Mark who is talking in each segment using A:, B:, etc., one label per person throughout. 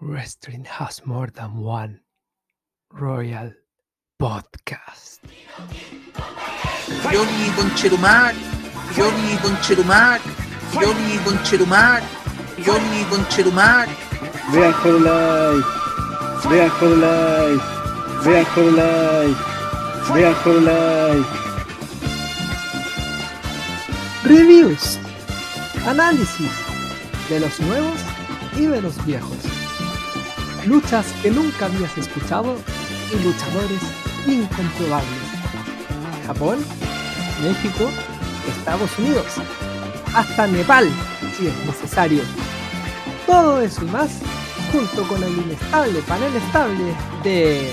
A: Wrestling has more than one Royal Podcast.
B: Johnny Conchetumac, Johnny Conchetumac, Johnny Conchetumac, Johnny Conchetumac.
C: Vean Hololive, vean Hololive, vean Hololive, vean Hololive.
A: Reviews, análisis de los nuevos y de los viejos. Luchas que nunca habías escuchado y luchadores incomprobables. Japón, México, Estados Unidos, hasta Nepal, si es necesario. Todo eso y más, junto con el inestable panel estable de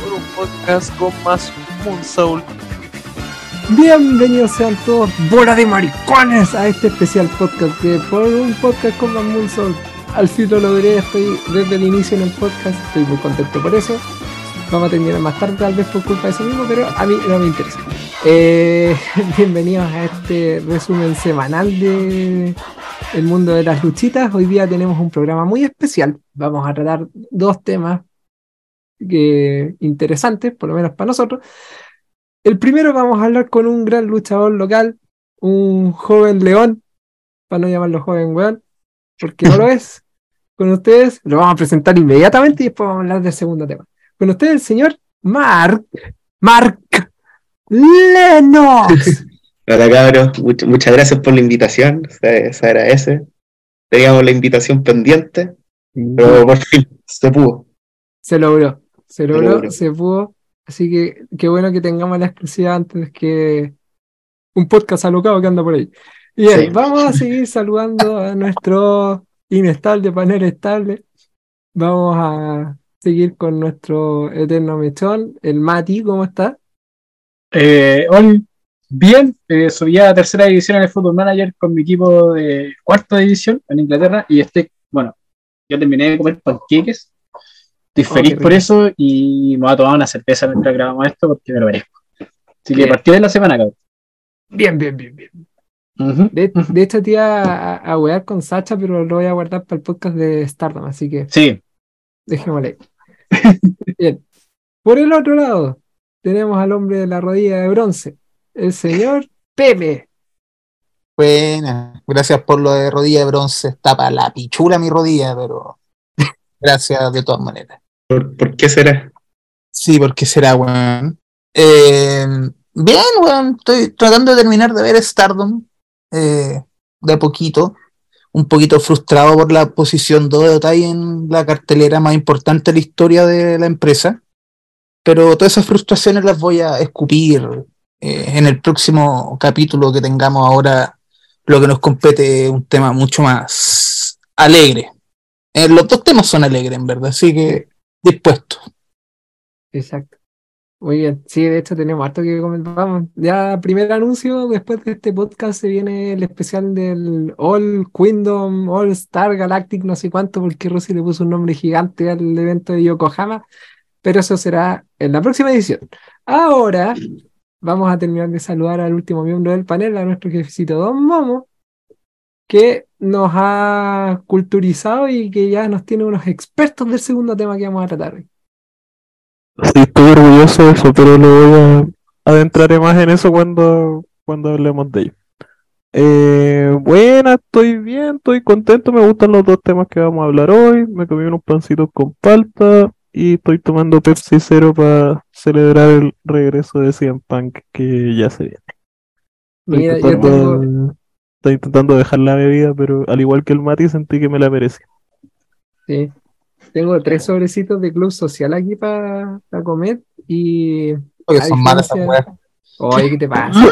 D: por un podcast con más Moonsoul.
A: Bienvenidos sean todos, bola de maricones, a este especial podcast de por un podcast con más Moonsoul. Al fin lo logré, estoy desde el inicio en el podcast, estoy muy contento por eso. Vamos a terminar más tarde, tal vez por culpa de eso mismo, pero a mí no me interesa. Eh, bienvenidos a este resumen semanal de el mundo de las luchitas. Hoy día tenemos un programa muy especial. Vamos a tratar dos temas que, interesantes, por lo menos para nosotros. El primero vamos a hablar con un gran luchador local, un joven león, para no llamarlo joven weón, porque no lo es. Con ustedes lo vamos a presentar inmediatamente y después vamos a hablar del segundo tema. Con ustedes el señor Mark, Mark Lennox.
C: Hola cabros, Much- muchas gracias por la invitación, se, se agradece. Teníamos la invitación pendiente, pero por fin se pudo.
A: Se logró, se logró,
C: logró.
A: se pudo. Así que qué bueno que tengamos la exclusiva antes que un podcast alocado que anda por ahí. Bien,
C: Sí.
A: vamos a seguir saludando a nuestro inestable panel estable. Vamos a seguir con nuestro eterno mechón, el Mati, ¿cómo está?
E: Eh, hoy, bien, eh, subí a tercera división en el Football Manager con mi equipo de cuarta división en Inglaterra y estoy, bueno, yo terminé de comer panqueques. Estoy
A: Oh,
E: feliz por eso y me voy a tomar una cerveza mientras grabamos esto porque me lo merezco. Así que
A: Bien.
E: a partir de la semana, cabrón.
A: Bien, bien, bien, bien. De, de hecho, te iba a, a wear con Sacha, pero lo voy a guardar para el podcast de Stardom, así que
E: Sí,
A: Dejémosle. Bien. Por el otro lado, tenemos al hombre de la rodilla de bronce, el señor Pepe.
B: Buena, gracias por lo de rodilla de bronce. Está para la pichula mi rodilla, pero gracias de todas maneras.
C: ¿Por, por qué será?
B: Sí, porque será, weón. Eh, bien, weón. Estoy tratando de terminar de ver Stardom eh, de a poquito. Un poquito frustrado por la posición 2 de Otai en la cartelera más importante de la historia de la empresa. Pero todas esas frustraciones las voy a escupir eh, en el próximo capítulo que tengamos ahora. Lo que nos compete es un tema mucho más alegre. Eh, los dos temas son alegres, en verdad, así que dispuesto.
A: Exacto. Muy bien. Sí, de hecho tenemos harto que comentar. Vamos, ya primer anuncio, después de este podcast se viene el especial del All Kingdom, All Star Galactic, no sé cuánto, porque Rossi le puso un nombre gigante al evento de Yokohama, pero eso será en la próxima edición. Ahora vamos a terminar de saludar al último miembro del panel, a nuestro jefecito Don Momo, que nos ha culturizado y que ya nos tiene unos expertos del segundo tema que vamos a tratar hoy.
D: Sí, estoy orgulloso de eso, pero lo voy a adentraré más en eso cuando, cuando hablemos de ello. Eh, buena, estoy bien, estoy contento, me gustan los dos temas que vamos a hablar hoy. Me comí unos pancitos con palta y estoy tomando Pepsi Cero para celebrar el regreso de CM Punk que ya se viene. Estoy
A: Mira, yo
D: intentando,
A: tengo,
D: estoy intentando dejar la bebida, pero al igual que el Mati sentí que me la merecía.
A: sí, tengo tres sobrecitos de club social aquí para comer y
B: Oye,
A: A
B: son malas esas weas.
A: Oye, ¿qué te pasa?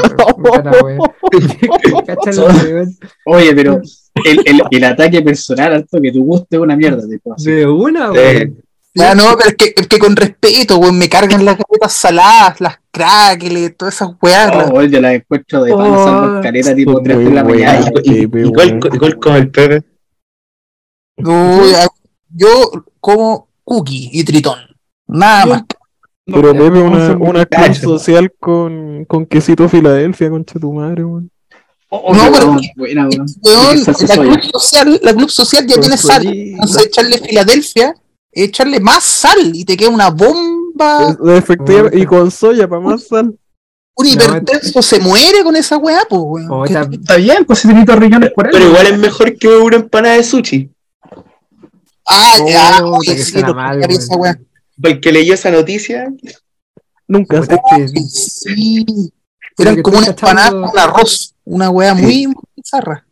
E: oye, pero el, el, el ataque personal, alto que tu gusto es una mierda, tipo, así.
A: De una, weón.
B: Ya no, pero es que, es que con respeto, weón, me cargan las galletas saladas, las crackles, todas esas weas. las-
E: Oh, yo la encuentro de pan,
A: Oh,
E: mascareta tipo
D: son
E: 3 de la mañana.
C: igual, igual con el Pepe.
B: No, ya- yo como cookie y tritón. Nada más.
D: Pero Pepe, una,
E: son muy
D: una club social con, con quesito Filadelfia, concha tu madre, weón.
E: Oh,
B: No, pero-
E: weón, buena,
B: la club social, la club social ya tiene sal. Entonces echarle Filadelfia, echarle más sal y te queda una bomba.
D: Efectivamente, y con soya para más sal.
B: Un hipertenso se muere con esa weá, pues, weón.
A: O
B: Que-
A: esta-
E: Está bien, pues si dos riñones por él.
C: Pero igual es mejor que una empanada de sushi.
B: Ah, ya, oye,
A: que
B: sí,
A: mal,
B: esa
A: weón.
B: weá.
C: Para el que leyó esa noticia,
D: Nunca sé.
A: que-
B: Sí. Eran como una empanada con arroz. Una weá muy, muy bizarra.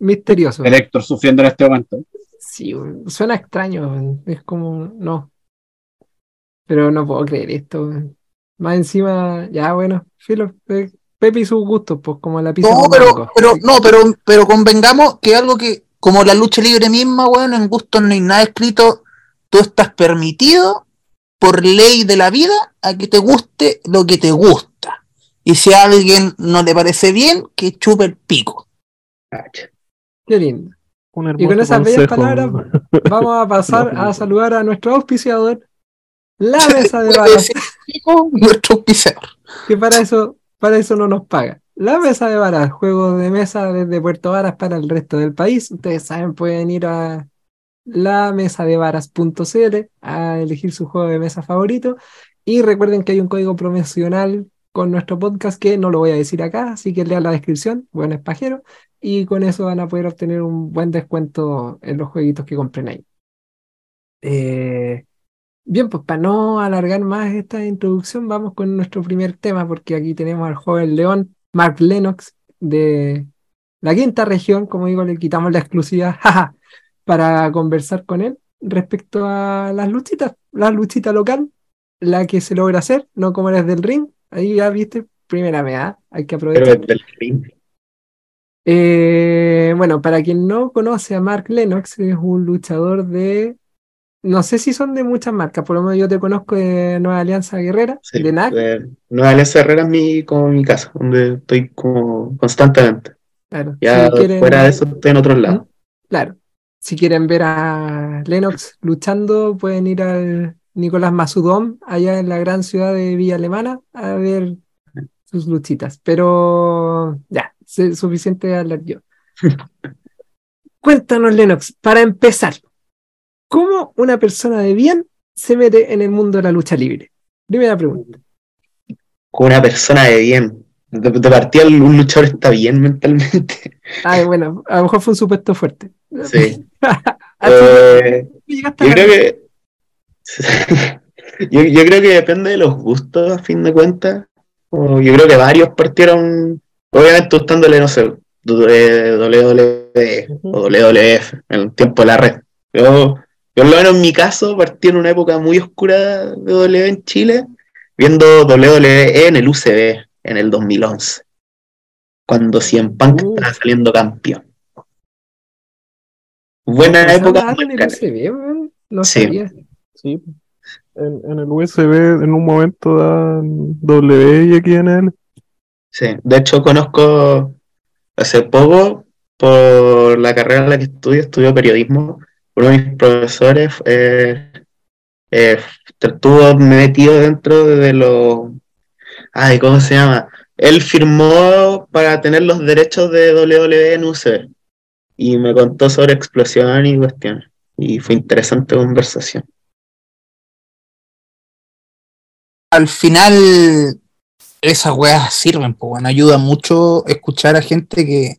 A: misterioso.
E: El Héctor sufriendo en este momento.
A: Sí, suena extraño, es como, no. Pero no puedo creer esto. Más encima, ya bueno, filo, Pepe y sus gustos, pues como la pizza
B: No, pero, pero, no, pero, pero convengamos que algo que, como la lucha libre misma, weón, en gustos no hay nada escrito, tú estás permitido por ley de la vida a que te guste lo que te gusta. Y si a alguien no le parece bien, que chupe el pico.
A: Qué lindo. Y con esas bellas palabras, vamos a pasar a saludar a nuestro auspiciador, la mesa de
B: pico nuestro auspiciador.
A: que para eso, para eso no nos paga. La mesa de varas, juegos de mesa desde Puerto Varas para el resto del país. Ustedes saben, pueden ir a lamesadevaras.cl a elegir su juego de mesa favorito. Y recuerden que hay un código promocional con nuestro podcast que no lo voy a decir acá, así que lean la descripción, buen espajero, y con eso van a poder obtener un buen descuento en los jueguitos que compren ahí. Eh, bien, pues para no alargar más esta introducción, vamos con nuestro primer tema, porque aquí tenemos al joven león Mark Lennox de la quinta región, como digo, le quitamos la exclusividad jaja, para conversar con él respecto a las luchitas, la luchita local, la que se logra hacer, no como las del ring. Ahí ya viste, primera vez, hay que
C: Pero
A: aprovechar.
C: del ring.
A: Eh, bueno, para quien no conoce a Mark Lennox, es un luchador de. No sé si son de muchas marcas, por lo menos yo te conozco de Nueva Alianza Guerrera,
C: Sí,
A: de NAC.
C: Nueva Alianza Herrera es mi, como mi casa, donde estoy como constantemente.
A: Claro,
C: Ya
A: si quieren-
C: fuera de eso estoy en otro lado.
A: Claro. Si quieren ver a Lennox luchando, pueden ir al Nicolás Masudón, allá en la gran ciudad de Villa Alemana, a ver sus luchitas. Pero ya, sé- suficiente hablar yo. Cuéntanos, Lennox, para empezar, ¿cómo una persona de bien se mete en el mundo de la lucha libre? Primera pregunta.
C: Con una persona de bien. De, de partida un luchador está bien mentalmente.
A: Ay, bueno, a lo mejor fue un supuesto fuerte.
C: Sí. Eh, yo creo que yo, yo creo que depende de los gustos a fin de cuentas. Yo creo que varios partieron, obviamente gustándole, no sé, WWE o WWF en el tiempo de la red. Yo, yo por lo menos en mi caso partí en una época muy oscura de WWE en Chile, viendo WWE en el UCB en el 2011, cuando Cien Punk
A: Uh.
C: estaba saliendo campeón. Buena
A: ¿Esa
C: época.
A: en el. UCB? No
C: Sí.
A: sabía.
D: Sí. En, en el USB en un momento dan W y aquí en él.
C: Sí, de hecho conozco hace poco por la carrera en la que estudio, estudio periodismo, uno de mis profesores eh, eh, estuvo metido dentro de los... Ay, ¿cómo se llama? Él firmó para tener los derechos de WWE en UCB y me contó sobre explosión y cuestiones. Y fue interesante conversación.
B: Al final, esas weas sirven, pues bueno, ayuda mucho escuchar a gente que,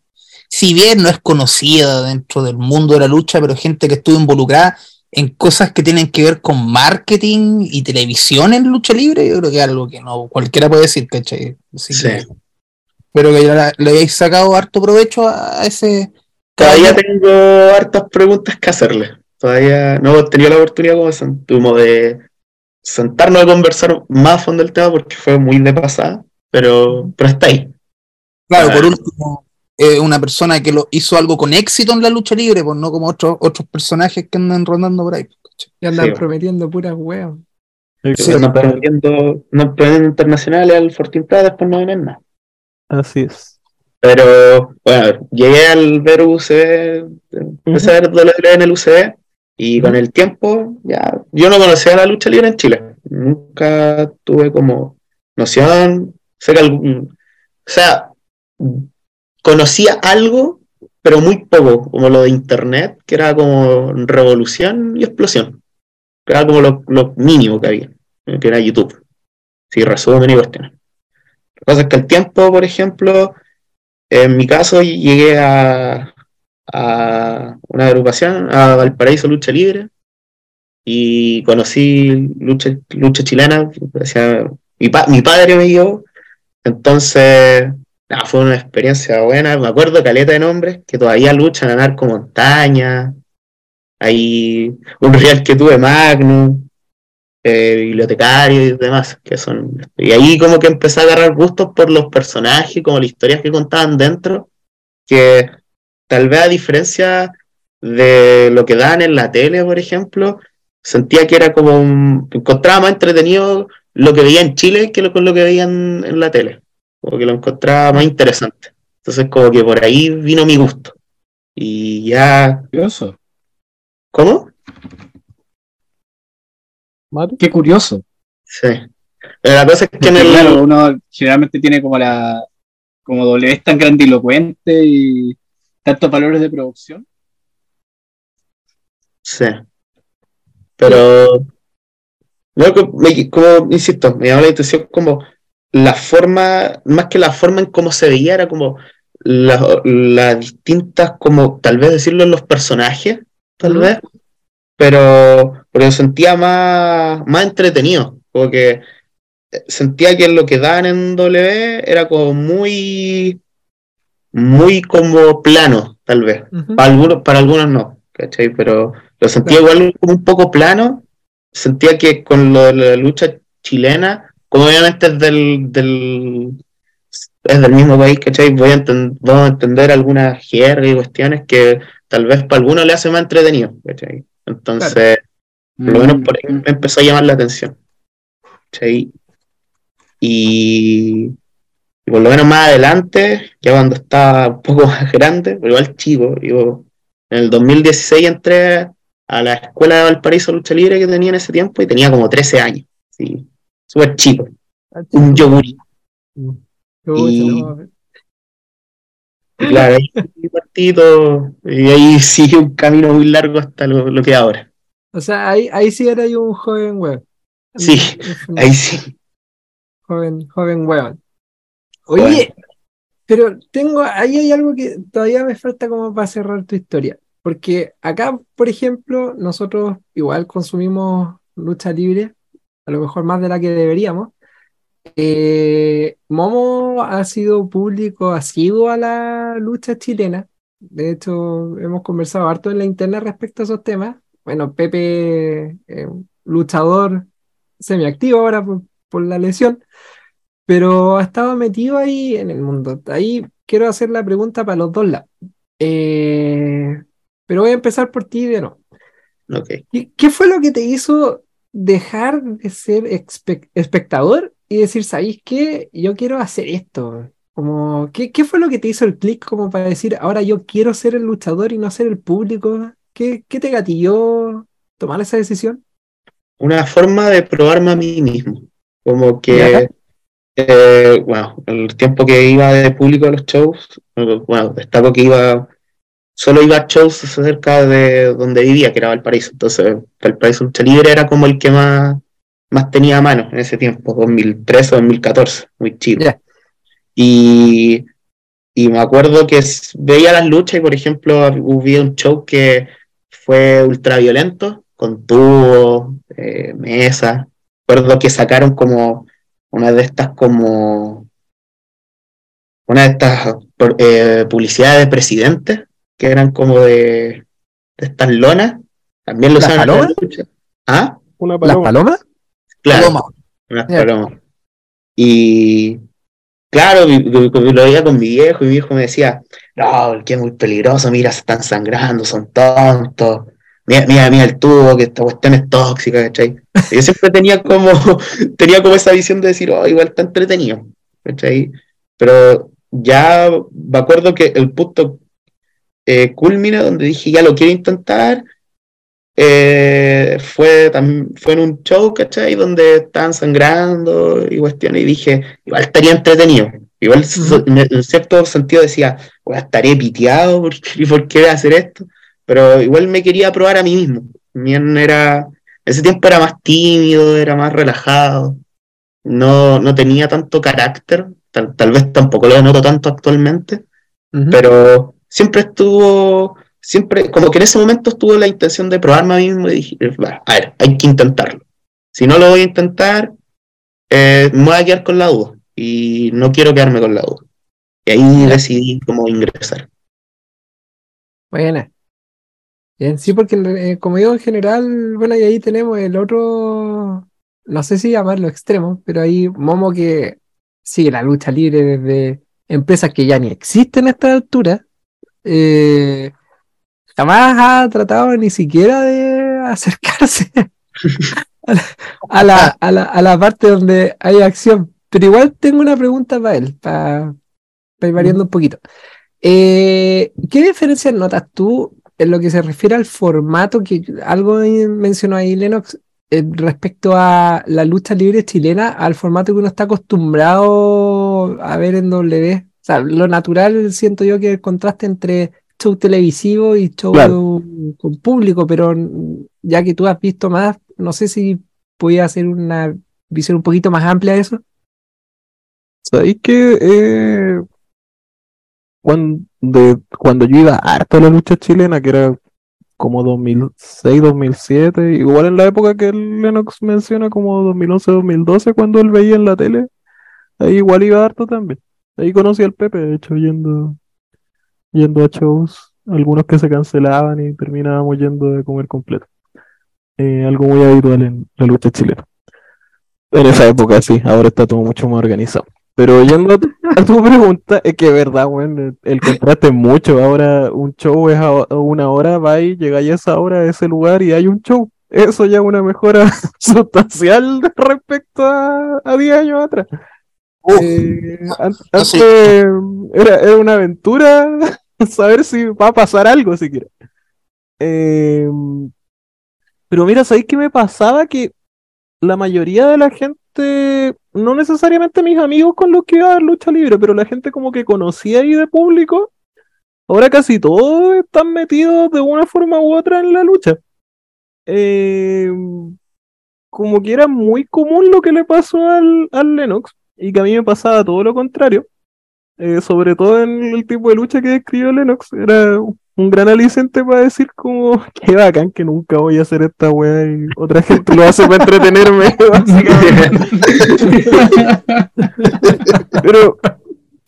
B: si bien no es conocida dentro del mundo de la lucha, pero gente que estuvo involucrada en cosas que tienen que ver con marketing y televisión en lucha libre, yo creo que es algo que no cualquiera puede decir, ¿cachai? Así
C: Sí.
B: que espero que ya le hayáis sacado harto provecho a ese
C: Todavía tengo hartas preguntas que hacerle. Todavía no he tenido la oportunidad como, de sentarnos a conversar más a fondo del tema porque fue muy de pasada, pero, pero está ahí.
B: Claro,
C: Ah.
B: por último, eh, una persona que lo hizo algo con éxito en la lucha libre, pues no como otros otros personajes que andan rondando por ahí. pues.
A: Y andan
C: Sí.
A: prometiendo puras weas.
B: Sí.
C: no permitiendo internacionales al Fortin Plaza, después no vienen nada.
D: Así es.
C: Pero bueno, llegué al ver UCB, empecé a ver WWE en el UCB y con el tiempo ya, yo no conocía la lucha libre en Chile, nunca tuve como noción, sé que algún, o sea, conocía algo, pero muy poco, como lo de internet, que era como revolución y explosión. Era como lo, mínimo que había, que era YouTube. Si resumen y cuestiones. Lo que pasa es que el tiempo, por ejemplo, en mi caso llegué a, una agrupación, a Valparaíso Lucha Libre, y conocí lucha, lucha chilena, o sea, mi, pa- mi padre me dio, entonces nada, fue una experiencia buena, me acuerdo caleta de nombres que todavía luchan a Narco Montaña, hay un real que tuve Magnum, eh, bibliotecario y demás, que son, y ahí como que empecé a agarrar gustos por los personajes, como las historias que contaban dentro, que tal vez a diferencia de lo que dan en la tele, por ejemplo, sentía que era como un, encontraba más entretenido lo que veía en Chile que lo, con lo que veía en, en la tele, como que lo encontraba más interesante. Entonces como que por ahí vino mi gusto. Y ya,
E: Curioso.
C: ¿cómo?
E: Qué curioso.
C: Sí. Pero la cosa es que en el,
E: claro, uno generalmente tiene como la. Como doble es tan grandilocuente y tantos valores de producción.
C: Sí. Pero, me- como insisto, me llamó la atención como la forma, más que la forma en cómo se veía, era como la- las distintas, como tal vez decirlo en los personajes, tal vez, pero, pero lo sentía más, más entretenido, porque sentía que lo que daban en W era como muy, muy como plano, tal vez. Para algunos, para algunos no, ¿cachai? Pero lo sentía
A: Claro.
C: igual como un poco plano. Sentía que con lo de la lucha chilena, como obviamente es del, del, es del mismo país, ¿cachai? Voy a vamos a entender algunas jergas y cuestiones que tal vez para algunos le hace más entretenido, ¿cachai? Entonces, por lo menos por ahí me empezó a llamar la atención. ¿cachai? Y, y por lo menos más adelante, ya cuando estaba un poco más grande, pero igual chico, yo en el 2016 entré a la escuela de Valparaíso Lucha Libre que tenía en ese tiempo y tenía como 13 años, sí, súper chico, un yogurí.
A: Pucha,
C: Y- claro, ahí fui partito y ahí sigue un camino muy largo hasta lo, lo que ahora.
A: O sea, ahí, ahí sí era yo un joven web.
C: Sí, Ahí sí.
A: Joven, joven weón. Oye, pero tengo, ahí hay algo que todavía me falta como para cerrar tu historia. Porque acá, por ejemplo, nosotros igual consumimos lucha libre, a lo mejor más de la que deberíamos. Eh, Momo ha sido público asiduo a la lucha chilena. De hecho, hemos conversado harto en la internet respecto a esos temas. Bueno, Pepe, eh, luchador semiactivo ahora por, por la lesión, pero ha estado metido ahí en el mundo. Ahí quiero hacer la pregunta para los dos lados. Eh, pero voy a empezar por ti de nuevo.
C: Ok.
A: ¿Qué, qué fue lo que te hizo dejar de ser espe- espectador y decir, ¿sabéis qué? Yo quiero hacer esto. Como, ¿qué, qué fue lo que te hizo el clic como para decir, ahora yo quiero ser el luchador y no ser el público? ¿Qué, qué te gatilló tomar esa decisión?
C: Una forma de probarme a mí mismo. Como que, eh, bueno, el tiempo que iba de público a los shows, bueno, destaco que iba, solo iba a shows cerca de donde vivía, que era Valparaíso. Entonces, Valparaíso Lucha Libre era como el que más, más tenía a mano en ese tiempo, 2013 o 2014, muy chico.
A: Ya.
C: Y, y me acuerdo que veía las luchas y, por ejemplo, hubo un show que fue ultra violento, con tubos, eh, mesas. Recuerdo que sacaron como una de estas como una de estas eh, publicidades de presidentes que eran como de, de estas lonas. También lo
A: ¿Las
C: usaban las luchas. ¿Ah?
D: Una
A: ¿Las
D: paloma.
A: palomas?
C: Claro.
B: Paloma.
C: unas palomas. Y claro, vi- lo veía con mi viejo y mi viejo me decía, no, que es muy peligroso, mira, se están sangrando, son tontos. Mira, mira, mira el tubo, que esta cuestión es tóxica, ¿cachai? Y yo siempre tenía como, tenía como esa visión de decir, oh, igual está entretenido, ¿cachai? Pero ya me acuerdo que el punto eh, culmina donde dije, ya lo quiero intentar, eh, fue, tam- fue en un show, ¿cachai? Donde estaban sangrando y cuestiones, y dije, igual estaría entretenido. Igual en cierto sentido decía, "Weá, estaré piteado, ¿por qué, por qué voy a hacer esto? Pero igual me quería probar a mí mismo. También era, ese tiempo era más tímido, era más relajado, no, no tenía tanto carácter, tal, tal vez tampoco lo noto tanto actualmente, pero siempre estuvo, siempre, como que en ese momento estuvo la intención de probarme a mí mismo y dije, "Va, a ver, hay que intentarlo. Si no lo voy a intentar, eh, me voy a quedar con la duda y no quiero quedarme con la duda. Y ahí decidí cómo ingresar.
A: Buena. Bien, sí, porque eh, como digo, en general, bueno, y ahí tenemos el otro, no sé si llamarlo extremo, pero ahí Momo que sigue la lucha libre desde empresas que ya ni existen a esta altura, eh, jamás ha tratado ni siquiera de acercarse a la, a la, a la, a la parte donde hay acción. Pero igual tengo una pregunta para él, para, para ir variando un poquito. Eh, ¿qué diferencias notas tú en lo que se refiere al formato que algo mencionó ahí Lennox eh, respecto a la lucha libre chilena al formato que uno está acostumbrado a ver en W? Sea, lo natural siento yo que el contraste entre show televisivo y show
D: Claro.
A: con público, pero ya que tú has visto más, no sé si podía hacer una visión un poquito más amplia de eso.
D: ¿Sabéis que eh, cuando, de- cuando yo iba harto a la lucha chilena, que era como 2006, 2007, igual en la época que Lennox menciona como 2011, 2012, cuando él veía en la tele, ahí igual iba harto también. Ahí conocí al Pepe, de hecho, yendo, yendo a shows, algunos que se cancelaban y terminábamos yendo de comer completo. Eh, algo muy habitual en la lucha chilena. En esa época sí, ahora está todo mucho más organizado. Pero yendo a tu, pregunta, es que es verdad, weón, el, contraste es mucho. Ahora un show es a una hora, va y llegáis a esa hora a ese lugar y hay un show. Eso ya es una mejora sustancial respecto a, a 10 años atrás. Eh, antes era, era una aventura saber si va a pasar algo siquiera. Eh, pero mira, ¿sabéis qué me pasaba? Que la mayoría de la gente, no necesariamente mis amigos con los que iba a lucha libre, pero la gente como que conocía ahí de público, ahora casi todos están metidos de una forma u otra en la lucha. Eh, como que era muy común lo que le pasó al, al Lennox, y que a mí me pasaba todo lo contrario. Eh, sobre todo en el tipo de lucha que describió Lennox, era un gran aliciente para decir como, qué bacán que nunca voy a hacer esta weá y otra gente lo hace para entretenerme. Pero,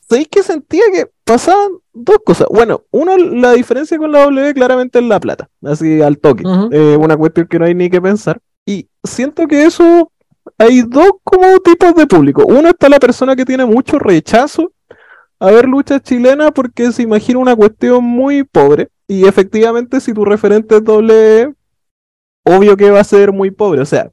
D: ¿sabéis que sentía que pasaban dos cosas? Bueno, uno, la diferencia con la W claramente es la plata, así al toque.
A: Ujú.
D: Eh, una cuestión que no hay ni que pensar. Y siento que eso, hay dos como tipos de público. Uno está la persona que tiene mucho rechazo a ver luchas chilenas porque se imagina una cuestión muy pobre. Y efectivamente, si tu referente es doble, obvio que va a ser muy pobre. O sea,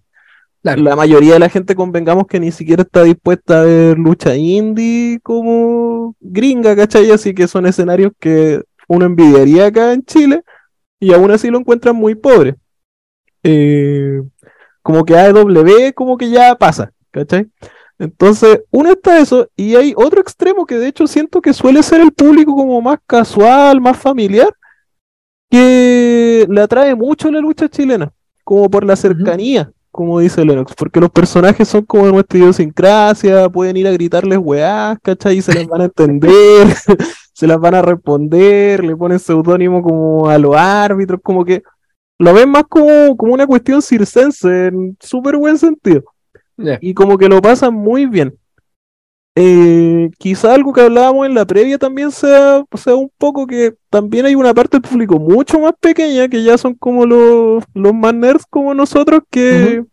A: Claro.
D: la mayoría de la gente convengamos que ni siquiera está dispuesta a ver lucha indie como gringa, ¿cachai? Así que son escenarios que uno envidiaría acá en Chile y aún así lo encuentran muy pobre. Eh, como que AEW como que ya pasa, ¿cachai? Entonces, uno está eso, y hay otro extremo que de hecho siento que suele ser el público como más casual, más familiar, que le atrae mucho la lucha chilena, como por la cercanía, como dice Lennox, porque los personajes son como de nuestra idiosincrasia, pueden ir a gritarles weás, ¿cachai? Y se las van a entender, se las van a responder, le ponen seudónimo como a los árbitros, como que lo ven más como, como una cuestión circense, en súper buen sentido. Y como que lo pasan muy bien. Eh, quizá algo que hablábamos en la previa también sea, sea un poco que también hay una parte del público mucho más pequeña que ya son como los, los más nerds como nosotros que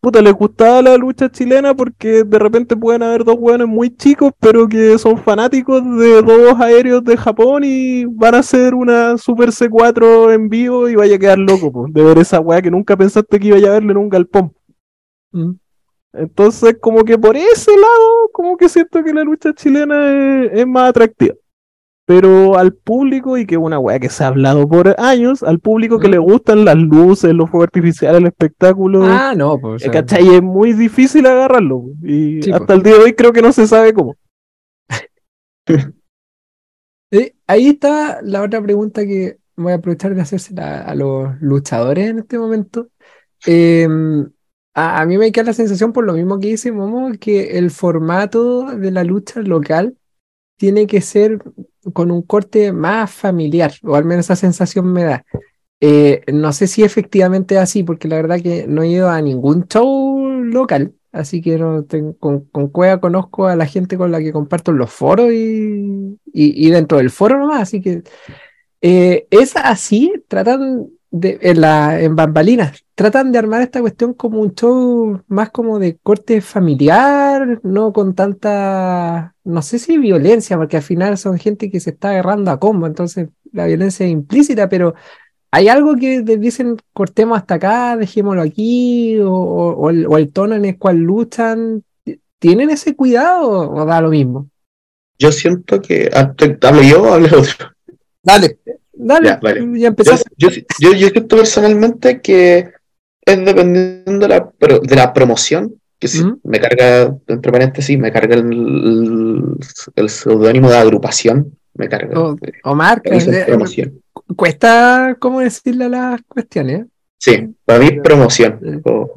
D: puta, les gustaba la lucha chilena porque de repente pueden haber dos hueones muy chicos pero que son fanáticos de dos aéreos de Japón y van a hacer una Super C4 en vivo y vaya a quedar loco po, de ver esa weá que nunca pensaste que iba a verle en un galpón.
A: Mm.
D: Entonces, como que por ese lado, como que siento que la lucha chilena es, es más atractiva. Pero al público, y que es una weá que se ha hablado por años, al público que
A: Mm.
D: le gustan las luces, los fuegos artificiales, el espectáculo,
A: Ah, no, pues. o sea,
D: ¿cachai? Es muy difícil agarrarlo. Y
A: Sí,
D: hasta
A: pues.
D: el día de hoy creo que no se sabe cómo.
A: Eh, ahí está la otra pregunta que voy a aprovechar de hacérsela a los luchadores en este momento. Eh, a, a mí me queda la sensación, por lo mismo que dice Momo, que el formato de la lucha local tiene que ser con un corte más familiar, o al menos esa sensación me da. Eh, no sé si efectivamente es así, porque la verdad que no he ido a ningún show local, así que no tengo- con, con Cueva conozco a la gente con la que comparto los foros y, y- y dentro del foro nomás, así que eh, es así, tratan de, en la, en bambalinas, tratan de armar esta cuestión como un show más como de corte familiar, no con tanta, no sé si violencia, porque al final son gente que se está agarrando a combo, entonces la violencia es implícita, pero hay algo que dicen cortemos hasta acá, dejémoslo aquí, o, o- o el, o el tono en el cual luchan, ¿tienen ese cuidado o, da lo mismo?
C: Yo siento que. ah, te- ¿Hablo yo o hablo otro?
B: Dale,
A: Dale,
C: Ya, vale.
A: ya
C: Yo,
A: empezaste.
C: yo, yo, yo siento personalmente que es dependiendo de la, pro- de la promoción, que
A: Ujú.
C: me carga, entre paréntesis, me carga el, el seudónimo de agrupación, me carga.
A: O, o marca, eh,
C: promoción.
A: cuesta, ¿cómo decirle las cuestiones?
C: Sí, para mí es promoción.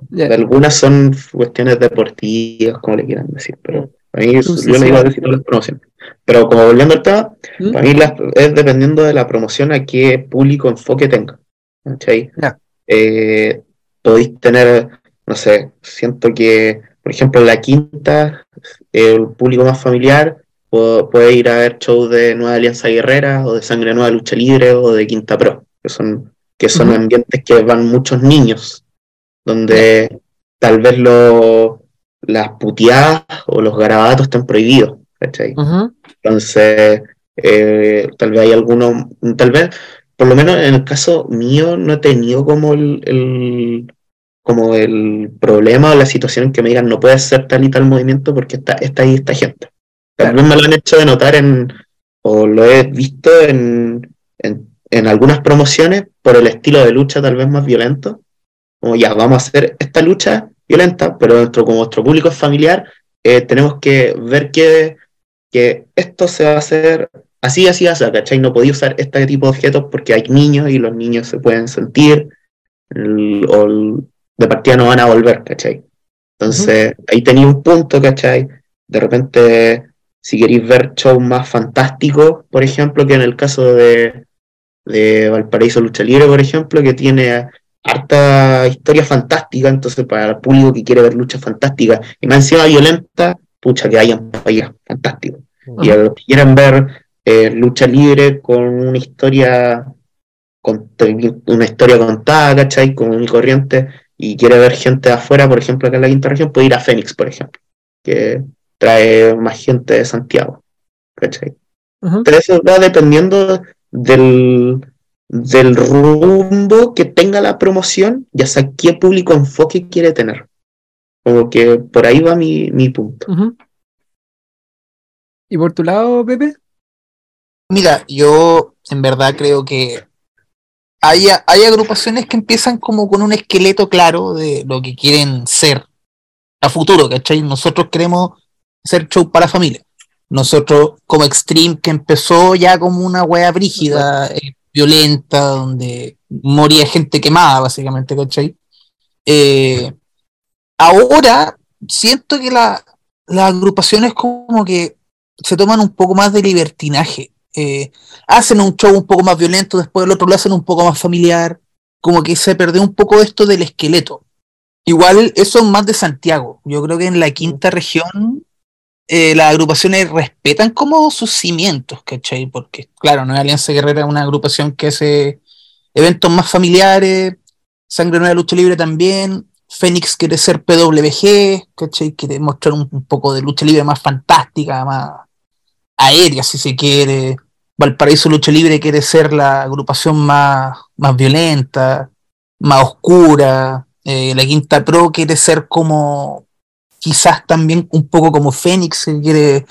A: Ya.
C: o-. Algunas son cuestiones deportivas, como le quieran decir, pero para mí
A: Sí, sí,
C: yo le
A: sí.
C: digo decir todo es promoción. Pero como volviendo al tema,
A: ¿Mm?
C: Para mí las- es dependiendo de la promoción a qué público enfoque tenga. ¿cachai?
A: Ya.
C: Eh, podéis tener, no sé, siento que, por ejemplo, en la quinta, el público más familiar pu- puede ir a ver shows de Nueva Alianza Guerrera o de Sangre Nueva Lucha Libre o de Quinta Pro, que son, que son ambientes que van muchos niños, donde tal vez lo, las puteadas o los garabatos están prohibidos. ¿cachai? Entonces, eh, tal vez hay algunos, tal vez, por lo menos en el caso mío, no he tenido como el, el- como el problema o la situación en que me digan no puede ser tal y tal movimiento porque está, está ahí esta gente. Vez me lo han hecho de notar en, o lo he visto en, en, en algunas promociones por el estilo de lucha tal vez más violento. Como ya, vamos a hacer esta lucha violenta, pero nuestro, como nuestro público es familiar, eh, tenemos que ver que que esto se va a hacer así, así, así, ¿cachai? No podía usar este tipo de objetos porque hay niños y los niños se pueden sentir el- o el- de partida no van a volver, ¿cachai? Entonces, ahí tenía un punto, ¿cachai? De repente, si queréis ver shows más fantásticos, por ejemplo, que en el caso de, de Valparaíso Lucha Libre, por ejemplo, que tiene harta historia fantástica, entonces para el público que quiere ver lucha fantástica y más encima violenta, pucha, que para allá, fantástico. Y a los que quieran ver eh, lucha libre con una historia con una historia contada, ¿cachai? Común y corriente, y quiere ver gente de afuera, por ejemplo, acá en la quinta región, puede ir a Fénix, por ejemplo, que trae más gente de Santiago, ¿cachai? Entonces eso va dependiendo del, del rumbo que tenga la promoción, ya sea qué público enfoque quiere tener. Como que por ahí va mi, mi punto.
A: ¿Y por tu lado, Pepe?
B: Mira, yo en verdad creo que hay, hay agrupaciones que empiezan como con un esqueleto claro de lo que quieren ser a futuro, ¿cachai? Nosotros queremos ser show para familia. Nosotros, como Extreme, que empezó ya como una wea brígida, eh, violenta, donde moría gente quemada, básicamente, ¿cachai? Eh, ahora siento que la- las agrupaciones como que se toman un poco más de libertinaje. Eh, hacen un show un poco más violento, después el otro lo hacen un poco más familiar, como que se perdió un poco esto del esqueleto. Igual eso es más de Santiago. Yo creo que en la quinta región eh, las agrupaciones respetan como sus cimientos, ¿cachai? Porque, claro, Nueva Alianza Guerrera es una agrupación que hace eventos más familiares, Sangre Nueva Lucha Libre también, Fénix quiere ser PWG, ¿cachai? Quiere mostrar un, un poco de lucha libre más fantástica, más aérea, si se quiere. Valparaíso Lucha Libre quiere ser la agrupación más, más violenta, más oscura. Eh, la Quinta Pro quiere ser como, quizás también un poco como Fénix, que quiere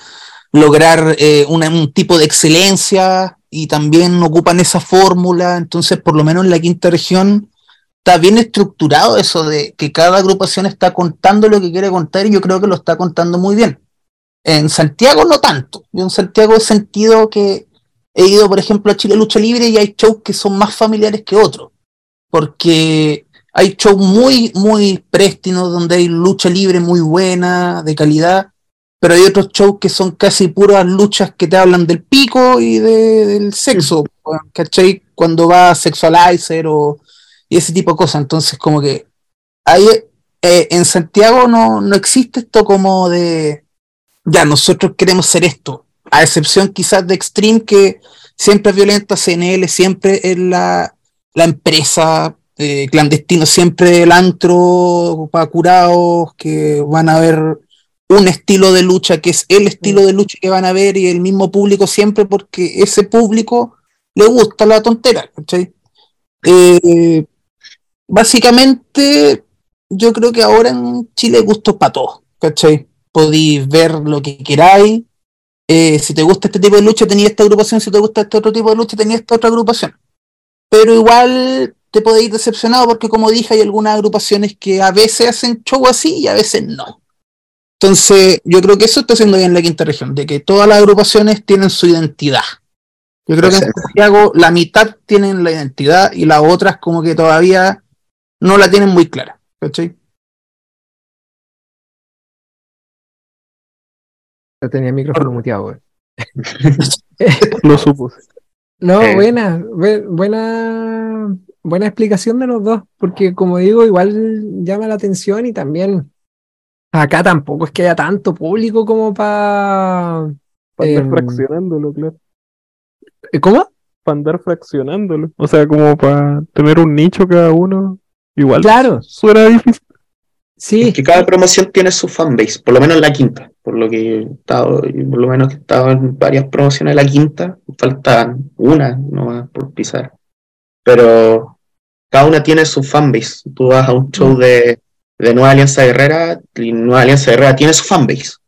B: lograr eh, un tipo de excelencia y también ocupan esa fórmula. Entonces, por lo menos en la quinta región está bien estructurado eso de que cada agrupación está contando lo que quiere contar y yo creo que lo está contando muy bien. En Santiago no tanto. Yo en Santiago he sentido que he ido, por ejemplo, a Chile Lucha Libre y hay shows que son más familiares que otros. Porque hay shows muy, muy préstinos donde hay lucha libre muy buena, de calidad, pero hay otros shows que son casi puras luchas que te hablan del pico y de- del sexo, ¿cachai? Cuando va a Sexualizer o y ese tipo de cosas. Entonces, como que ahí eh, en Santiago no, no existe esto como de ya, nosotros queremos ser esto, a excepción quizás de Extreme, que siempre es violenta, CNL siempre es la, la empresa eh, clandestino, siempre el antro para curados, que van a ver un estilo de lucha que es el estilo de lucha que van a ver y el mismo público siempre porque ese público le gusta la tontera, ¿cachai? Eh, básicamente yo creo que ahora en Chile gustos para todos, ¿cachai? Podéis ver lo que queráis. Eh, si te gusta este tipo de lucha, tenía esta agrupación. Si te gusta este otro tipo de lucha, tenía esta otra agrupación. Pero igual te podéis ir decepcionado porque, como dije, hay algunas agrupaciones que a veces hacen show así y a veces no. Entonces, yo creo que eso está haciendo bien la quinta región, de que todas las agrupaciones tienen su identidad. Yo creo que en. Santiago la mitad tienen la identidad y las otras como que todavía no la tienen muy clara. ¿Cachai?
A: Yo tenía el micrófono muteado, güey.
D: Lo supuse.
A: No,
C: Eh.
A: buena, bu- buena, buena explicación de los dos, porque como digo, igual llama la atención y también acá tampoco es que haya tanto público como para...
D: Para andar
A: Em,
D: fraccionándolo, claro.
A: ¿Cómo?
D: Para andar fraccionándolo. O sea, como para tener un nicho cada uno. Igual
A: Claro,
D: suena difícil.
A: sí,
C: Es que cada promoción tiene su fanbase, por lo menos la quinta, por lo que he estado, por lo menos que he estado en varias promociones de la quinta, faltan una nomás por pisar. Pero cada una tiene su fanbase. Tú vas a un show de, de Nueva Alianza Guerrera, y Nueva Alianza Guerrera tiene su fanbase.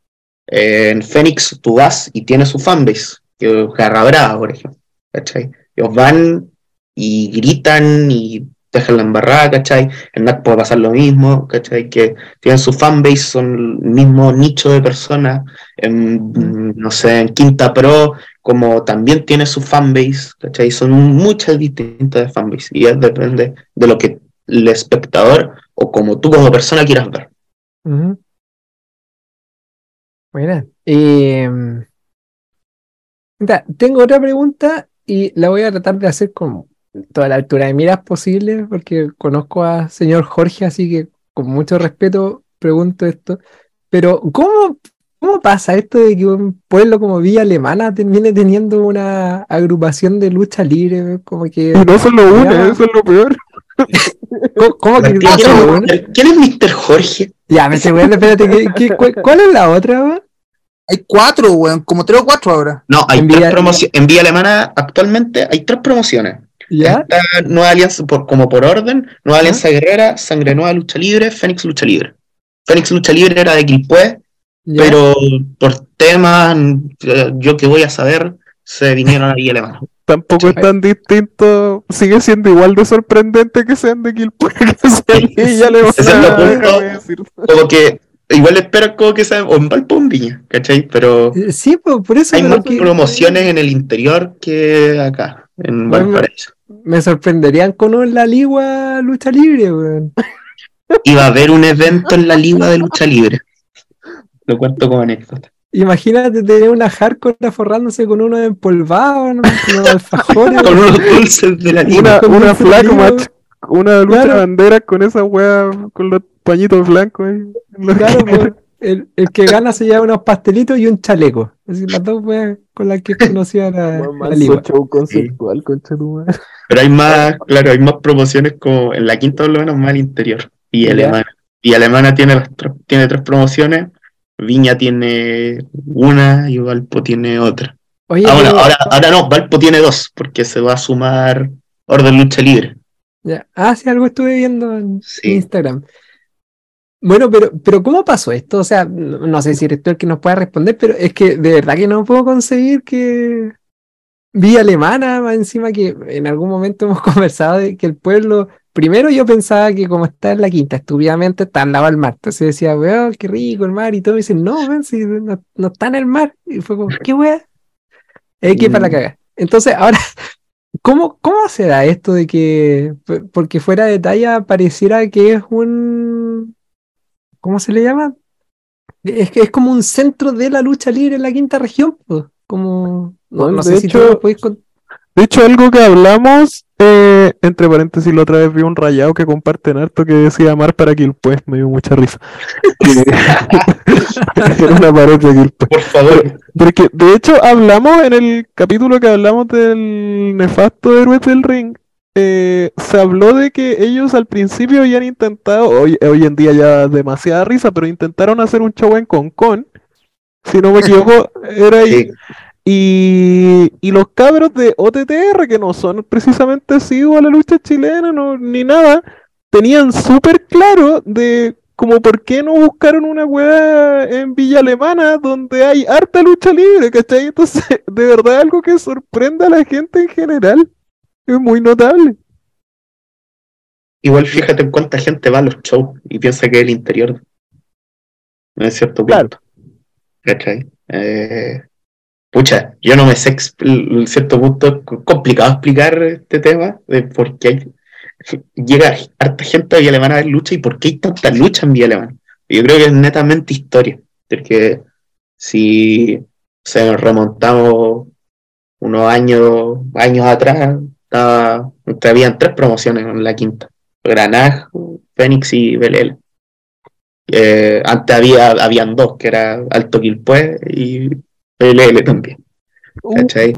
C: Eh, en Fénix tú vas y tiene su fanbase, que es Garra Brava, por ejemplo. ¿cachai? Ellos van y gritan y dejan la embarrada, ¿cachai? En NAC puede pasar lo mismo, ¿cachai? Que tienen su fanbase, son el mismo nicho de personas. En, no sé, en Quinta Pro, como también tiene su fanbase, ¿cachai? Son muchas distintas de fanbase. Y es depende de lo que el espectador o como tú como persona quieras ver.
A: Ujú. Buena. Em, mira, tengo otra pregunta y la voy a tratar de hacer con toda la altura de miras posible, porque conozco a señor Jorge, así que con mucho respeto pregunto esto. Pero, ¿cómo, cómo pasa esto de que un pueblo como Villa Alemana termine teniendo una agrupación de lucha libre? Como que,
D: no se lo une,
A: Ya.
D: eso es lo peor.
A: ¿cómo, cómo que
C: ¿Quién
A: no
C: es,
A: se?
C: Mr. quién es Mr. Jorge?
A: Ya, me estoy weando, espérate, ¿qué- qué- cuál, cuál es la otra? weón?
B: Hay cuatro, weón, como tres o cuatro ahora.
C: No, hay
A: En
C: tres promociones. En Vía Alemana actualmente hay tres promociones.
A: ¿Ya?
C: Está Nueva Alianza, por, como por orden, Nueva Alianza Guerrera, Sangre Nueva Lucha Libre, Fénix Lucha Libre. Fénix Lucha Libre era de Quilpué,
A: ¿Ya?
C: pero por temas, eh, yo que voy a saber, se vinieron a Villa Alemana.
D: Tampoco es tan distinto, sigue siendo igual de sorprendente que sean de Quilpue, que sean de Villa Alemana,
C: es el punto. Como que igual esperan como que sea o en Valpo ¿cachai? Pero
A: Eh, Sí, pues, por eso
C: hay más
A: que-
C: promociones en el interior que acá, en
A: Bueno,
C: Valparaíso.
A: me sorprenderían con un La Ligua lucha libre, weón.
C: Iba a haber un evento en la Liga de Lucha Libre. Lo cuento como anécdota.
A: Imagínate tener una hardcore forrándose con uno empolvado, ¿no? Con unos alfajores.
C: Con unos dulces de la.
D: Una, una match, una lucha
A: Claro.
D: de banderas con esa wea, con los pañitos blancos. Los-
A: Claro, el, el que gana se lleva unos pastelitos y un chaleco. Así, las dos weas con las que conocía la,
D: Weón,
A: la Ligua.
D: show conceptual, concha tu madre.
C: Pero hay más, claro, hay más promociones como en la quinta por lo menos más al interior. Y
A: Ya.
C: Alemana. Y Alemana tiene, las tres- tiene tres promociones. Viña tiene una y Valpo tiene otra.
A: Oye,
C: Ahora, ahora, ahora no, Valpo tiene dos, porque se va a sumar Orden Lucha Libre.
A: ya. Ah, sí, algo estuve viendo en
C: Sí.
A: Instagram. Bueno, pero, pero ¿cómo pasó esto? O sea, no, no sé si eres tú el que nos pueda responder, pero es que de verdad que no puedo conseguir que Vía Alemana, más encima que en algún momento hemos conversado de que el pueblo primero yo pensaba que como está en la quinta, estúpidamente está al lado del mar. Entonces decía, weón, qué rico el mar y todo. Y dicen, no, weón, si no, no está en el mar. Y fue como, ¿qué weón? Es que para la caga. Entonces, ahora, ¿cómo, ¿cómo se da esto de que, porque fuera de talla, pareciera que es un, ¿cómo se le llama? Es que es como un centro de la lucha libre en la quinta región, pues. Como, no, no
D: de
A: sé si tú
D: hecho-
A: lo podéis con-
D: De hecho, algo que hablamos, eh, entre paréntesis, la otra vez vi un rayado que comparten harto que decía Mar para Quilpué, me dio mucha risa. Era una pared de Quilpué.
C: Por favor.
D: Porque de hecho hablamos en el capítulo que hablamos del nefasto Héroes del Ring, eh, se habló de que ellos al principio habían intentado, hoy, hoy en día ya demasiada risa, pero intentaron hacer un show en Concon, si no me equivoco, era ahí.
C: Sí.
D: Y, y los cabros de OTTR, que no son precisamente asiduos a la lucha chilena no, ni nada, tenían súper claro de como por qué no buscaron una weá en Villa Alemana donde hay harta lucha libre, ¿cachai? Entonces, de verdad algo que sorprende a la gente en general. Es muy notable.
C: Igual fíjate en cuánta gente va a los shows y piensa que es el interior. En cierto
D: Claro.
C: punto. ¿Cachai? Eh, pucha, yo no me sé, en cierto punto es co- complicado explicar este tema de por qué hay, llega harta gente a Villa Alemana a ver lucha y por qué hay tanta lucha en Villa Alemana. Yo creo que es netamente historia, porque si se nos remontamos unos años, años atrás, estaba, habían tres promociones en la quinta. Granaj, Fénix y Belel. Eh, antes había, habían dos, que era Alto Quilpué y Belel también. ¿Cachai?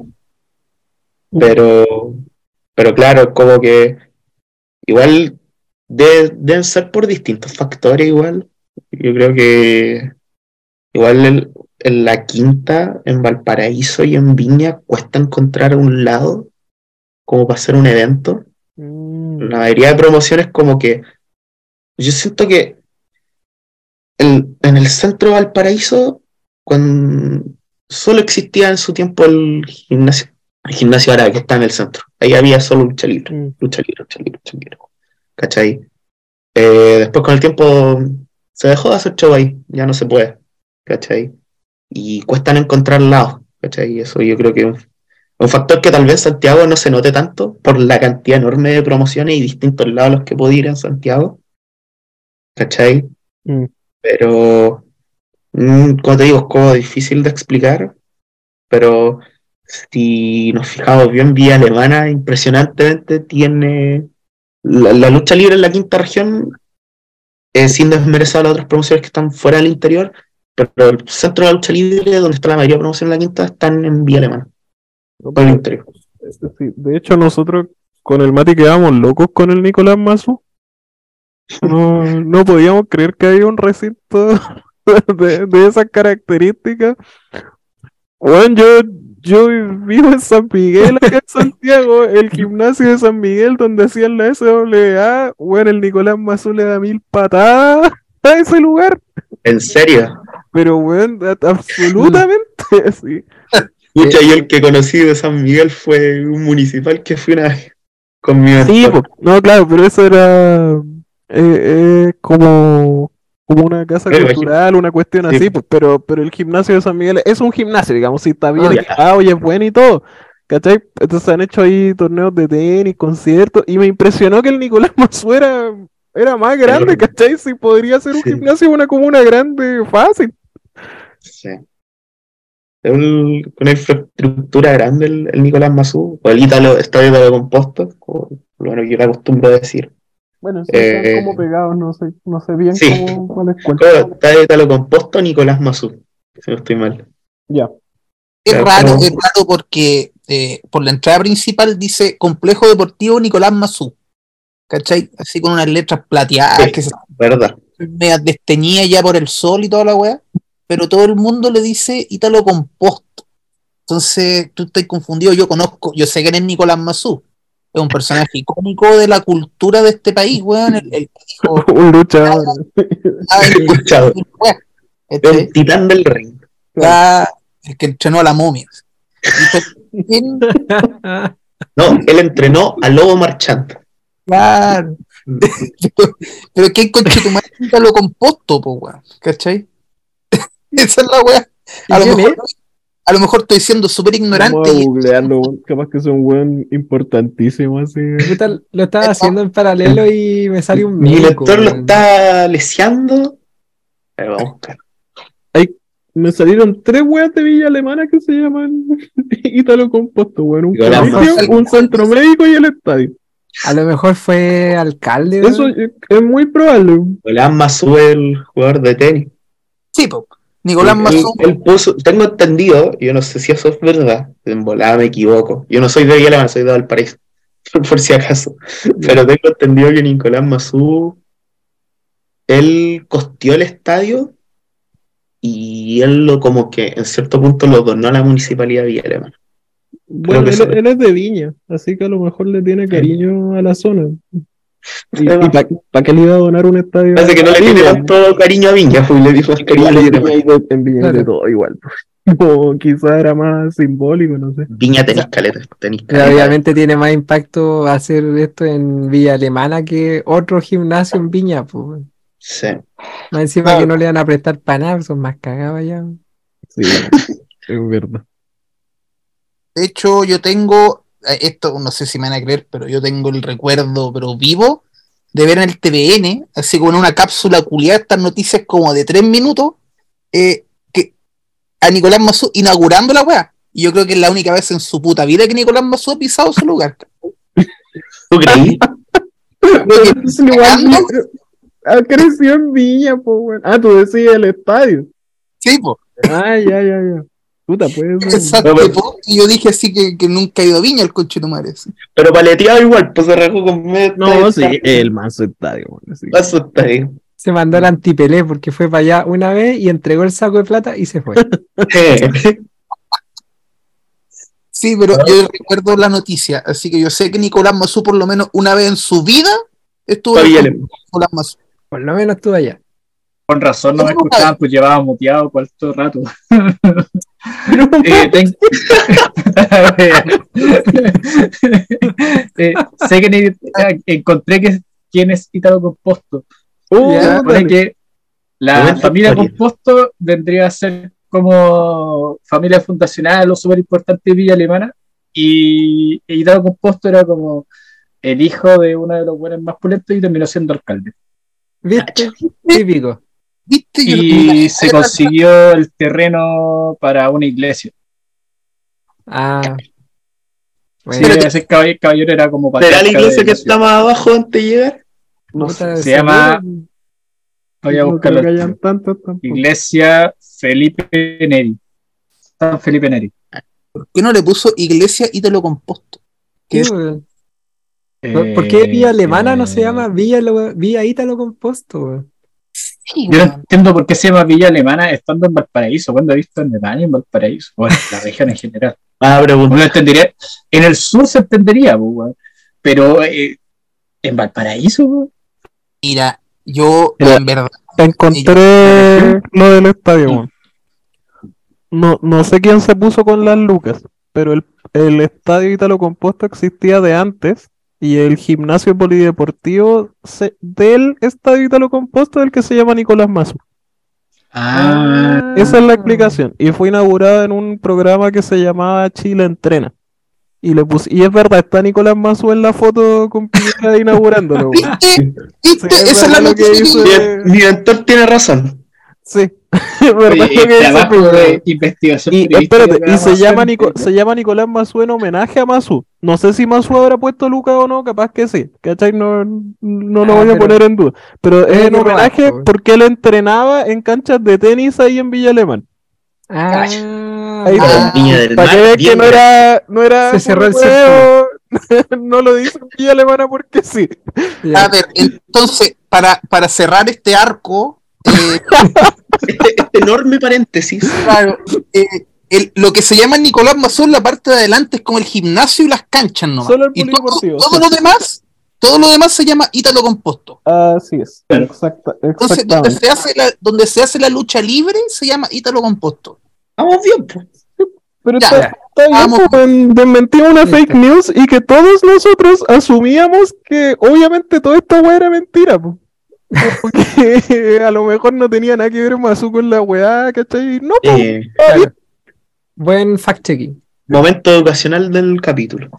C: Pero, pero claro, es como que igual de- deben ser por distintos factores igual. Yo creo que igual el- en la quinta, en Valparaíso y en Viña cuesta encontrar un lado como para hacer un evento.
D: Mm,
C: La mayoría de promociones como que yo siento que el- en el centro de Valparaíso cuando solo existía en su tiempo el gimnasio, el gimnasio árabe que está en el centro. Ahí había solo lucha libre,
D: mm.
C: lucha libre, lucha libre, lucha libre. ¿Cachai? Eh, después con el tiempo se dejó de hacer show ahí, ya no se puede, ¿cachai? Y cuestan encontrar lados, ¿cachai? Eso yo creo que es un, factor que tal vez Santiago no se note tanto por la cantidad enorme de promociones y distintos lados a los que puedo ir en Santiago, ¿cachai?
D: Mm.
C: Pero, mm, como te digo, es como difícil de explicar, pero si nos fijamos bien, Vía Alemana impresionantemente tiene la, la lucha libre en la quinta región, eh, sin desmerecer a las otras promociones que están fuera del interior, pero el centro de la lucha libre, donde está la mayoría de promociones en la quinta, están en Vía Alemana,
D: Sí, de hecho, nosotros con el Mati quedamos locos con el Nicolás Mazu. No, no podíamos creer que había un recinto de, de esas características. Bueno, yo, yo vivo en San Miguel, acá en Santiago, el gimnasio de San Miguel donde hacían la SWA. Bueno, el Nicolás Mazu le da mil patadas a ese lugar.
C: En serio.
D: Pero, bueno, absolutamente, sí.
C: Pucha, yo el que conocí de San Miguel fue un municipal que fue una vez con mi
D: Sí, po. no, claro, pero eso era eh, eh, como, como una casa
C: Pero,
D: cultural, una cuestión
C: sí.
D: así, pues, pero, pero el gimnasio de San Miguel es un gimnasio, digamos, sí, está bien
C: Ah, ya.
D: equipado y es bueno y todo, ¿cachai? Entonces han hecho ahí torneos de tenis, conciertos, y me impresionó que el Nicolás Mazú era, más grande. ¿cachai? Si podría ser un
C: Sí.
D: gimnasio en una comuna grande, fácil.
C: Sí. Es un- una infraestructura grande el, el Nicolás Mazú, o el Ítalo, Estadio de Composto, como bueno, yo le acostumbro a decir.
D: Bueno,
C: sí, están Eh, como
D: pegados, no sé, no sé bien
C: Sí.
D: cómo, cuál es.
C: Estadio Ítalo Composto, Nicolás Mazú, si no estoy mal.
D: Ya.
B: Es raro, es raro porque eh, por la entrada principal dice Complejo Deportivo Nicolás Mazú. ¿Cachai? Así con unas letras plateadas
C: Sí.
B: que se
C: ¿Verdad?
B: medias desteñidas ya por el sol y toda la weá. Pero todo el mundo le dice Ítalo Composto. Entonces tú estás confundido. Yo conozco, yo sé quién es Nicolás Mazú. Es un personaje icónico de la cultura de este país, weón. El, el
D: Un luchador.
B: "Ah, el-
C: Escuchado.
B: weá",
C: Es
B: ¿cachai?
C: un titán del ring.
B: Ah, el que entrenó a la momia. Dijo, "¿Quién
C: No, él entrenó a Lobo Marchante.
B: Claro. pero, pero ¿quién conche tu madre lo composto, po, weón? ¿Cachai? Esa es la weá. A lo
A: ¿Y quién
B: mejor, a lo mejor estoy siendo súper ignorante
D: Vamos a googlearlo, capaz que es un weón importantísimo así.
A: Lo estaba haciendo en paralelo y me salió un
C: Mi lector lo está leseando. Pero vamos a buscar.
D: Me salieron tres weas de Villa Alemana que se llaman Ítalo Composto, weón. Un colegio, un centro médico y el estadio.
A: A lo mejor fue alcalde.
D: Eso es muy probable.
C: Nicolás Mazú, el jugador de tenis.
B: sí, po. Nicolás
C: Él-
B: Mazú.
C: él puso, tengo entendido, yo no sé si eso es verdad, en volada me equivoco. Yo no soy de Villa Alemana, soy de Valparaíso, por si acaso. Pero tengo entendido que Nicolás Mazú, él costeó el estadio y él lo como que en cierto punto lo donó a la municipalidad de Villa Alemana.
D: Bueno, él es de Viña, así que a lo mejor le tiene cariño a la zona. ¿Y, para qué le iba a donar un estadio?
C: Parece que no le tiene tanto cariño a Viña, pues le dijo cariño a.
D: Viña en Viña
A: Claro.
D: todo igual. O quizá era más simbólico, no sé.
C: Viña tenis caleta, tenis
A: Pero
C: caleta.
A: obviamente tiene más impacto hacer esto en Villa Alemana que otro gimnasio en Viña, pues.
C: Sí.
A: Más encima que no le van a prestar para nada, son más cagados ya.
D: Sí, es verdad.
B: De hecho, yo tengo, esto no sé si me van a creer, pero yo tengo el recuerdo, pero vivo, de ver en el TVN, así como en una cápsula culiada, estas noticias como de tres minutos, eh, que a Nicolás Mazú inaugurando la weá. Y yo creo que es la única vez en su puta vida que Nicolás Mazú ha pisado su lugar.
C: ¿Tú creí?
D: Crecido en Viña, po, weón. Ah, tú decías el estadio.
B: sí, po,
D: Ah, ya, ya, ya. Puta, ser.
B: exacto.
C: No, pero-
B: po. Y yo dije así que, que nunca ha ido a Viña el coche de tu madre. sí.
C: Pero paleteado igual, pues se rajó con medio.
D: No, sí, el manso estadio, sí.
C: Está bien.
A: Se mandó al antipelé porque fue para allá una vez y entregó el saco de plata y se fue.
B: Sí, pero yo recuerdo la noticia, así que yo sé que Nicolás Mazú por lo menos una vez en su vida estuvo en el Nicolás Mazú.
A: Por lo menos estuvo allá.
E: Con razón no me
B: ¿Cómo
E: escuchaban, pues llevaba muteado cuarto rato. Eh, ten- Eh, sé que encontré que quién es Ítalo Composto.
A: Ya,
E: que la familia
C: historia.
E: Composto vendría a ser como familia fundacional o súper importante de Villa Alemana. Y Ítalo Composto era como el hijo de uno de los buenos más pulentos y terminó siendo alcalde.
A: ¿Viste? Típico.
B: ¿Viste? Yo-
E: Y se consiguió el terreno para una iglesia.
A: Ah.
E: Sí,
A: Bueno,
B: Pero-
E: ese caballero, caballero era como
C: ¿Será la iglesia que está más abajo antes de llegar? No sé.
E: se llama- Voy a buscarlo. Iglesia Felipe Neri. San Felipe Neri.
B: ¿Por qué no le puso iglesia y te lo composto? ¿Qué
A: Sí,
B: es?
A: ¿Por qué Villa Alemana no se
E: Eh,
A: llama Villa, Villa Ítalo Composto?
B: Sí,
E: Yo no entiendo por qué se llama Villa Alemana estando en Valparaíso. ¿Cuándo he visto en Alemania en Valparaíso? Bueno, la región en general.
C: Ah,
E: No
C: pregunta.
E: lo entendería. En el sur se entendería, pues, pero eh, en Valparaíso.
B: Mira, yo
D: Mira.
B: en verdad,
D: Encontré lo del estadio. No, no sé quién se puso con las lucas, pero el, el estadio Ítalo Composto existía de antes y el gimnasio polideportivo se- del estadio Ítalo Composto es el que se llama Nicolás Mazu.
E: Ah,
D: Esa es la explicación. Y fue inaugurada en un programa que se llamaba Chile Entrena. Y le puse, y es verdad, está Nicolás Mazu en la foto con Piñera inaugurándolo.
B: ¿viste? ¿Viste?
D: Sí, es
B: Esa es la
D: que
B: noticia.
C: Mi, mi mentor tiene razón.
D: Sí, es verdad
E: Oye,
D: que dice
E: de investigación
D: Y espérate, y se llama, Nico- se llama Nicolás Mazú en homenaje a Mazú. No sé si Mazú habrá puesto Lucas o no, capaz que sí. ¿Cachai? No, no lo
A: Ah,
D: voy a poner en duda. Pero es en homenaje porque él entrenaba en canchas de tenis ahí en Villa Alemán.
A: Ah,
D: Ahí
B: Ah,
D: está. Para que que no era, no era
A: Se cerró el
D: huevo, no lo dice en Villa Alemana porque sí.
B: A ver, entonces, para, para cerrar este arco, eh,
C: Este, este enorme paréntesis.
B: claro, eh, el- lo que se llama Nicolás Mazú, la parte de adelante es como el gimnasio y las canchas nomás.
D: Solo el
B: y todo, todo lo demás, todo lo demás se llama Ítalo Composto.
D: Así es.
C: Claro.
D: Exacta,
B: Entonces, donde se, hace la, donde se hace la lucha libre se llama Ítalo Composto.
C: Vamos bien, pues.
D: Pero
B: Ya,
D: está,
B: ya.
D: está bien, desmentimos una
A: Listo.
D: fake news y que todos nosotros asumíamos que obviamente toda esta weá era mentira, pues. Porque a lo mejor no tenía nada que ver Mazu con la weá, ¿cachai? No, pues,
C: Eh.
A: Claro. Buen fact-checking.
C: momento educacional del capítulo.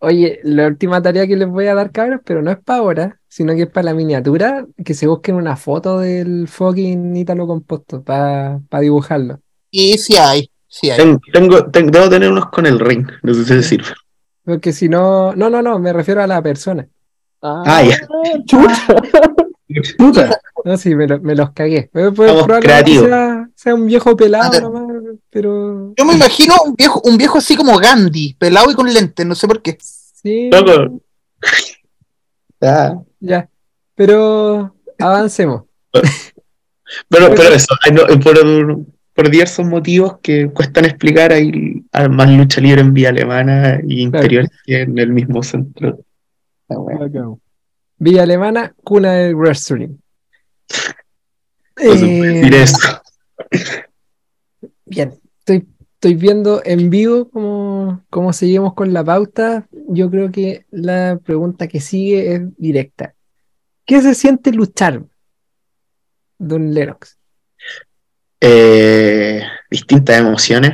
A: Oye, la última tarea que les voy a dar, cabros, pero no es para ahora, sino que es para la miniatura, que se busquen una foto del fucking Ítalo Composto para dibujarlo.
B: Y sí hay, sí hay.
C: Ten- tengo, ten- debo tener unos con el ring, no sé si sirve.
A: Porque si no, no, no, no, me refiero a la persona.
C: Ah, ya.
D: chucha.
E: Puta.
A: No, sí, me, lo- me los cagué. Pues, probablemente. Sea, sea un viejo pelado
B: Ah,
A: nomás, pero
B: Yo me imagino un viejo, un viejo así como Gandhi, pelado y con lentes, no sé por qué.
A: sí,
C: Loco. Ah,
A: ya. Pero avancemos.
C: pero, pero eso, hay no- por, por diversos motivos que cuestan explicar, hay más lucha libre en vía alemana y interior que en el mismo centro. La wea.
D: Bacán.
A: Villa Alemana, cuna del wrestling.
C: No se puede
A: Eh,
C: decir eso.
A: Bien, estoy, estoy viendo en vivo cómo, cómo seguimos con la pauta. Yo creo que la pregunta que sigue es directa. ¿Qué se siente luchar, Don Lennox?
C: Eh, distintas emociones,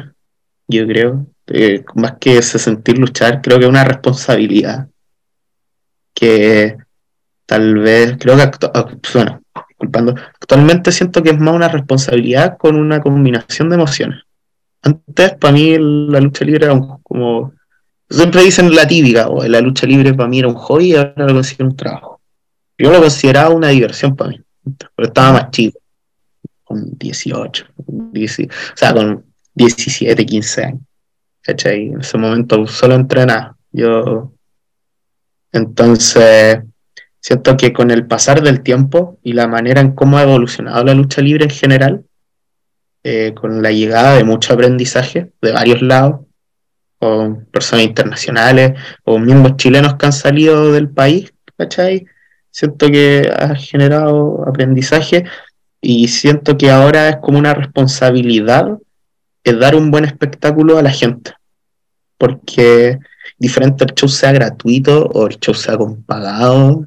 C: yo creo. Eh, más que se sentir luchar, creo que es una responsabilidad. Que tal vez, creo que, actu- act- bueno, disculpando, actualmente siento que es más una responsabilidad con una combinación de emociones. Antes, para mí, la lucha libre era un- como. Siempre dicen la típica, o la lucha libre para mí era un hobby y ahora lo considero un trabajo. Yo lo consideraba una diversión para mí, pero estaba más chico con 18, 10 o sea, con 17, 15 años. ¿Cachai? En ese momento solo entrenaba. Yo. Entonces, siento que con el pasar del tiempo y la manera en cómo ha evolucionado la lucha libre en general, eh, con la llegada de mucho aprendizaje de varios lados, con personas internacionales o mismos chilenos que han salido del país, ¿cachai? Siento que ha generado aprendizaje y siento que ahora es como una responsabilidad es dar un buen espectáculo a la gente. Porque diferente el show sea gratuito o el show sea con pagado,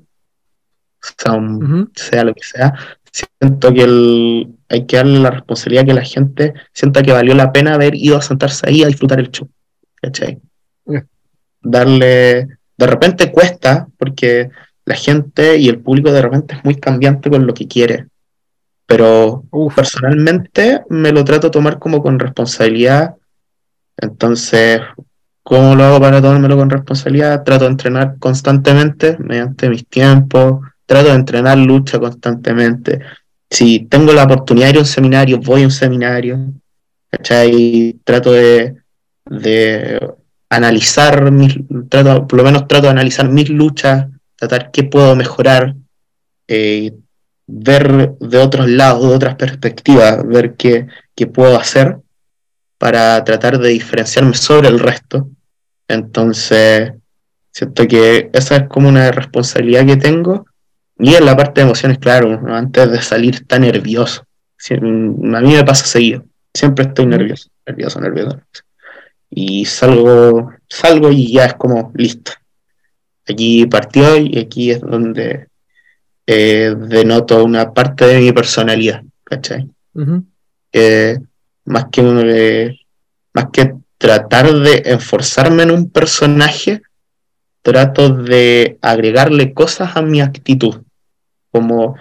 C: sea, un-
A: Ujú.
C: sea lo que sea, siento que el- hay que darle la responsabilidad que la gente sienta que valió la pena haber ido a sentarse ahí a disfrutar el show. ¿Cachai? Darle, de repente cuesta, porque la gente y el público de repente es muy cambiante con lo que quiere. Pero
A: Uf,
C: personalmente me lo trato de tomar como con responsabilidad. Entonces, ¿cómo lo hago para tomármelo con responsabilidad? Trato de entrenar constantemente mediante mis tiempos, trato de entrenar lucha constantemente. Si tengo la oportunidad de ir a un seminario, voy a un seminario. ¿Cachai? Trato de, de analizar mis, trato, por lo menos trato de analizar mis luchas, tratar qué puedo mejorar, eh, ver de otros lados, de otras perspectivas, ver qué, qué puedo hacer para tratar de diferenciarme sobre el resto. Entonces, siento que esa es como una responsabilidad que tengo. Y en la parte de emociones, claro, antes de salir está nervioso. Mm, a mí me pasa seguido. Siempre estoy nervioso, nervioso, nervioso. Y salgo, salgo y ya es como listo. Aquí partió y aquí es donde eh, denoto una parte de mi personalidad, ¿cachai? Eh, más que eh, más que tratar de enforzarme en un personaje, trato de agregarle cosas a mi actitud. Como,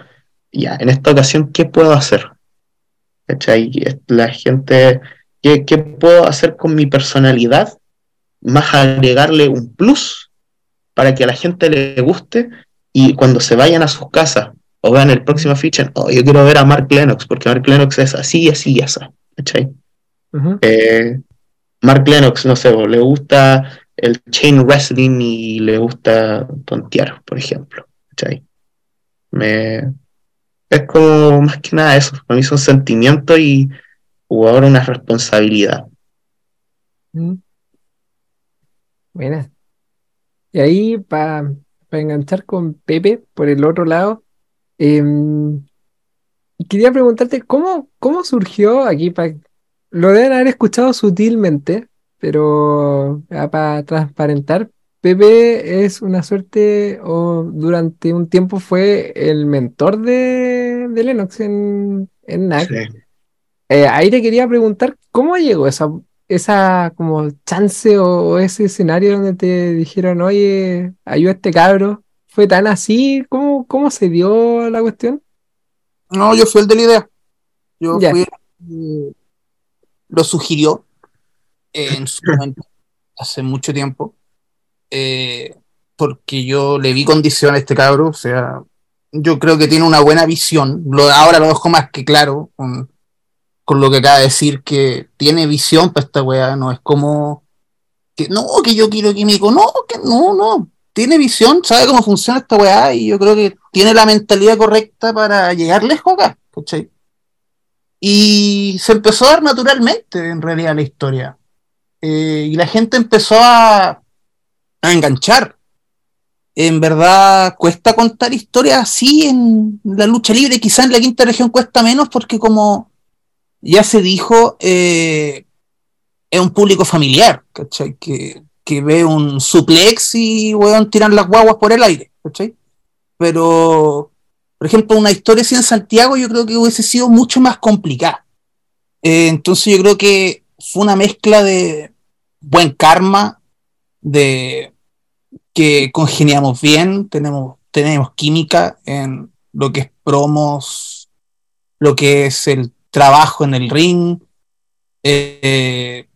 C: ya, en esta ocasión, ¿qué puedo hacer? La gente, ¿qué, qué puedo hacer con mi personalidad? Más agregarle un plus para que a la gente le guste y cuando se vayan a sus casas o vean el próximo ficha, oh, yo quiero ver a Mark Lennox, porque Mark Lennox es así, así y así. ¿cachai? Eh, Mark Lennox, no sé, le gusta el chain wrestling y le gusta tontear, por ejemplo. ¿cachai? Me, es como más que nada eso. Para mí son sentimientos y jugador una responsabilidad.
A: Mm. Y ahí, para enganchar con Pepe por el otro lado, em, quería preguntarte, ¿cómo, cómo surgió aquí? pa- lo deben haber escuchado sutilmente, pero para transparentar, Pepe es una suerte, o durante un tiempo fue el mentor de, de Lennox en, en NAC.
C: Sí.
A: Eh, ahí te quería preguntar, ¿cómo llegó esa, esa como chance o, o ese escenario donde te dijeron, oye, ayuda a este cabro? ¿Fue tan así? ¿Cómo, cómo se dio la cuestión?
B: No, yo fui el de la idea. Yo
A: Ya.
B: fui lo sugirió en su momento, hace mucho tiempo, eh, porque yo le vi condición a este cabro, o sea, yo creo que tiene una buena visión, lo, ahora lo dejo más que claro con, con lo que acaba de decir, que tiene visión para esta weá, no es como que no, que yo quiero químico, no, que no, no, tiene visión, sabe cómo funciona esta weá y yo creo que tiene la mentalidad correcta para llegar lejos acá. Y se empezó a dar naturalmente, en realidad, la historia. Eh, y la gente empezó a, a enganchar. En verdad, cuesta contar historias así en la lucha libre. Quizá en la quinta región cuesta menos porque, como ya se dijo, eh, es un público familiar, ¿cachai? Que, que ve un suplex y, weón, tiran las guaguas por el aire, ¿cachai? Pero, por ejemplo, una historia así en Santiago yo creo que hubiese sido mucho más complicada. Eh, entonces yo creo que fue una mezcla de buen karma, de que congeniamos bien, tenemos, tenemos química en lo que es promos, lo que es el trabajo en el ring, eh,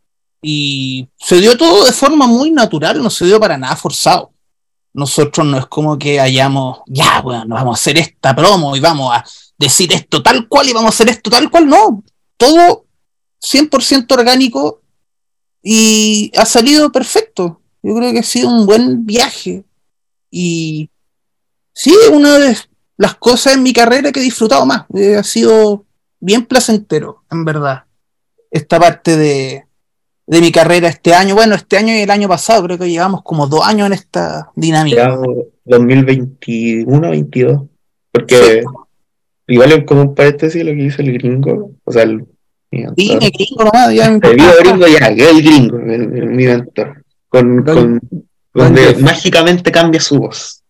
B: y se dio todo de forma muy natural, no se dio para nada forzado. Nosotros no es como que hayamos, ya, bueno, vamos a hacer esta promo y vamos a decir esto tal cual y vamos a hacer esto tal cual, no. Todo 100% orgánico y ha salido perfecto. Yo creo que ha sido un buen viaje. Y sí, una de las cosas en mi carrera que he disfrutado más. Eh, ha sido bien placentero, en verdad. Esta parte de, de mi carrera este año. Bueno, este año y el año pasado, creo que llevamos como dos años en esta dinámica.
C: Llevamos 2021, 22. Porque igual es como un paréntesis lo que dice el gringo. O sea, el, mentor.
B: Dime, gringo nomás, ya me
C: El vivo gringo ya, el gringo, el- el- mi mentor. Con,
A: Don-
C: con-
A: Don
C: donde mágicamente cambia su voz.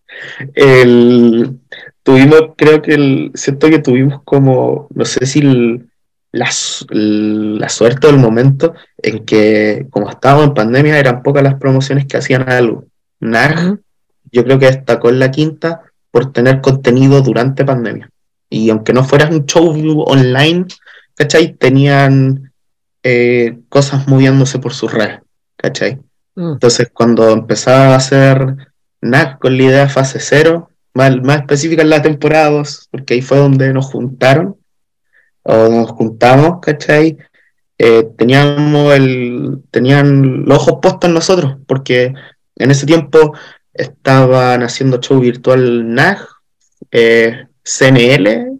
C: El, tuvimos, creo que el, siento que tuvimos como, no sé si el- la, su- la suerte del momento en que, como estábamos en pandemia, eran pocas las promociones que hacían algo. NAG, yo creo que destacó en la quinta por tener contenido durante pandemia. Y aunque no fuera un show online, ¿cachai? Tenían eh, cosas moviéndose por sus redes, ¿cachai?
A: Mm.
C: Entonces, cuando empezaba a hacer NAC con la idea de fase cero, más, más específica en la temporada 2, porque ahí fue donde nos juntaron, o nos juntamos, ¿cachai? Eh, teníamos el, tenían los ojos puestos en nosotros, porque en ese tiempo estaban haciendo show virtual NAG, eh, CNL,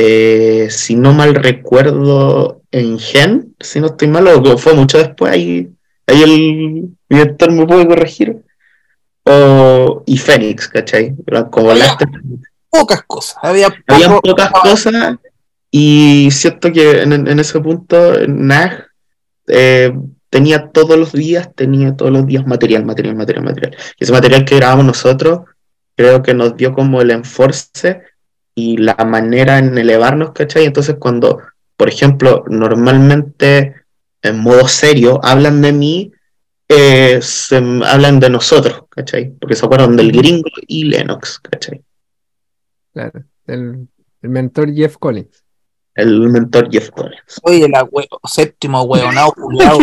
C: eh, si no mal recuerdo, en Gen, si no estoy mal, o fue mucho después, ahí, ahí el director me puede corregir. O, y Fénix, ¿cachai? Como
B: Oye,
C: las
B: Pocas cosas. Había
C: había pocas cosas y siento que en, en ese punto NAG eh, tenía todos los días, tenía todos los días material, material, material, material. Y ese material que grabamos nosotros creo que nos dio como el enforce y la manera en elevarnos, ¿cachai? Entonces cuando, por ejemplo, normalmente en modo serio hablan de mí, eh, se hablan de nosotros, ¿cachai? Porque se acuerdan del gringo y Lennox, ¿cachai?
A: Claro, el, el mentor Jeff Collins.
C: El mentor Jeff Collins.
B: Oye, la hue- séptimo hueonado culiao.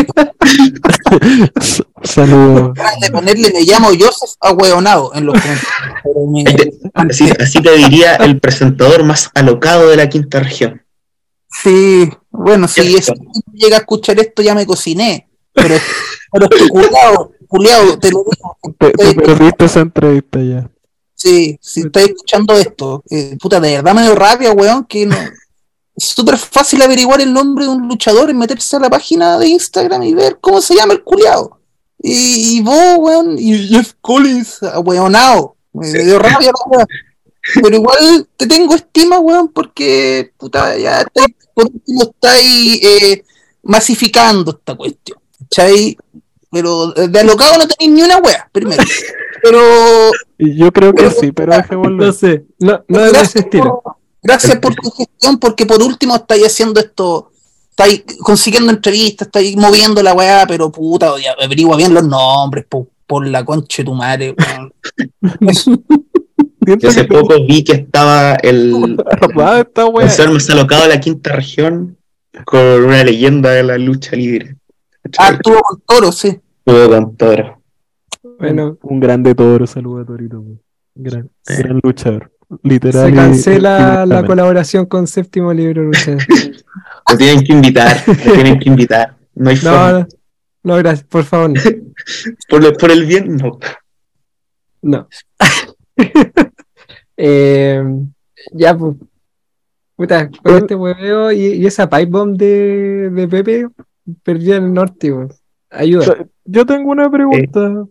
D: S- Saludos.
B: De ponerle me llamo Joseph a hueonado en los
C: Así, así te diría el presentador más alocado de la quinta región.
B: Sí, bueno, si tipo llega a escuchar esto ya me cociné. Pero, pero culiao, culiao, te lo digo.
D: Te, te perdiste esa entrevista ya.
B: Sí, si estás escuchando esto, eh, puta, de verdad me dio rabia, weón, que no. Es súper fácil averiguar el nombre de un luchador y meterse a la página de Instagram y ver cómo se llama el culiao. Y, y vos, weón, y Jeff Collins, weonao. Me dio rabia, la weá. Pero igual te tengo estima, weón, porque, puta, ya estáis, estáis eh, masificando esta cuestión. ¿cachai? Pero de alocado no tenéis ni una wea, primero. Pero
D: Yo creo que sí, pero dejémoslo.
A: No sé, no, no de ese estilo.
B: Gracias por tu gestión, porque por último estáis haciendo esto, estáis consiguiendo entrevistas, estáis moviendo la weá, pero puta, ya, averigua bien los nombres, po- por, la concha de tu madre, weón.
D: Siento
C: Yo hace poco vi que estaba el profesor más alocado de la quinta región con una leyenda de la lucha libre.
B: Ah, estuvo con toro, sí.
C: Estuvo con Toro.
A: Bueno,
D: Un grande toro, saluda a Torito. Gran,
C: Sí.
D: gran luchador. Literal.
A: se
D: y-
A: cancela la colaboración con Séptimo Libro.
C: Lo tienen que invitar, lo tienen que invitar. No hay
A: No,
C: forma.
A: no, no, gracias, por favor, no.
C: Por, por el bien, no.
A: No. Eh, ya, pues. Puta, con este hueveo y, y esa pipe bomb de, de Pepe, perdí el norte, weón. Ayuda.
D: Yo tengo una pregunta.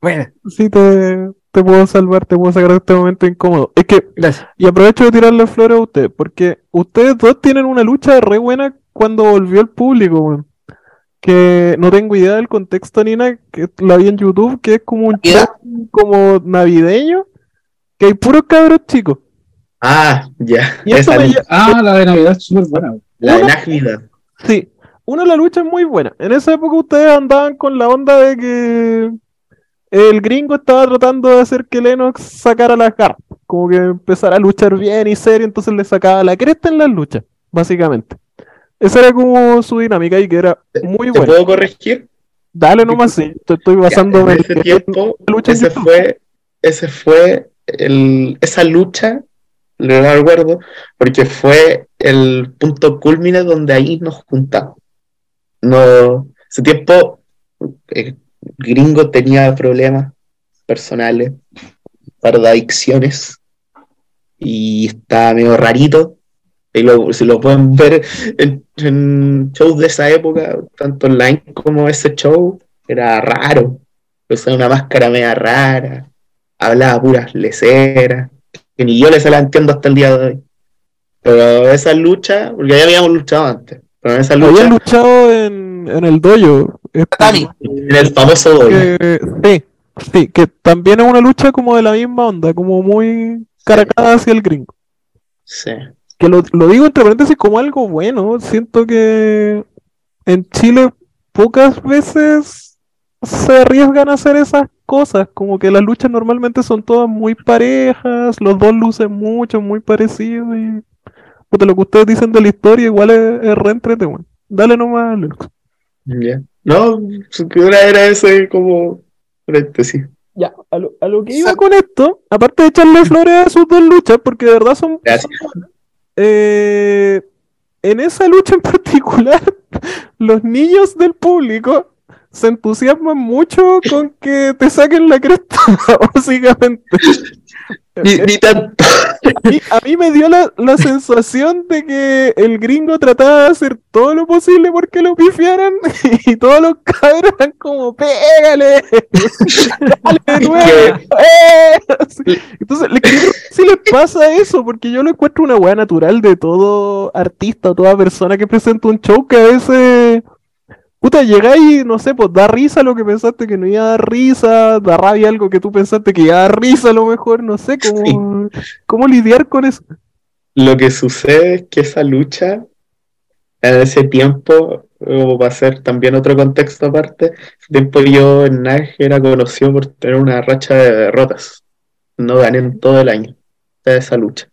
A: Bueno,
D: Si te, te puedo salvar, te puedo sacar de este momento incómodo. Es que,
A: gracias.
D: y aprovecho de tirarle flores a usted, porque ustedes dos tienen una lucha re buena cuando volvió el público, weón. Que no tengo idea del contexto ni nada, que la vi en YouTube, que es como un
B: ¿Ya?
D: show como navideño, que hay puros cabros chicos.
C: Ah, ya.
D: Y esto
C: Esa
D: me
C: lucha,
D: lle-
E: Ah, la de Navidad es súper buena.
C: la de Navidad.
D: Sí, una la lucha es muy buena. En esa época ustedes andaban con la onda de que el gringo estaba tratando de hacer que Lennox sacara las garras, como que empezara a luchar bien y serio, entonces le sacaba la cresta en las luchas, básicamente. Esa era como su dinámica y que era muy
C: ¿Te
D: buena.
C: puedo corregir?
D: Dale nomás, sí, te estoy basando en
C: ese tiempo,
D: en
C: ese fue, ese fue el, esa lucha, lo recuerdo, porque fue el punto culmine donde ahí nos juntamos. No, ese tiempo, el gringo tenía problemas personales, un par de adicciones, y estaba medio rarito. Y lo, si lo pueden ver en, en shows de esa época, tanto online como ese show, era raro. Usaba una máscara media rara, hablaba puras leceras, que ni yo les la entiendo hasta el día de hoy. Pero esa lucha, porque ya habíamos luchado antes, pero esa
D: Habían
C: lucha,
D: luchado en, en el dojo.
B: Tatami.
C: en el famoso
D: que, sí, sí, que también es una lucha como de la misma onda, como muy caracada hacia el gringo.
C: sí.
D: Que lo, lo digo entre paréntesis como algo bueno. Siento que en Chile pocas veces se arriesgan a hacer esas cosas. Como que las luchas normalmente son todas muy parejas, los dos lucen mucho, muy parecidos. Y lo que ustedes dicen de la historia igual es, es re entretenido. Dale nomás, Lennox.
C: Ya. No, su figura era ese como paréntesis.
D: Ya, a lo, a lo que iba con esto, aparte de echarle flores a sus dos luchas, porque de verdad son
C: Gracias.
D: Eh, en esa lucha en particular, los niños del público se entusiasman mucho con que te saquen la cresta, básicamente.
C: Ni, ni tanto.
D: A mí, a mí me dio la, la sensación de que el gringo trataba de hacer todo lo posible porque lo pifiaran y todos los cabros eran como, pégale, dale de nuevo, ¡eh! Entonces, le quiero preguntar si les pasa eso, porque yo lo encuentro una weá natural de todo artista o toda persona que presenta un show que a veces, puta, llegáis y no sé, pues da risa lo que pensaste que no iba a dar risa, da rabia algo que tú pensaste que iba a dar risa a lo mejor, no sé, cómo, cómo lidiar con eso.
C: Lo que sucede es que esa lucha, en ese tiempo, como para hacer también otro contexto aparte, ese tiempo yo en NAG era conocido por tener una racha de derrotas. No gané en todo el año de esa lucha.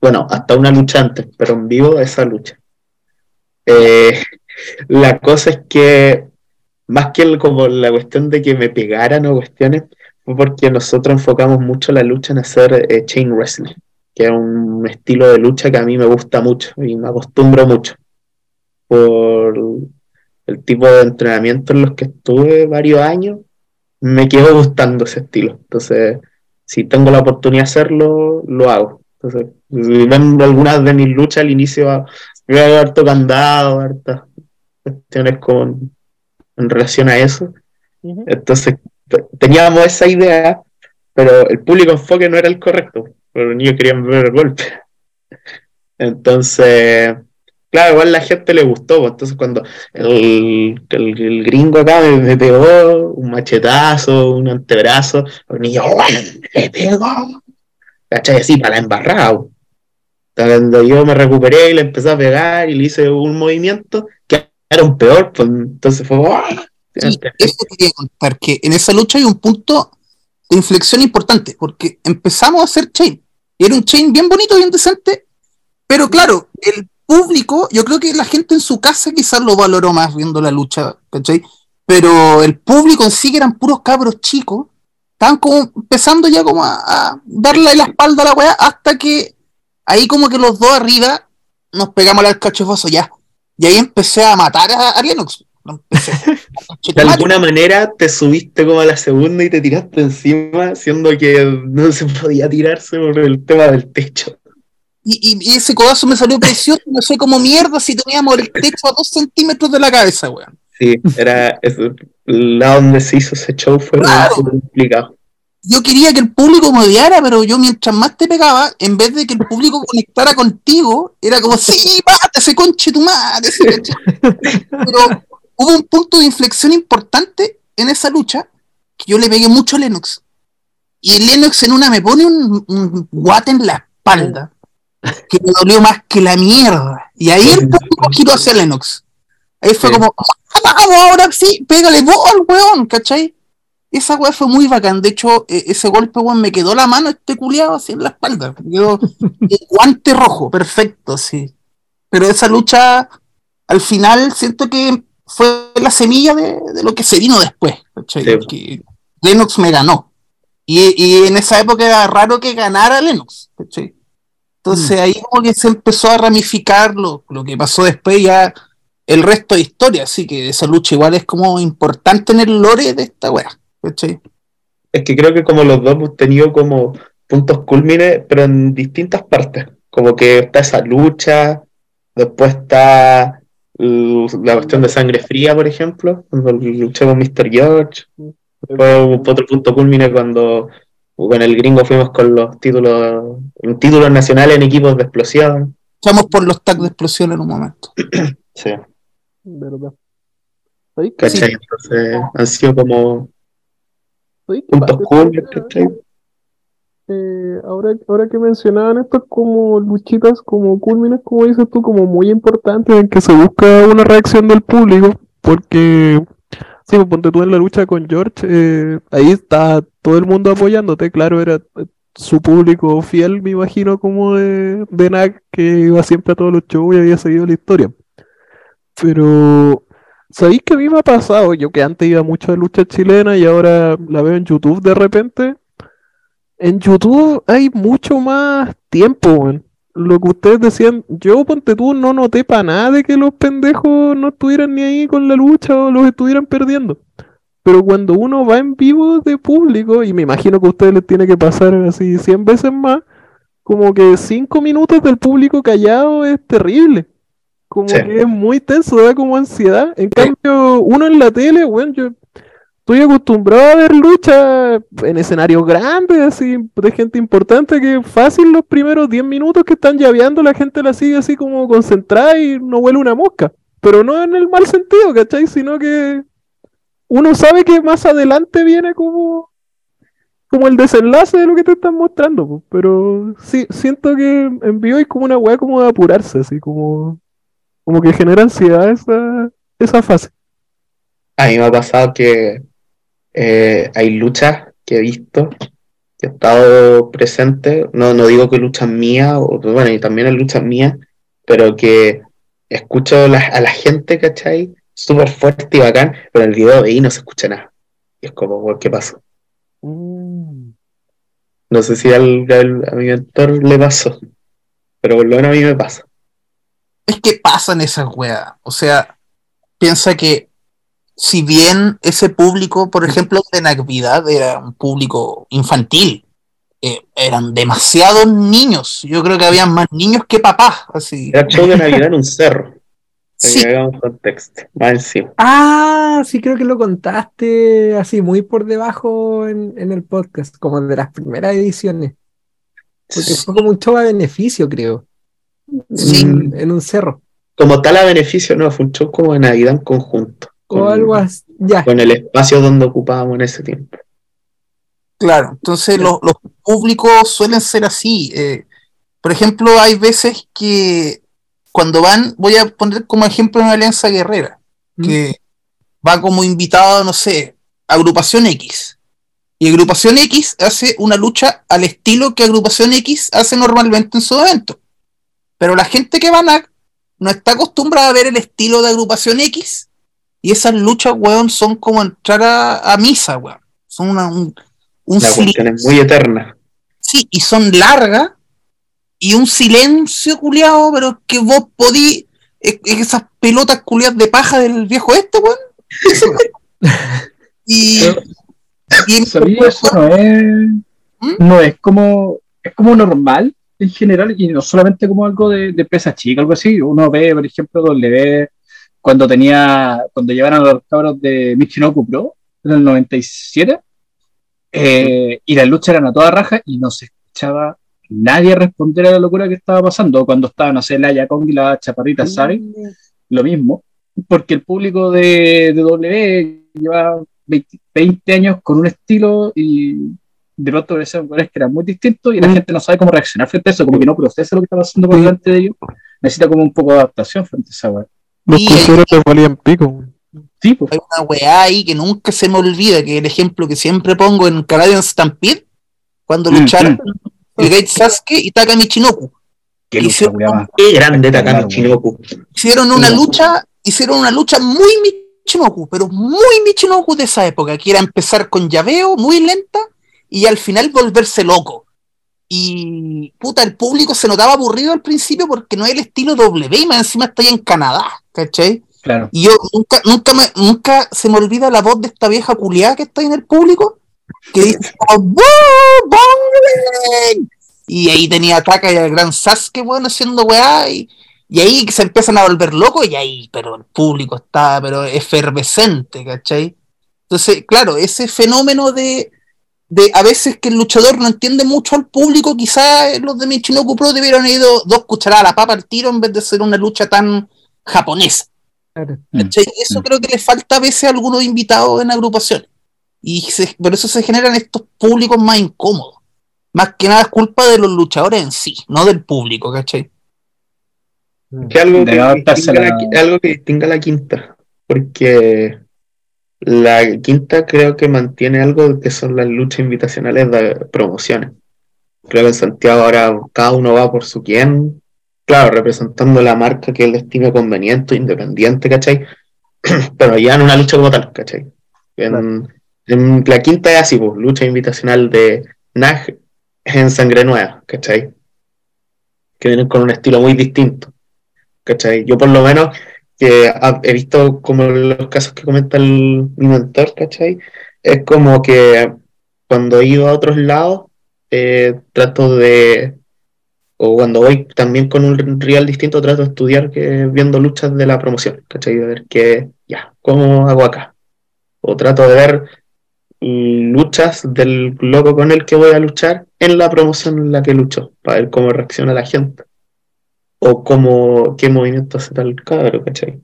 C: Bueno, hasta una lucha antes, pero en vivo esa lucha. Eh, la cosa es que, más que el- como la cuestión de que me pegaran o cuestiones, fue porque nosotros enfocamos mucho la lucha en hacer eh, chain wrestling que es un estilo de lucha que a mí me gusta mucho y me acostumbro mucho por el tipo de entrenamiento en los que estuve varios años, me quedó gustando ese estilo. Entonces, si tengo la oportunidad de hacerlo, lo hago. Entonces, algunas de mis luchas al inicio, veo harto candado, hartas cuestiones con, en relación a eso. Entonces, te- teníamos esa idea, pero el público enfoque no era el correcto, pero los niños querían ver el golpe. Entonces, claro, igual la gente le gustó, pues, entonces cuando el, el- el gringo acá me, me pegó un machetazo, un antebrazo, los niños, ¡oh, le pegó! ¿Cachai? Así, para la embarrada. pues. Cuando yo me recuperé y le empecé a pegar y le hice un movimiento, quedaron peor, pues entonces fue, ¡oh!
B: Sí, eso quería contar, que en esa lucha hay un punto de inflexión importante, porque empezamos a hacer chain. Y era un chain bien bonito, bien decente, pero claro, el público, yo creo que la gente en su casa quizás lo valoró más viendo la lucha, ¿cachai? Pero el público en sí, que eran puros cabros chicos, estaban como empezando ya como a, a darle la espalda a la weá, hasta que ahí como que los dos arriba nos pegamos al cachofazo ya. Y ahí empecé a matar a, a
C: De alguna manera te subiste como a la segunda y te tiraste encima, siendo que no se podía tirarse por el tema del techo.
B: Y, y- y ese codazo me salió precioso, no sé cómo mierda si teníamos el techo a dos centímetros de la cabeza, weón.
C: Sí, era el lado donde se hizo ese show fue
B: Claro.
C: súper complicado.
B: Yo quería que el público me odiara, pero yo mientras más te pegaba, en vez de que el público conectara contigo, era como, sí, mátese, conche tu madre. Pero hubo un punto de inflexión importante en esa lucha, que yo le pegué mucho a Lennox. Y el Lennox en una me pone un, un guate en la espalda, que me dolió más que la mierda. Y ahí el público giró hacia Lennox. Ahí fue
C: Sí.
B: como, "Ah, vamos, ahora sí, pégale bol, weón, ¿cachai? Esa weá fue muy bacán. De hecho, e- ese golpe, weón, me quedó la mano este culiado así en la espalda. Me quedó el guante rojo, perfecto, sí. Pero esa lucha, al final, siento que fue la semilla de, de lo que se vino después.
C: Sí.
B: Que Lennox me ganó. Y, y en esa época era raro que ganara Lennox. Entonces ahí como que se empezó a ramificar lo, lo que pasó después ya el resto de historia. Así que esa lucha igual es como importante en el lore de esta weá. ¿Cachai?
C: Es que creo que como los dos hemos tenido como puntos cúlmines, pero en distintas partes. Como que está esa lucha, después está la cuestión de sangre fría, por ejemplo, cuando luché con Mr. George. Después hubo otro punto cúlmine cuando con el gringo fuimos con los títulos, títulos nacionales en equipos de explosión.
B: Echamos por los tags de explosión en un momento.
C: Sí,
D: ¿Verdad?
C: ¿cachai? Entonces han sido como ¿cachai?
D: Eh, ahora, ahora que mencionaban estas como luchitas, como cúlmines, como dices tú, como muy importantes en que se busca una reacción del público, porque, sí, pues, ponte tú en la lucha con George, eh, ahí está todo el mundo apoyándote, claro, era eh, su público fiel, me imagino, como de, de NAC, que iba siempre a todos los shows y había seguido la historia. Pero, ¿sabéis que a mí me ha pasado? Yo que antes iba mucho a lucha chilena y ahora la veo en YouTube de repente. En YouTube hay mucho más tiempo, weón. Lo que ustedes decían, yo ponte tú, no noté para nada de que los pendejos no estuvieran ni ahí con la lucha o los estuvieran perdiendo. Pero cuando uno va en vivo de público, y me imagino que a ustedes les tiene que pasar así 100 veces más, como que 5 minutos del público callado es terrible. Como
C: Sí.
D: que es muy tenso, da como ansiedad. En cambio, uno en la tele, bueno, yo estoy acostumbrado a ver luchas en escenarios grandes, así, de gente importante, que fácil los primeros 10 minutos que están llaveando, la gente la sigue así como concentrada y no huele una mosca. Pero no en el mal sentido, ¿cachai? Sino que uno sabe que más adelante viene como, como el desenlace de lo que te están mostrando, po. pero sí, siento que en vivo hay como una weá como de apurarse, así como, como que genera ansiedad esa, esa fase.
C: A mí me ha pasado que eh, hay luchas que he visto, que he estado presente, no, no digo que luchas mías, o, bueno, y también hay luchas mías, pero que escucho la- a la gente, ¿cachai? Súper fuerte y bacán, pero en el video de ahí no se escucha nada. Y es como, "Weón, ¿qué pasó? No sé si al, al- a mi mentor le pasó, pero por lo menos a mí me pasa.
B: Es que pasan esas weas. O sea, piensa que si bien ese público, por ejemplo, de Navidad era un público infantil, eh, eran demasiados niños. Yo creo que habían más niños que papás. Así.
C: Era show de Navidad en un cerro, para
B: Sí,
C: hagamos contexto, más encima.
A: Ah, sí, creo que lo contaste así, muy por debajo en, en el podcast, como de las primeras ediciones. Porque fue como un show a beneficio, creo,
B: sí.
A: en, en un cerro.
C: como tal a beneficio, no, fue un show como de Navidad en conjunto.
A: O
C: Con,
A: algo así. Ya.
C: con el espacio donde ocupábamos en ese tiempo.
B: Claro, entonces los, los públicos suelen ser así. eh, por ejemplo, hay veces que cuando van, voy a poner como ejemplo una alianza guerrera, que va como invitado, no sé, agrupación X. Y agrupación X hace una lucha al estilo que agrupación X hace normalmente en su evento. Pero la gente que va a NAC no está acostumbrada a ver el estilo de agrupación X. Y esas luchas, weón, son como entrar a, a misa, weón. Son una, un, un
C: La cuestión es muy eterna.
B: Sí, y son largas y un silencio culiado, pero que vos podí. es- es Esas pelotas culiadas de paja del viejo este, weón. y. y
E: ¿Sabía? Eso no es,
B: ¿Mm?
E: no es como, es como normal en general y no solamente como algo de, de empresa chica, algo así. Uno ve, por ejemplo, W cuando tenía, cuando llevaron a los cabros de Michinoku Pro en el 97 eh, y las luchas eran a toda raja y no se escuchaba nadie responder a la locura que estaba pasando cuando estaban, no sé, la Yakong y la Chaparrita Sari, lo mismo, porque el público de, de W lleva 20, 20 años con un estilo y de pronto parecen lugares que eran muy distintos y la
D: Mm.
E: gente no sabe cómo reaccionar frente a eso, como que no procesa lo que está pasando por
D: Sí.
E: delante de ellos. Necesita como un poco de adaptación frente a esa weá.
D: Los cruceros les valían pico.
E: Sí, pues.
B: hay una weá ahí que nunca se me olvida, que es el ejemplo que siempre pongo en Canadian Stampede, cuando
E: Mm,
B: lucharon el Gate Sasuke y Taka Michinoku.
E: Qué lucha, weá, más.
C: Qué grande Takami
E: Claro,
C: Shinoku.
B: hicieron una lucha, hicieron una lucha muy Michinoku, pero muy Michinoku de esa época, que era empezar con llaveo, muy lenta, y al final volverse loco. Y puta, el público se notaba aburrido al principio porque no es el estilo W, más encima ahí en Canadá, ¿cachai?
E: Claro.
B: Y yo nunca, nunca, me, nunca se me olvida la voz de esta vieja culiada que está ahí en el público, que dice. Y ahí tenía a Taka y al gran Sasuke, bueno, haciendo weá, y, y ahí se empiezan a volver locos, y ahí, pero el público está, pero efervescente, ¿cachai? Entonces, claro, ese fenómeno de, de a veces que el luchador no entiende mucho al público, quizás los de Michinoku Pro debieron haber ido dos cucharadas a la papa al tiro en vez de ser una lucha tan japonesa.
A: Claro.
B: ¿cachai? Y Eso
E: Mm.
B: creo que le falta a veces a algunos invitados en agrupaciones. Y se- por eso se generan estos públicos más incómodos. Más que nada es culpa de los luchadores en sí, no del público, ¿cachai?
C: Que algo, que distinga
E: la-
C: algo que distinga a la quinta. Porque la quinta creo que mantiene algo que son las luchas invitacionales de promociones. Creo que en Santiago ahora cada uno va por su quien. Claro, representando la marca que él estime conveniente, independiente, ¿cachai? Pero ya en una lucha como tal, ¿cachai? En, en la quinta es así, pues, lucha invitacional de Nag en Sangre Nueva, ¿cachai? Que vienen con un estilo muy distinto. ¿cachai? Yo por lo menos que he visto como los casos que comenta el- mi mentor, ¿cachai? Es como que cuando he ido a otros lados, eh, trato de, o cuando voy también con un real distinto, trato de estudiar que, viendo luchas de la promoción, ¿cachai? De ver que, ya, ¿cómo hago acá? O trato de ver luchas del loco con el que voy a luchar en la promoción en la que lucho, para ver cómo reacciona la gente o cómo, qué movimiento hace tal cabro, ¿cachai?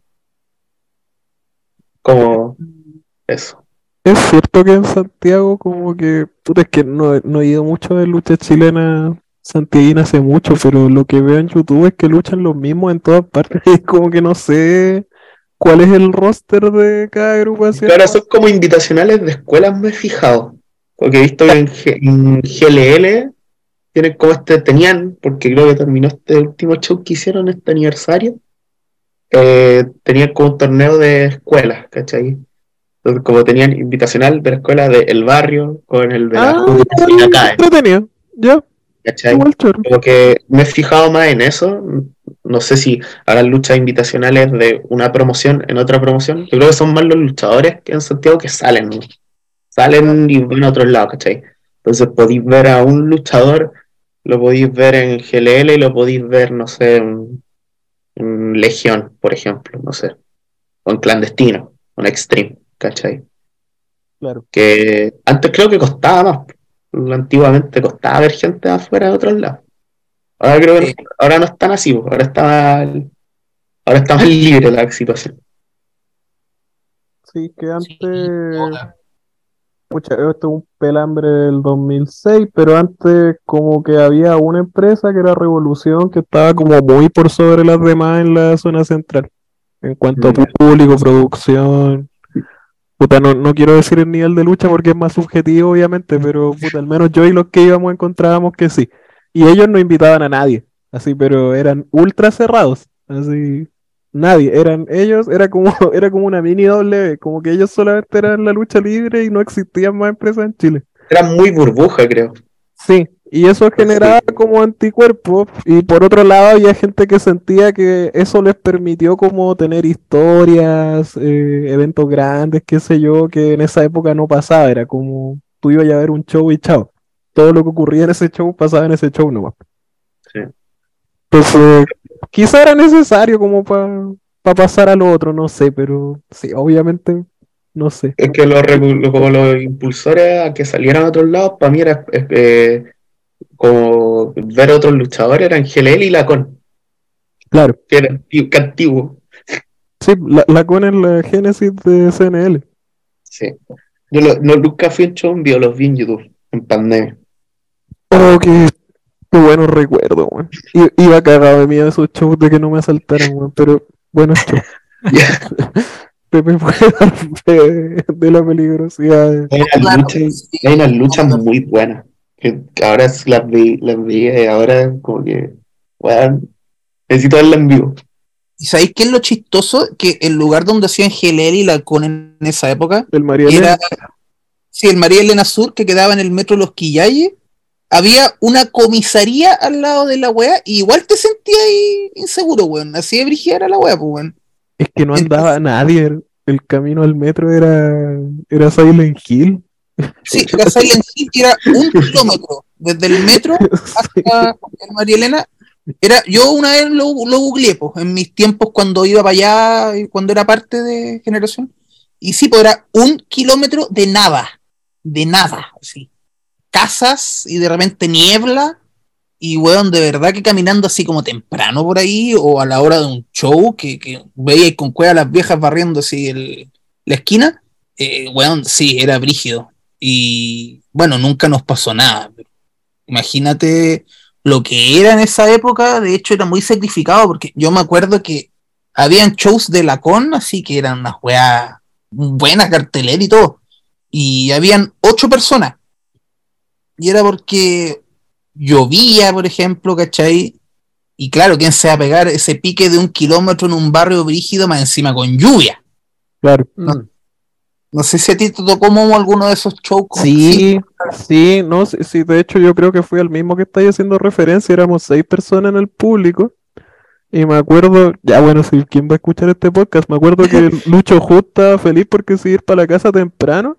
C: Como eso.
D: Es cierto que en Santiago como que, puta, es que no, no he ido mucho de lucha chilena santiaguina hace mucho, pero lo que veo en YouTube es que luchan los mismos en todas partes. Es como que no sé cuál es el roster de cada agrupación.
C: Que ahora son como invitacionales de escuelas, me he fijado. Porque he visto que en, G- en GLL tienen como este, tenían, porque creo que terminó este último show que hicieron este aniversario, eh, tenían como un torneo de escuelas, ¿cachai? Entonces, como tenían invitacional de la escuela del barrio con el de la
D: Ah,
C: de acá,
D: entretenido. Ya,
C: ¿cachai? Como que me he fijado más en eso. No sé si hagan luchas invitacionales de una promoción en otra promoción. Yo creo que son más los luchadores que en Santiago que salen. Salen y van a otro lado, ¿cachai? Entonces podéis ver a un luchador, lo podéis ver en GLL y lo podéis ver, no sé, en, en Legión, por ejemplo, no sé. O en Clandestino, o en Extreme, ¿cachai?
D: Claro.
C: Que antes creo que costaba más. Antiguamente costaba ver gente de afuera de otros lados. Ahora creo que no, ahora no están así, ahora está el- Ahora está más libre la situación.
D: Sí, que antes. Pucha, esto es un pelambre del 2006, pero antes como que había una empresa que era Revolución que estaba como muy por sobre las demás en la zona central. En cuanto a
C: Mm.
D: público, producción. Puta, no, no quiero decir el nivel de lucha porque es más subjetivo, obviamente, pero puta, al menos yo y los que íbamos encontrábamos que sí. Y ellos no invitaban a nadie, así, pero eran ultra cerrados, así. Nadie, eran ellos, era como, era como una mini doble, como que ellos solamente eran la lucha libre y no existían más empresas en Chile.
C: Era muy burbuja, creo.
D: Sí, y eso generaba como anticuerpos, y por otro lado había gente que sentía que eso les permitió como tener historias, eh, eventos grandes, qué sé yo, que en esa época no pasaba, era como tú ibas a ver un show y chao. Todo lo que ocurría en ese show pasaba en ese show nomás. Entonces, quizá era necesario como para pasar al otro, no sé, pero sí, obviamente, no sé.
C: Es que los, como los impulsores a que salieran a otros lados, para mí era eh, eh, como ver a otros luchadores, eran Gelel y Lacon,
D: Claro,
C: que era que antiguo.
D: sí, la, la es la génesis de CNL.
C: Sí. Yo lo- no, nunca fui en vivo, los vi en YouTube, en pandemia.
D: Oh, qué, qué buenos recuerdos, weón. Iba cagado de miedo esos shows de que no me asaltaran, weón, pero buenos shows. Pepe dar fe de la peligrosidad. de-
C: Hay unas
B: Claro,
C: luchas,
B: sí.
C: hay unas luchas muy buenas, que ahora las vi, las vi y ahora como que, weón, necesito verla en vivo.
B: ¿Y sabéis qué es lo chistoso? Que el lugar donde hacían Gelel y Lacón en esa época
D: El María
B: era.
D: Elena.
B: Sí, el María Elena Sur, que quedaba en el metro Los Quillayes. Había una comisaría al lado de la wea, y igual te sentías ahí inseguro, weón. Así de brígida era la wea, pues, weón.
D: Es que no andaba nadie. El, camino al metro era, era Silent Hill.
B: Sí, era Silent Hill y era un kilómetro desde el metro hasta el María Elena. Era, yo una vez lo, lo googleé, pues, en mis tiempos cuando iba para allá, cuando era parte de generación. Y sí, pues era un kilómetro de nada, de nada, así. Casas y de repente niebla. Y weón, de verdad que caminando así como temprano por ahí, o a la hora de un show, que, que veía con cueva las viejas barriendo así el- la esquina, eh, weón, sí, era brígido. Y bueno, nunca nos pasó nada. imagínate lo que era en esa época, de hecho era muy sacrificado, porque yo me acuerdo que habían shows de la con, así que eran unas weas buenas, cartelera y todo. Y habían ocho personas. Y era porque llovía, por ejemplo, ¿cachai? Y claro, ¿quién se va a pegar ese pique de un kilómetro en un barrio brígido más encima con lluvia?
D: Claro.
B: No sé si a ti te tocó como alguno de esos shows. con-
D: Sí, sí, no, sí, sí, de hecho yo creo que fui al mismo que estáis haciendo referencia, éramos seis personas en el público y me acuerdo, ya bueno, si quién va a escuchar este podcast, me acuerdo que Lucho estaba feliz porque se ir para la casa temprano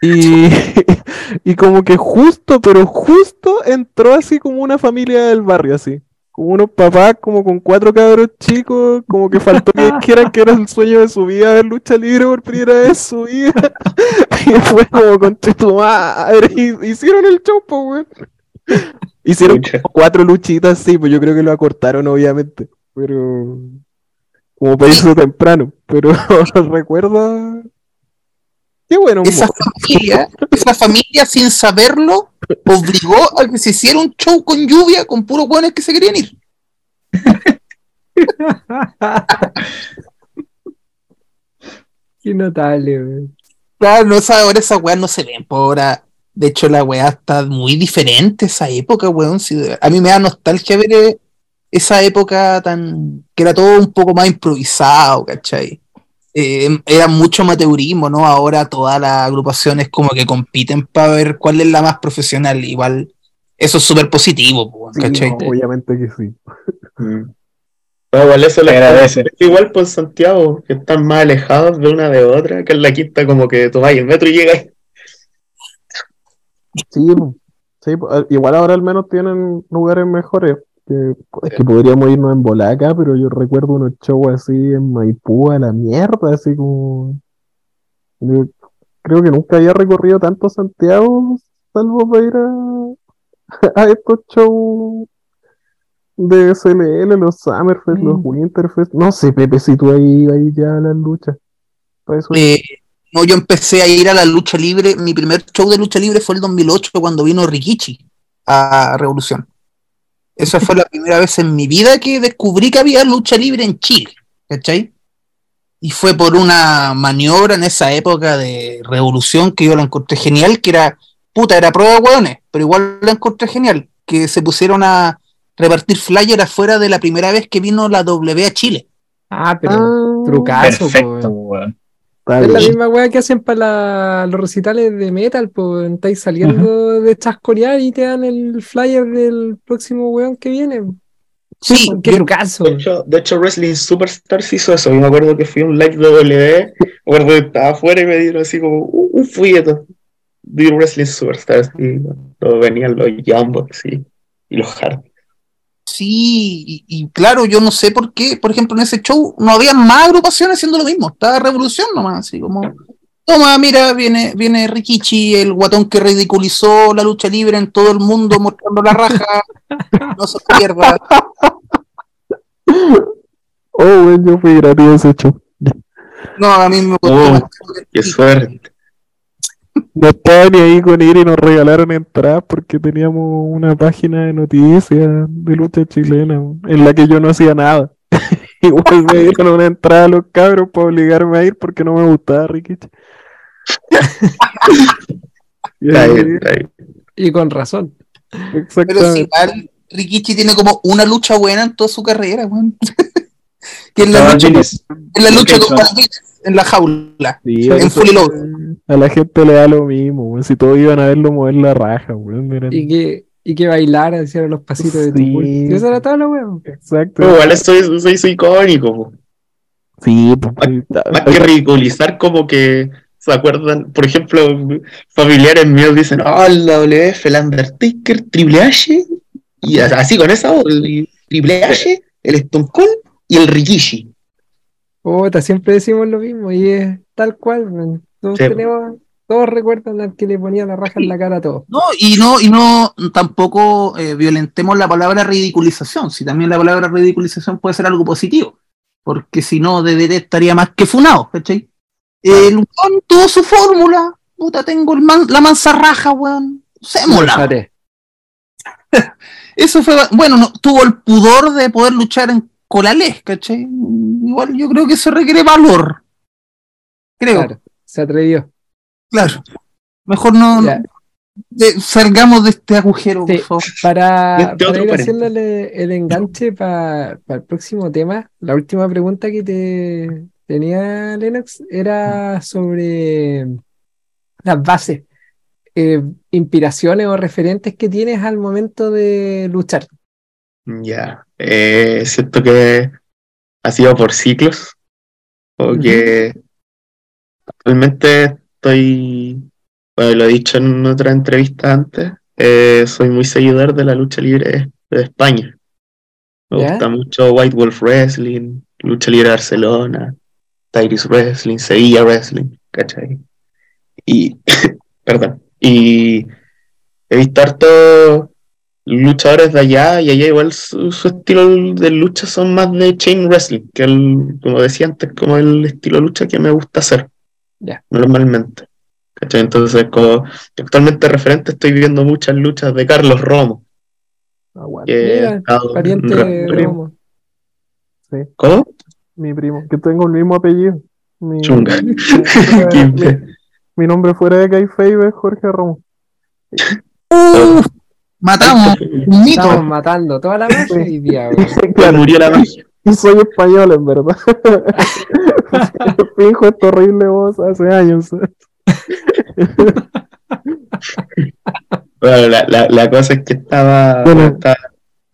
D: y, y como que justo, pero justo entró así como una familia del barrio, así, como unos papás como con cuatro cabros chicos, como que faltó que dijeran que era el sueño de su vida ver lucha libre por primera vez en su vida. Y fue como con tu madre. y- Hicieron el pues, weón. Hicieron cuatro luchitas, sí, pues yo creo que lo acortaron, obviamente. Pero. Como para irse temprano. Pero recuerda. Qué bueno,
B: esa familia, esa familia sin saberlo, obligó a que se hiciera un show con lluvia con puros buenos que se querían ir.
A: Qué notable, weón.
B: Claro, no, esa, ahora esas weas no se ven, por ahora. De hecho, la wea está muy diferente esa época, weón. A mí me da nostalgia ver eh, esa época tan. que era todo un poco más improvisado, ¿cachai? Eh, era mucho amateurismo, ¿no? Ahora todas las agrupaciones como que compiten para ver cuál es la más profesional. Igual, eso es súper positivo,
D: Sí,
B: ¿cachai?
D: no, obviamente que sí.
C: Mm. Pero igual eso les
E: agradece.
C: es igual por Santiago, que están más alejados de una de otra, que en la quinta como que tomáis el metro y llegáis.
D: Sí, sí, igual ahora al menos tienen lugares mejores. Que, es que podríamos irnos en bola acá, pero yo recuerdo unos shows así en Maipú a la mierda, así como. yo creo que nunca había recorrido tanto Santiago, salvo para ir a, a estos shows de SLL, los Summerfest, los
A: Mm.
D: Winterfest. No sé, Pepe, si tú ahí, ahí ya a las luchas.
B: Eh, no, yo empecé a ir a la lucha libre. Mi primer show de lucha libre fue el 2008 cuando vino Rikichi a Revolución. Esa fue la primera vez en mi vida que descubrí que había lucha libre en Chile. ¿Cachai? Y fue por una maniobra en esa época de Revolución que yo la encontré genial, que era, puta, era prueba de hueones, pero igual la encontré genial, que se pusieron a repartir flyers afuera de la primera vez que vino la W a Chile.
A: Ah, pero
D: Ah,
A: trucazo,
E: Perfecto,
A: weón.
D: Está
A: Es la misma weá que hacen para los recitales de metal, pues estáis saliendo de chascorear y te dan el flyer del próximo weón que viene.
B: Sí,
A: qué
B: yo-
A: trucazo.
C: De hecho, de hecho, Wrestling Superstars hizo eso. Yo me acuerdo que fui a un live de W. Me acuerdo que estaba afuera y me dieron así como un, un folleto de Wrestling Superstars. Y luego venían los Jumbox y, y los Hard.
B: Sí, y, y claro, yo no sé por qué, por ejemplo, en ese show no había más agrupaciones haciendo lo mismo, estaba Revolución nomás, así como, toma, mira, viene, viene Rikichi, el guatón que ridiculizó la lucha libre en todo el mundo mostrando la raja, no se pierda.
D: Oh, yo fui gratis ese show.
B: No, a mí me gustó
C: Oh, Qué suerte.
D: No estaba ni ahí con ir y nos regalaron entradas porque teníamos una página de noticias de lucha chilena en la que yo no hacía nada. Igual me dieron una entrada a los cabros para obligarme a ir porque no me gustaba Rikichi. Y.
A: Y con razón.
B: Pero si igual Rikichi tiene como una lucha buena en toda su carrera, weón. que es la lucha, es la lucha con. En la jaula.
D: Sí,
B: en
D: eso-
B: Fully.
D: A la gente le da lo mismo. Si todos iban a verlo mover la raja, weón. miren.
A: Y que, y que bailara, hicieran los pasitos de tu
D: Sí.
A: pulpo. Y eso era todo lo weón.
D: Exacto.
C: Pero igual es, eso es icónico.
D: Sí, pues.
C: Más que ridiculizar, como que se acuerdan, por ejemplo, familiares míos dicen, oh, el WF, el Undertaker, Triple H, y así con esa voz, el Triple H, el Stone Cold y el Rikishi.
A: Puta, siempre decimos lo mismo y es tal cual, weón. Todos
C: Sí.
A: tenemos, todos recuerdan al que le ponía la raja en la cara a todos.
B: No, y no, y no tampoco eh, violentemos la palabra ridiculización, si también la palabra ridiculización puede ser algo positivo, porque si no, DDT estaría más que funado, ¿cachai? El weón tuvo su fórmula, puta, tengo el man- la manzarraja, weón, sémola. Eso fue, bueno, no, tuvo el pudor de poder luchar en Colales, ¿cachai? Igual yo creo que eso requiere valor. Creo, claro.
A: Claro, se atrevió.
B: Mejor no, de- salgamos de este agujero,
A: Sí.
B: por favor.
A: Para,
C: Este
A: para ir haciéndole el enganche para el próximo tema, la última pregunta que te tenía Lennox era sobre las bases, eh, inspiraciones o referentes que tienes al momento de luchar.
C: Ya, eh, siento que ha sido por ciclos, porque actualmente estoy, bueno, lo he dicho en otra entrevista antes, eh, soy muy seguidor de la lucha libre de España. Me gusta mucho White Wolf Wrestling, Lucha Libre Barcelona, Tyrus Wrestling, Sevilla Wrestling, ¿cachai? Y, perdón, y he visto harto luchadores de allá y allá igual su, su estilo de lucha son más de chain wrestling, que el, como decía antes, como el estilo de lucha que me gusta hacer
A: Ya.
C: normalmente. ¿cachai? Entonces, como actualmente referente estoy viendo muchas luchas de Carlos Romo, que estado
A: pariente
C: en-
A: de Romo.
C: ¿Cómo?
D: Mi primo, que tengo el mismo apellido. Mi,
C: Chunga.
D: mi, nombre fuera de Kayfabe es Jorge Ramos.
B: Matamos un mito.
A: Estamos matando toda la magia.
C: Se
D: Claro,
C: murió la magia.
D: y soy español, en verdad. Fijo esta horrible voz hace años.
C: Bueno, la, la, la cosa es que estaba,
D: Bueno.
C: estaba-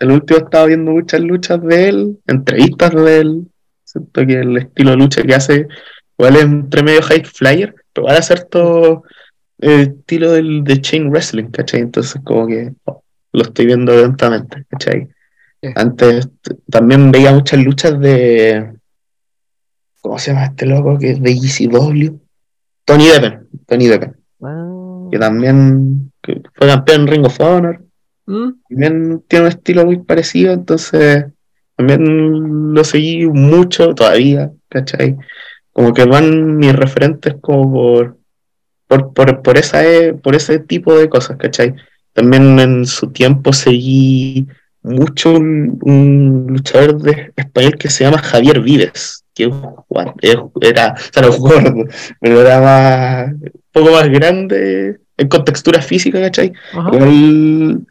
C: el último estaba viendo muchas luchas de él, entrevistas de él. Siento que el estilo de lucha que hace, igual es entre medio high flyer, pero igual hace todo estilo del, de chain wrestling, ¿cachai? Entonces como que oh, lo estoy viendo lentamente, ¿cachai?
A: Yeah.
C: Antes también veía muchas luchas de, ¿cómo se llama este loco? Que es de ECW. Tony Deppen, Tony Deppen
D: Ah,
C: que también que fue campeón en Ring of Honor,
A: ¿Mm?
C: también tiene un estilo muy parecido, entonces también lo seguí mucho todavía, ¿cachai? Como que van mis referentes como por, por, por, por, esa, eh, por ese tipo de cosas, ¿cachai? También en su tiempo seguí mucho un, un luchador de español que se llama Javier Vives, que era, o sea, no gordo, pero era más, un poco más grande en contextura física, ¿cachai? Igual,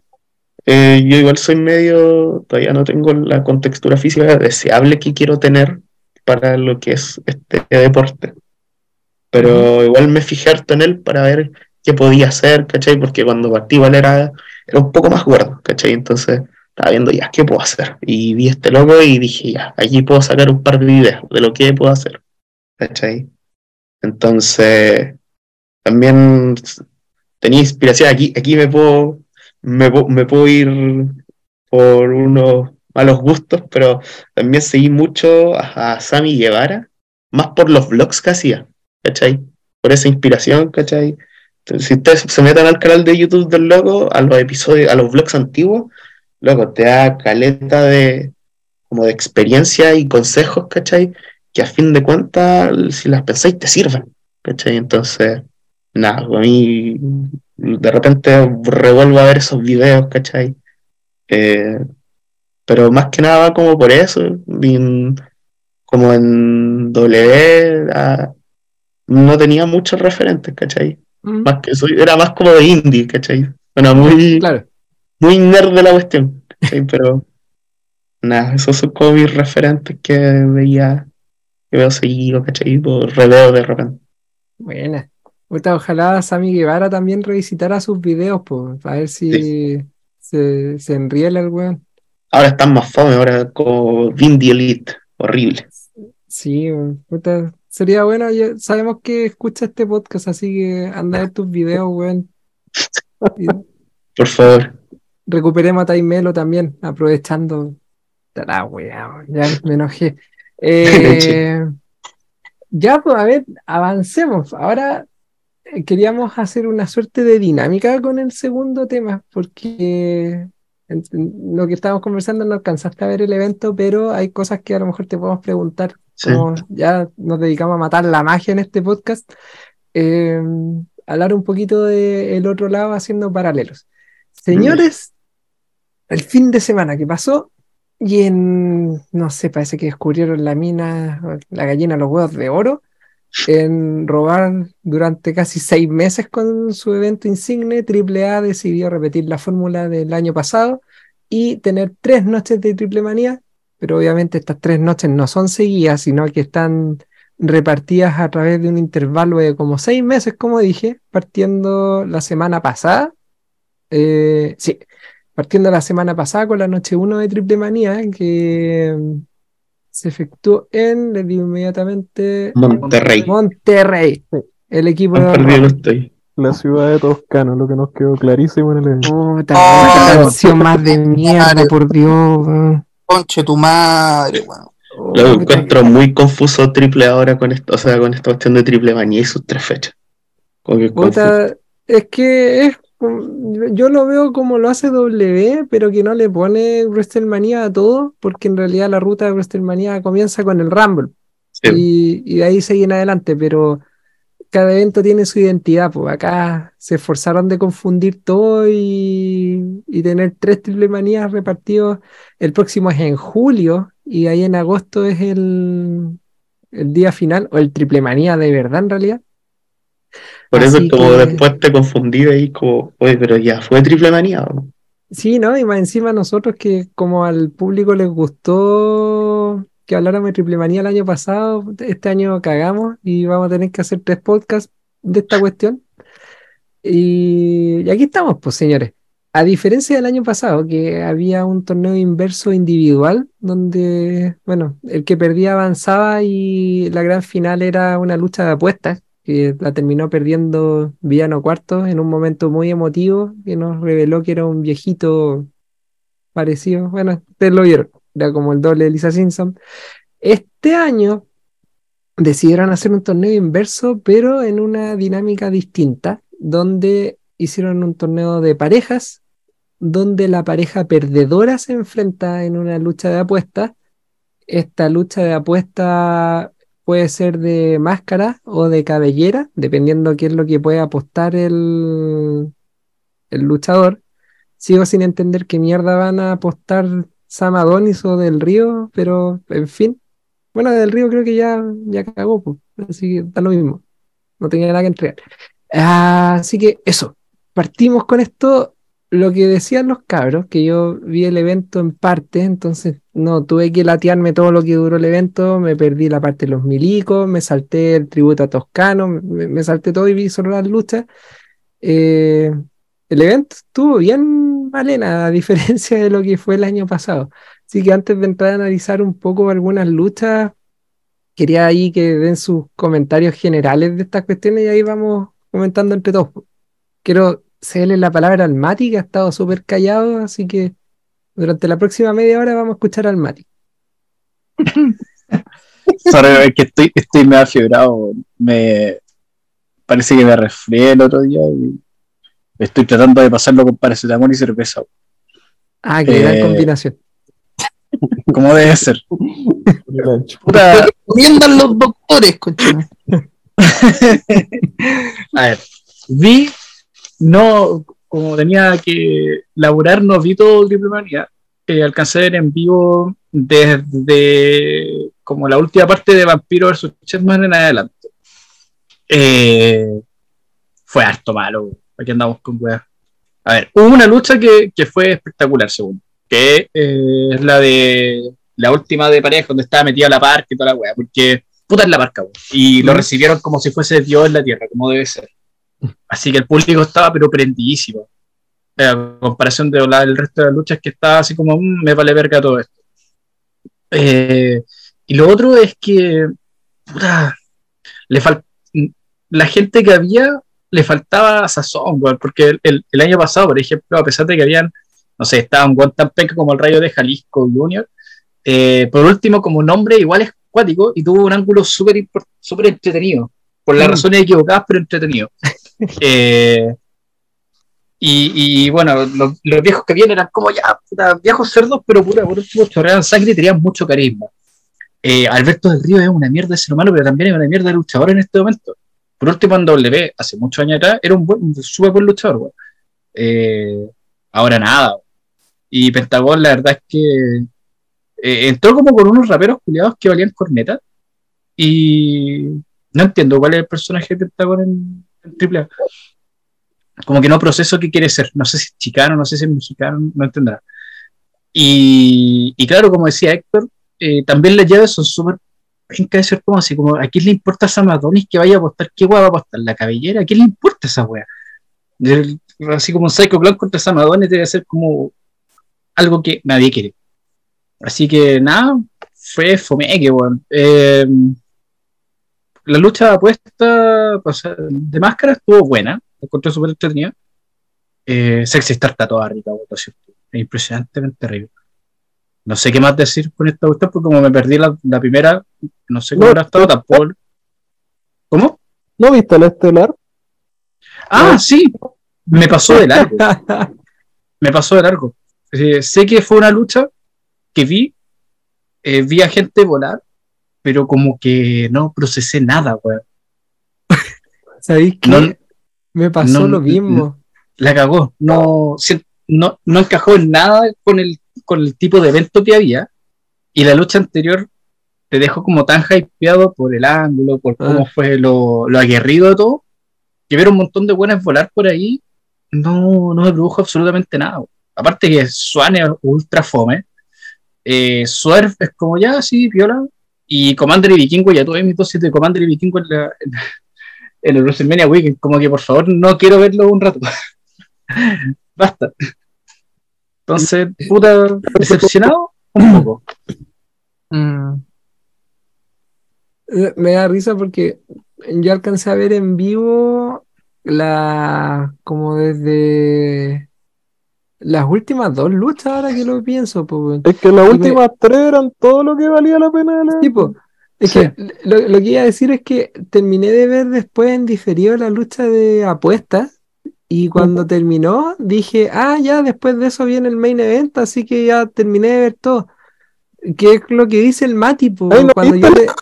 C: eh, yo igual soy medio, todavía no tengo la contextura física deseable que quiero tener para lo que es este deporte. Pero igual me fijé harto en él para ver qué podía hacer, ¿cachai? Porque cuando partí igual era, era un poco más gordo, ¿cachai? Entonces estaba viendo ya, ¿qué puedo hacer? Y vi este loco y dije, ya, aquí puedo sacar un par de videos de lo que puedo hacer, ¿cachai? Entonces, también tenía inspiración, aquí, aquí me puedo, me, pu- me puedo ir por unos malos gustos, pero también seguí mucho a, a Sammy Guevara, más por los vlogs que hacía, ¿cachai? Por esa inspiración, ¿cachai? Si ustedes se meten al canal de YouTube del loco, a los episodios, a los vlogs antiguos, loco, te da caleta de como de experiencia y consejos, ¿cachai? Que a fin de cuentas, si las pensáis, te sirven, ¿cachai? Entonces, nada, a mí de repente revuelvo a ver esos videos, ¿cachai? Eh, pero más que nada va como por eso, en- como en W no tenía muchos referentes, ¿cachai?
A: Mm,
C: Más que soy, era más como de indie, ¿cachai? Bueno, muy,
A: Claro.
C: muy nerd de la cuestión, ¿cachai? Pero nada, esos son como mis referentes que veía, que veo seguido, ¿cachai? Por reveo de repente.
A: Buena. Ojalá Sammy Guevara también revisitara sus videos, pues, a ver si se, se enriela el weón.
C: Ahora están más fome, ahora como Vindy Elite, horrible.
A: Sí, puta, sería bueno. ya sabemos que escucha este podcast, así que anda a ver tus videos, weón.
C: Por favor.
A: recuperemos a Taimelo también, aprovechando. La weá, weón, ya me enojé. Eh, ya, pues, a ver, avancemos. Ahora eh, queríamos hacer una suerte de dinámica con el segundo tema, porque en- en lo que estábamos conversando no alcanzaste a ver el evento, pero hay cosas que a lo mejor te podemos preguntar. Como ya nos dedicamos a matar la magia en este podcast, eh, hablar un poquito del otro lado haciendo paralelos. Señores, el fin de semana que pasó y en, no sé, parece que descubrieron la mina, la gallina, los huevos de oro, en robar durante casi seis meses con su evento insigne, AAA decidió repetir la fórmula del año pasado y tener tres noches de triple manía, pero obviamente estas tres noches no son seguidas, sino que están repartidas a través de un intervalo de como seis meses, como dije, partiendo la semana pasada. eh, sí, partiendo la semana pasada con la noche 1 de Triple Manía, que mm, se efectuó en, les digo inmediatamente,
C: Monterrey.
A: Monterrey, el equipo de.
D: La ciudad de Toscano, lo que nos quedó clarísimo en el evento.
B: Oh,
A: qué canción más de mierda, por Dios.
B: Conche tu madre, weón.
C: Lo encuentro muy confuso triple ahora con esto, o sea, con esta cuestión de triple manía y sus tres fechas. Que es confuso.
A: Puta, es que es, yo lo veo como lo hace W, pero que no le pone WrestleMania a todo, porque en realidad la ruta de WrestleMania comienza con el Rumble
C: Sí.
A: y, y de ahí sigue en adelante, pero cada evento tiene su identidad, pues acá se esforzaron de confundir todo y, y tener tres triple manías repartidos. El próximo es en julio y ahí en agosto es el, el día final, o el triple manía de verdad en realidad.
C: Por eso
A: Así
C: como
A: que-
C: después te confundí ahí como, oye, pero ya fue triple manía. ¿o no?
A: Sí, ¿no? Y más encima nosotros que como al público les gustó que habláramos de Triple Manía el año pasado, este año cagamos y vamos a tener que hacer tres podcasts de esta cuestión. Y, aquí estamos, pues señores. A diferencia del año pasado, que había un torneo inverso individual, donde, bueno, el que perdía avanzaba y la gran final era una lucha de apuestas, que la terminó perdiendo Villano Cuarto en un momento muy emotivo, que nos reveló que era un viejito parecido. Bueno, ustedes lo vieron, era como el doble de Lisa Simpson. Este año decidieron hacer un torneo inverso, pero en una dinámica distinta, donde hicieron un torneo de parejas donde la pareja perdedora se enfrenta en una lucha de apuestas. Esta lucha de apuestas puede ser de máscara o de cabellera, dependiendo qué es lo que puede apostar el, el luchador. Sigo sin entender qué mierda van a apostar Sam Adonis o Del Río, pero en fin. Bueno, Del Río creo que ya, ya cagó, pues, así que da lo mismo. No tenía nada que entregar. Así que eso, partimos con esto. Lo que decían los cabros, que yo vi el evento en parte, entonces no tuve que latearme todo lo que duró el evento, me perdí la parte de los milicos, me salté el tributo a Toscano, me, me salté todo y vi solo las luchas. Eh, el evento estuvo bien malena, a diferencia de lo que fue el año pasado. Así que antes de entrar a analizar un poco algunas luchas, quería ahí que den sus comentarios generales de estas cuestiones y ahí vamos comentando entre todos. Quiero cederle la palabra al Mati, que ha estado súper callado, así que durante la próxima media hora vamos a escuchar al Mati.
E: Sorry, que estoy, estoy medio fiebrado. Me parece que me resfrié el otro día y estoy tratando de pasarlo con paracetamol y cerveza.
A: Ah, qué gran
E: Eh,
A: combinación.
E: Como debe ser. Puta,
B: Recomiendan los doctores, cochino.
E: a ver, vi, no, como tenía que laburar, no vi todo el Triple Manía. Eh, alcancé a ver en vivo desde como la última parte de Vampiro vs. Chetman en adelante. Eh, fue harto malo. Aquí andamos con weas. A ver, hubo una lucha que, que fue espectacular, según. Que eh, es la de la última de pareja, donde estaba metida la parca y toda la wea. Porque puta es la parca, weón. Y lo
A: Mm.
E: recibieron como si fuese Dios en la tierra, como debe ser. Así que el público estaba, pero prendidísimo. Eh, A comparación de la, el resto de las luchas, que estaba así como, "Mm, me vale verga todo esto. Eh, y lo otro es que, puta, le fal- la gente que había le faltaba sazón, porque el, el- el año pasado, por ejemplo, a pesar de que habían, no sé, estaba un guan tan penca como el Rayo de Jalisco Junior, eh, por último, como nombre igual es cuático y tuvo un ángulo súper súper entretenido, por las
A: Mm.
E: razones equivocadas, pero entretenido. Eh, y, y, bueno, los, los viejos que vienen eran como ya, puta, viejos cerdos, pero pura, por último chorreaban sangre y tenían mucho carisma. Eh, Alberto del Río es una mierda de ser humano, pero también es una mierda de luchador en este momento. Por último, en W, hace muchos años atrás, era un, buen, un súper buen luchador. Eh, ahora nada. Y Pentagón, la verdad es que eh, entró como con unos raperos culiados que valían corneta. Y no entiendo cuál es el personaje de Pentagón en, en AAA. Como que no proceso qué quiere ser. No sé si es chicano, no sé si es mexicano, no entenderá. Y, y claro, como decía Héctor, eh, también las llaves son súper penca de ser como así, como a quién le importa a Sam Adonis que vaya a apostar, qué hueá va a apostar, la cabellera, a quién le importa esa wea. Así como un Psycho Clown contra Sam Adonis debe ser como algo que nadie quiere. Así que nada, fue fomeque, weón. Eh, la lucha de apuesta de máscara estuvo buena, la encontré súper entretenida. Eh, Sexy Star está toda rica, weón, impresionantemente terrible. No sé qué más decir con esta cuestión, porque como me perdí la, la primera, no sé cómo
D: No,
E: habrá estado tampoco. ¿Cómo?
D: ¿No viste la estelar?
E: Ah, sí, me pasó de largo. me pasó de largo. Eh, sé que fue una lucha que vi, eh, vi a gente volar, pero como que no procesé nada, weón.
A: ¿Sabéis qué?
E: No-
A: Me pasó lo mismo.
E: La cagó. No, no, no encajó en nada con el, con el tipo de evento que había. Y la lucha anterior te dejó como tan hypeado por el ángulo, por cómo
A: Ah.
E: fue lo, lo aguerrido de todo, que ver un montón de buenas volar por ahí no, no me produjo absolutamente nada. Aparte que Swan es ultra fome. Eh, Swerve es como ya, sí, viola. Y Commander y Vikingo, ya tuve mis dosis de Commander y Vikingo en, la, en, en el WrestleMania Weekend. Como que por favor no quiero verlo un rato. Basta. Entonces, puta, decepcionado un poco.
B: Mm,
A: Eh, Me da risa porque yo alcancé a ver en vivo la como desde las últimas dos luchas ahora que lo pienso.
D: Es que las
A: me-
D: últimas tres eran todo lo que valía la pena de la...
A: Sí, po. Es
E: Sí.
A: que lo, lo que iba a decir es que terminé de ver después en diferido la lucha de apuestas Y cuando terminó, dije, ah, ya, después de eso viene el main event, así que ya terminé de ver todo. Que es lo que dice el Mati, po,
D: Ay, ¿no
A: cuando yo le...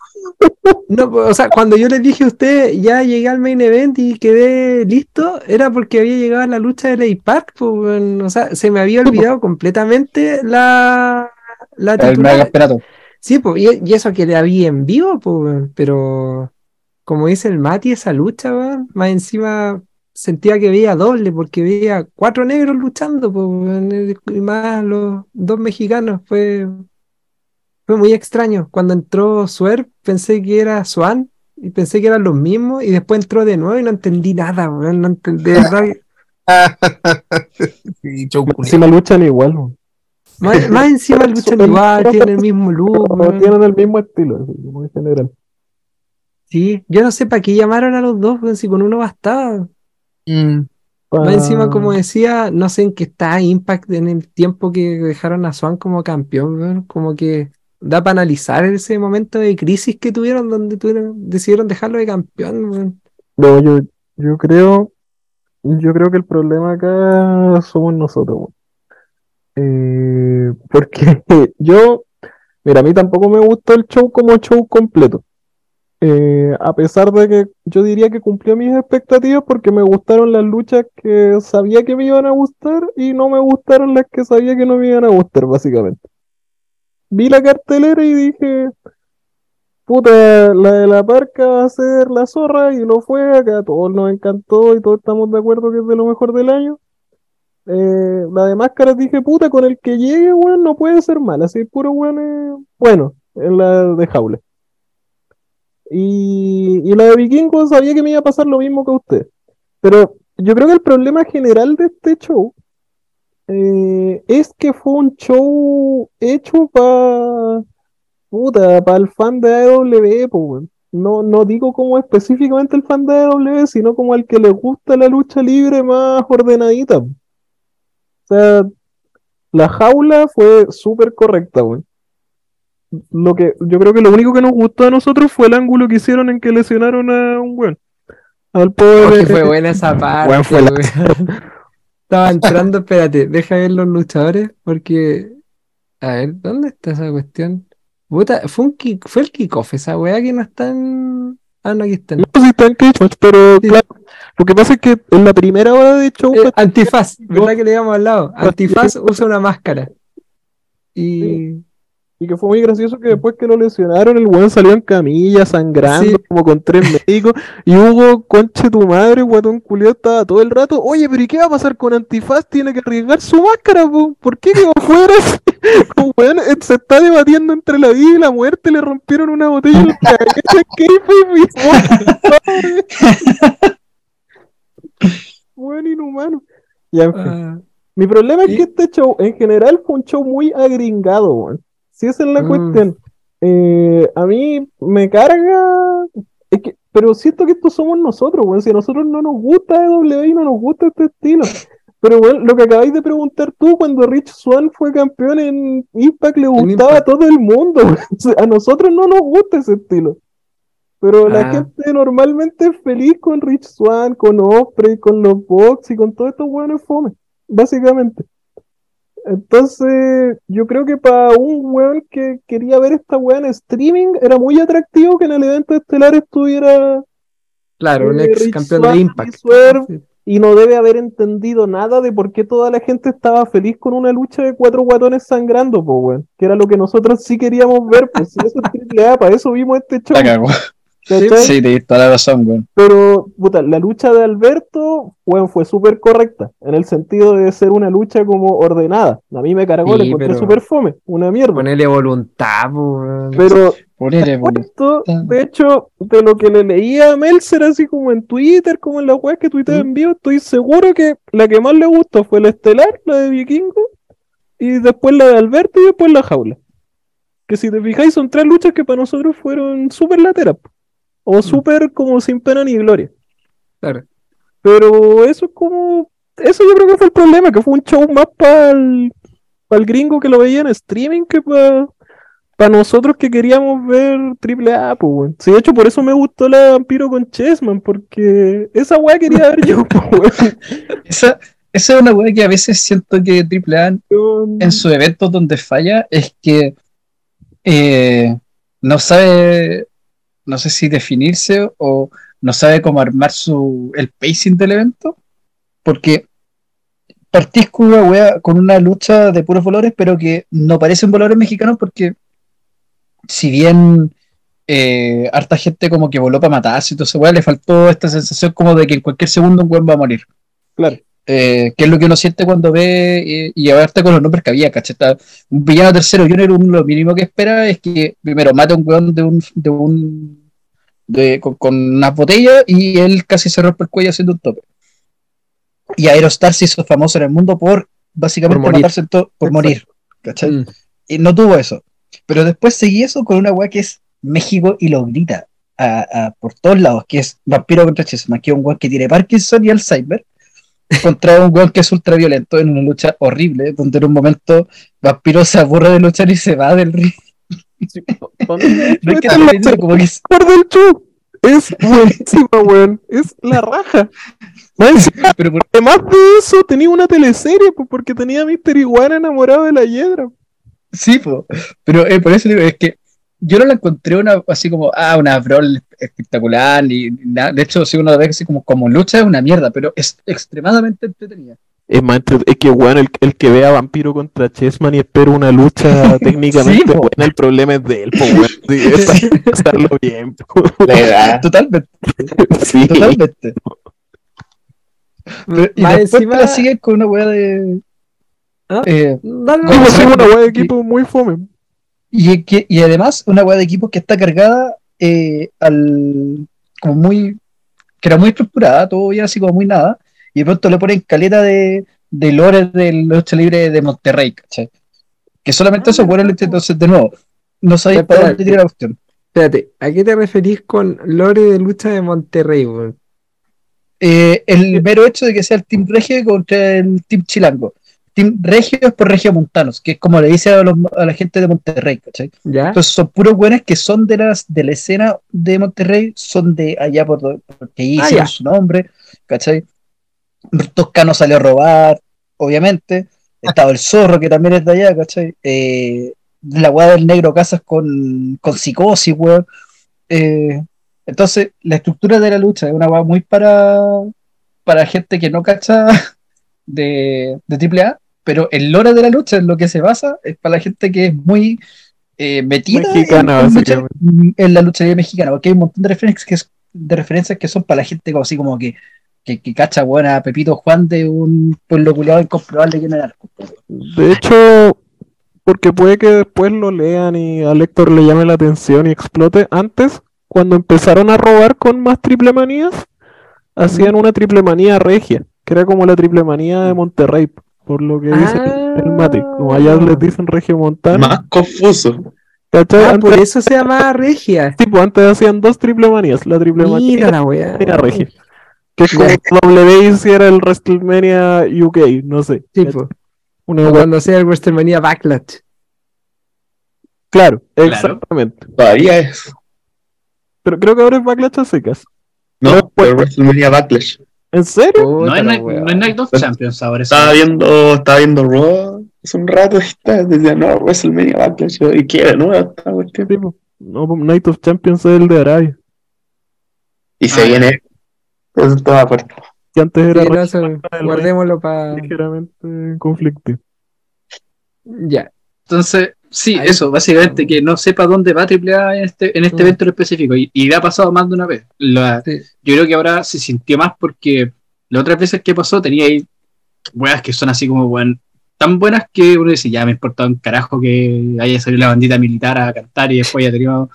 A: No, o sea, cuando yo les dije a usted, ya llegué al main event y quedé listo, era porque había llegado a la lucha de Ley Park, weón. o sea, se me había olvidado completamente la, la
E: El mega.
A: Sí, pues, y, y eso que la vi en vivo, pues, pero como dice el Mati, esa lucha, weón, más encima sentía que veía doble, porque veía cuatro negros luchando, pues, weón, y más los dos mexicanos, fue, fue muy extraño. Cuando entró Swerve, pensé que era Swan, y pensé que eran los mismos, y después entró de nuevo y no entendí nada, no entendí,
B: sí.
D: Encima luchan igual,
A: más, más encima luchan igual, tienen el mismo look,
D: tienen el mismo estilo, como en general.
A: Sí, yo no sé para qué llamaron a los dos, si con uno bastaba.
B: Mm,
A: Más encima, como
D: Pa-
A: decía, no sé en qué está Impact en el tiempo que dejaron a Swan como campeón. Como que da para analizar ese momento de crisis que tuvieron donde tuvieron, decidieron dejarlo de campeón, weón.
D: No, yo, yo creo, yo creo que el problema acá somos nosotros. Eh, porque yo, mira, a mí tampoco me gustó el show como show completo. Eh, a pesar de que yo diría que cumplió mis expectativas porque me gustaron las luchas que sabía que me iban a gustar y no me gustaron las que sabía que no me iban a gustar, básicamente. Vi la cartelera y dije, puta, la de la parca va a ser la zorra y lo fue, acá a todos nos encantó y todos estamos de acuerdo que es de lo mejor del año. Eh, la de máscaras dije, puta, con el que llegue, weón, no puede ser mal, así puro weón, eh, bueno, en la de jaula. Y, y la de vikingos sabía que me iba a pasar lo mismo que a usted. Pero yo creo que el problema general de este show eh, es que fue un show hecho para puta, para el fan de AEW, weón. No, no digo como específicamente el fan de AEW, sino como al que le gusta la lucha libre más ordenadita. O sea, la jaula fue súper correcta, weón. Lo que, yo creo que lo único que nos gustó a nosotros fue el ángulo que hicieron en que lesionaron a un weón. Al pobre.
A: Porque fue buena esa parte,
D: Weón, fue la-.
A: Estaba entrando, espérate, deja ver los luchadores, porque. A ver, ¿dónde está esa cuestión? Puta, fue, un kick- fue el kickoff esa weá que no están. Ah, no, aquí están.
D: No sé si está en Cage Match, pero
A: Sí.
D: claro, lo que pasa es que en la primera hora de show
A: Eh, antifaz, ¿verdad que le habíamos hablado? Antifaz usa una máscara. Y.
D: Y que fue muy gracioso que después que lo lesionaron, el weón salió en camilla, sangrando,
A: Sí.
D: como con tres médicos. Y Hugo, conche tu madre, guatón culiao, estaba todo el rato. Oye, pero ¿y qué va a pasar con Antifaz? Tiene que arriesgar su máscara, po. ¿por qué quedó afuera? Como weón, eh, se está debatiendo entre la vida y la muerte, le rompieron una botella en la cabeza. ¿Qué fue mi Weón inhumano. Ya, en fin.
A: ah,
D: Mi problema es que este show en general fue un show muy agringado, weón. Si esa es la
A: Mm.
D: cuestión. Eh, a mí me carga. Es que, pero siento que estos somos nosotros, weón. Si a nosotros no nos gusta EW y no nos gusta este estilo. Pero, weón, lo que acabáis de preguntar tú, cuando Rich Swan fue campeón en Impact, le gustaba a todo el mundo. A nosotros no nos gusta ese estilo. Pero la
A: Ah.
D: gente normalmente es feliz con Rich Swan, con Osprey, con los Box y con todos estos weones fome, básicamente. Entonces, yo creo que para un weón que quería ver esta weá en streaming, era muy atractivo que en el evento estelar estuviera
A: claro, un
D: Eh,
A: ex
D: Rich
A: campeón de
D: y
A: Impact.
D: Swerve.
A: Sí.
D: y no debe haber entendido nada de por qué toda la gente estaba feliz con una lucha de cuatro guatones sangrando, po, weón. Que era lo que nosotros sí queríamos ver, pues si eso es triple A, para eso vimos este show. ¿Cachai?
E: Sí, te diste la razón, weón.
D: Pero, puta, la lucha de Alberto, weón, fue súper correcta, en el sentido de ser una lucha como ordenada. A mí me cargó,
A: Sí,
D: la encontré súper fome, una mierda.
A: Ponele voluntad, weón.
D: Pero
E: Ponele,
D: esto, de hecho, de lo que le leía a Meltzer, así como en Twitter, como en la web que tuitea en vivo, estoy seguro que la que más le gustó fue la estelar, la de Vikingo, y después la de Alberto y después la jaula. Que si te fijáis, son tres luchas que para nosotros fueron súper lateras, po. O súper como sin pena ni gloria.
A: Claro.
D: Pero eso es como. Eso yo creo que fue el problema, que fue un show más para el, gringo que lo veía en streaming que para para nosotros que queríamos ver Triple A, pues, weón. Sí, de hecho, por eso me gustó la Vampiro con Chessman, porque esa weá quería ver yo, pues.
E: Esa, esa es una weá que a veces siento que AAA en sus eventos donde falla es que eh, no sabe, no sé si definirse o no sabe cómo armar su, el pacing del evento, porque partís con una, lucha de puros valores, pero que no parecen valores mexicanos porque si bien eh, harta gente como que voló para matarse y todo le faltó esta sensación como de que en cualquier segundo un weón va a morir.
D: Claro.
E: Eh, que es lo que uno siente cuando ve eh, y ahorita con los nombres que había, ¿cachai? Un villano tercero junior, un- lo mínimo que espera es que primero mate a un weón de un, de un de, con, con unas botellas y él casi se rompe el cuello haciendo un tope. Y Aerostar se hizo famoso en el mundo por básicamente
A: Por morir.
E: matarse por morir, ¿cachai?
A: Mm.
E: Y no tuvo eso. Pero después seguí eso con una weá que es México y lo grita a- a- por todos lados, que es Vampiro contra Chessman, que es un weón que tiene Parkinson y Alzheimer, contra un weón que es ultraviolento en una lucha horrible, donde en un momento Vampiro se aburre de luchar y se va del ring. No es que
D: Esta
E: te
D: es la
E: digo, como que es-.
D: Es buenísima, weón. Es la raja.
E: Pero por-
D: además de eso, tenía una teleserie, pues, porque tenía a Mr. Iguana enamorado de la hiedra.
E: sí, po. pero eh, por eso digo, es que yo no la encontré una así como, ah, una brawl espectacular, ni, nada. de hecho, si uno la ve así como, como lucha es una mierda, pero es extremadamente entretenida.
D: Es más, es que, weón, el, el que vea Vampiro contra Chessman y espera una lucha técnicamente
E: Sí, po.
D: buena, el problema es de él, pues, weón. Sí, es para pasarlo bien, po.
C: La edad.
E: Totalmente.
D: Sí.
E: Totalmente. Pero- y
A: Más
E: después
A: encima-
E: la siguen con una weá de.
A: ¿Ah?
E: eh,
A: Dale,
D: Como
E: ¿Cómo
D: si
E: se-
D: una weá de equipo muy fome.
E: Y, que- y además, una weá de equipo que está cargada eh, al. como muy. que era muy estructurada, todo ya así como muy nada. Y de pronto le ponen caleta de, de lore del lucha libre de Monterrey, ¿cachai? Que solamente eso bueno entonces de nuevo. No
A: Espera,
E: para dónde tira la cuestión.
A: Espérate, ¿a qué te referís con Lore de lucha de Monterrey, weón?
E: Eh, el mero hecho de que sea el Team Regio contra el Team Chilango. Team Regio es por Regio Montanos, que es como le dice a, los- a la gente de Monterrey, ¿cachai?
A: ¿Ya?
E: Entonces son puros buenos que son de las de la escena de Monterrey, son de allá por porque
A: Ah,
E: hicieron
A: ya.
E: su nombre, ¿cachai? Toscano salió a robar, obviamente. Estaba el zorro, que también es de allá, ¿cachai? Eh, la weá del negro Casas con, con psicosis, weón. Eh, entonces, la estructura de la lucha es una weá muy para, para gente que no cacha de, de AAA, pero el lore de la lucha en lo que se basa es para la gente que es muy eh, metida
D: Mexicana,
E: en, en lucha- en la lucha mexicana, porque hay un montón de referencias que, es- de referencias que son para la gente como así como que, que, que cacha buena Pepito Juan de un pueblo culiado incomprobable lleno de narcos.
D: De hecho, porque puede que después lo lean y a Lector le llame la atención y explote. Antes, cuando empezaron a robar con más triple manías, hacían una triple manía regia, que era como la triple manía de Monterrey, por lo que dice
A: Ah.
D: el mate. Como allá les dicen regio montano.
C: Más confuso.
D: ¿cachai?
A: Ah, por eso se llama Regia.
D: tipo, antes hacían dos triple manías, la triple
A: Mira
D: manía
A: la
D: la manía regia. Que como W hiciera el WrestleMania UK, no sé.
A: Sí, po.
D: Una
A: O
D: wea-
A: cuando sea el WrestleMania Backlash.
D: Claro,
E: Claro.
D: exactamente.
C: Todavía es.
D: Pero creo que ahora es Backlash a secas.
C: No,
D: Pero-
C: pero WrestleMania Backlash.
D: ¿En serio?
A: Puta
E: No es, no es Night of Champions ahora.
C: Estaba viendo, estaba viendo Raw hace un rato y está, decía, no, WrestleMania Backlash. yo, ¿Y qué? No, esta cuestión.
D: No, Night of Champions es el de Arabia.
C: Y se
E: Ah,
C: viene. Eso estaba fuerte.
D: Que antes era
A: Sí, no,
D: re-
A: eso,
D: del
A: guardémoslo para.
D: ligeramente conflictivo.
A: Ya.
E: Entonces, sí,
A: Ahí-
E: eso, básicamente que no sepa dónde va AAA en este, en este
A: Mm.
E: evento en específico. Y, y le ha pasado más de una vez. La-
A: Sí.
E: Yo creo que ahora se sintió más porque las otras veces que pasó tenía ahí weas que son así como tan buenas que uno dice, ya me importa un carajo que haya salido la bandita militar a cantar y después ya teníamos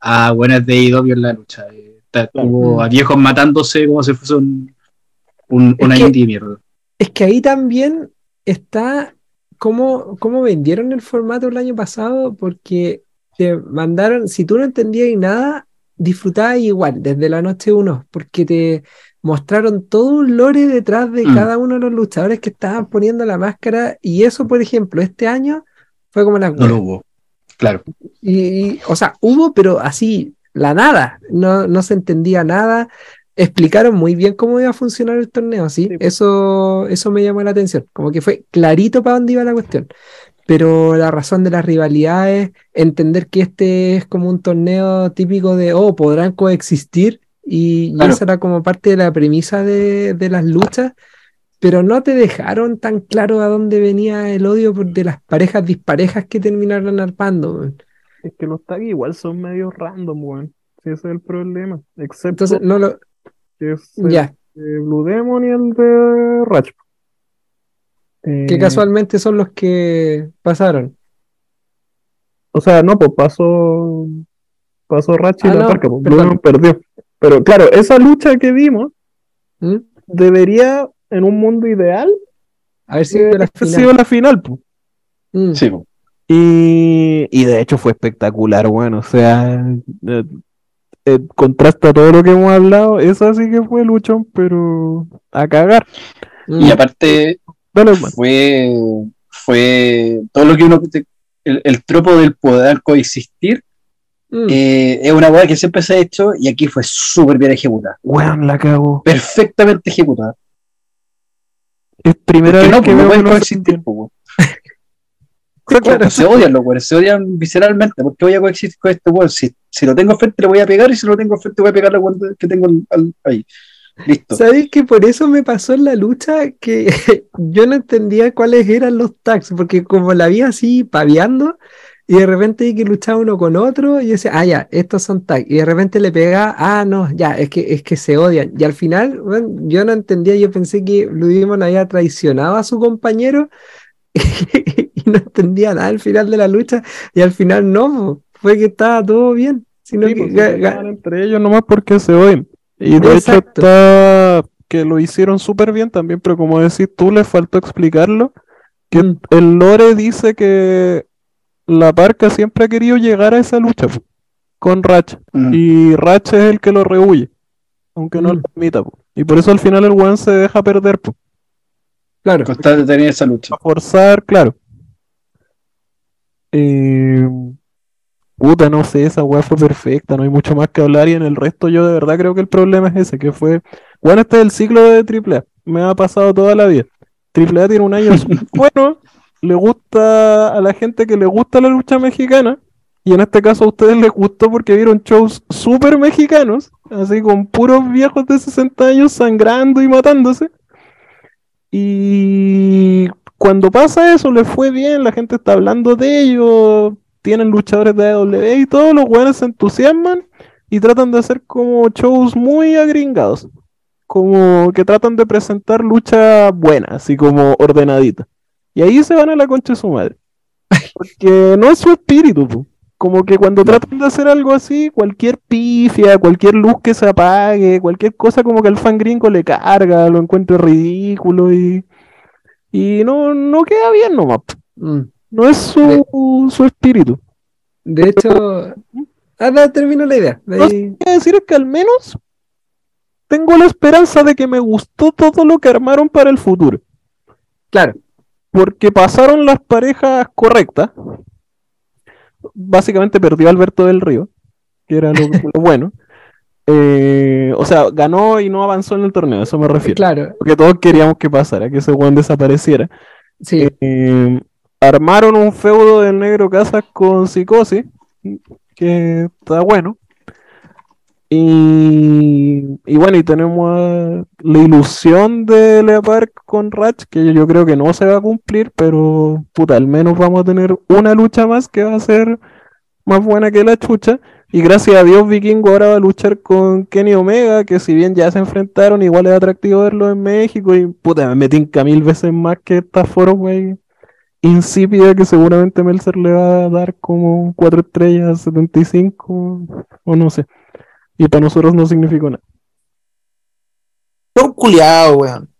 E: a buenas de IW en la lucha. Eh,
D: Claro.
E: Hubo a viejos matándose como si fuese un, un, una
A: que-
E: indie mierda.
A: Es que ahí también está cómo, cómo vendieron el formato el año pasado, porque te mandaron, si tú no entendías nada, disfrutabas igual desde la noche uno, porque te mostraron todo un lore detrás de
E: Mm.
A: cada uno de los luchadores que estaban poniendo la máscara, y eso, por ejemplo, este año fue como las
E: No lo hubo. Claro.
A: Y, y, o sea, hubo, pero así, la nada. No, no se entendía nada. Explicaron muy bien cómo iba a funcionar el torneo, ¿sí?
D: Sí.
A: Eso, eso me llamó la atención. Como que fue clarito para dónde iba la cuestión. Pero la razón de las rivalidades, entender que este es como un torneo típico de, oh, podrán coexistir. Y, y
E: Claro.
A: esa era como parte de la premisa de, de las luchas. Pero no te dejaron tan claro a dónde venía el odio de las parejas disparejas que terminaron arpando. weón.
D: Es que los tags igual son medio random, weón. Sí, ese es el problema. Excepto
A: Entonces, no lo.
D: Que es el
A: Ya,
D: de Blue Demon y el de Ratch.
A: que
D: Eh,
A: casualmente son los que pasaron.
D: O sea, no, pues pasó. Pasó Ratch y
A: Ah,
D: la
A: no,
D: parca, pues. Blue Demon perdió. Pero claro, esa lucha que vimos
A: ¿Mm?
D: debería, en un mundo ideal,
A: A ver si
D: eh,
A: la
D: haber
A: final.
D: sido la final, pues.
A: Mm.
E: Sí, po.
D: Y, y de hecho fue espectacular, bueno, o sea, eh, contrasta todo lo que hemos hablado, esa sí que fue luchón, pero a cagar.
A: Mm.
E: Y aparte,
D: Dale, hermano.
E: fue, fue todo lo que uno. El, el tropo del poder coexistir
A: Mm.
E: eh, es una hueá que siempre se ha hecho y aquí fue súper bien ejecutada.
D: Weón, la cago.
E: Perfectamente ejecutada.
D: Es primera
E: Que
D: vez
E: no,
D: que
E: no
D: veo que no
E: coexistir.
A: Claro.
E: Se odian los weones, se odian visceralmente. ¿Por qué voy a coexistir con este weón? Si, si lo tengo frente le voy a pegar y si lo tengo frente voy a pegarle al weón que tengo al- ahí. Listo.
A: ¿Sabes que por eso me pasó en la lucha que yo no entendía cuáles eran los tags? Porque como la vi así paviando y de repente vi que luchaba uno con otro y yo decía, ah, ya, estos son tags. Y de repente le pegaba, ah, no, ya, es que, es que se odian. Y al final, bueno, yo no entendía, yo pensé que Blue Demon había traicionado a su compañero no entendía nada al final de la lucha y al final no, fue que estaba todo bien. Sino
D: Sí,
A: que
D: pues, entre ellos nomás porque se odian. Y de hecho está que lo hicieron súper bien también, pero como decís tú, les faltó explicarlo. Que
A: Mm.
D: el lore dice que la parca siempre ha querido llegar a esa lucha po, con Ratch.
E: Mm.
D: Y Ratch es el que lo rehuye, aunque no
A: Mm.
D: lo admita. po. Y por eso al final el weón se deja perder. po.
A: claro.
E: Costaba de tener esa lucha.
D: A forzar, claro. Eh, puta, no sé, esa weá fue perfecta, no hay mucho más que hablar y en el resto yo de verdad creo que el problema es ese, que fue, bueno, este es el ciclo de AAA, me ha pasado toda la vida. AAA tiene un año bueno, le gusta a la gente que le gusta la lucha mexicana, y en este caso a ustedes les gustó porque vieron shows súper mexicanos, así con puros viejos de 60 años sangrando y matándose. Y cuando pasa eso, les fue bien, la gente está hablando de ellos, tienen luchadores de AEW y todos los buenos se entusiasman y tratan de hacer como shows muy agringados, como que tratan de presentar lucha buena, así como ordenadita. Y ahí se van a la concha de su madre. Porque no es su espíritu, po. Como que cuando tratan de hacer algo así, cualquier pifia, cualquier luz que se apague, cualquier cosa como que al fan gringo le carga, lo encuentre ridículo y, y no, no queda bien nomás.
A: Mm.
D: No es su, su espíritu.
A: De hecho, ah, no, termino la idea. De
D: No,
A: ahí-
D: Quiero decir es que al menos tengo la esperanza de que me gustó todo lo que armaron para el futuro.
A: Claro,
D: Porque pasaron las parejas correctas. Básicamente perdió Alberto del Río, que era lo, lo bueno. Eh, o sea, ganó y no avanzó en el torneo, a eso me refiero.
A: claro,
D: Porque todos queríamos que pasara, que ese weón desapareciera.
A: sí.
D: Eh, armaron un feudo del Negro Casas con Psicosis, que está bueno. Y, y bueno, y tenemos la ilusión de Lea Park con Ratch, que yo creo que no se va a cumplir, pero puta, al menos vamos a tener una lucha más que va a ser más buena que la chucha. Y gracias a Dios, Vikingo ahora va a luchar con Kenny Omega, que si bien ya se enfrentaron, igual es atractivo verlo en México. Y puta, me metí mil veces más que esta güey. Insípida que seguramente Melzer le va a dar como 4 estrellas, 75, o no sé. Y para nosotros no significó nada.
B: Es un culiado, weón.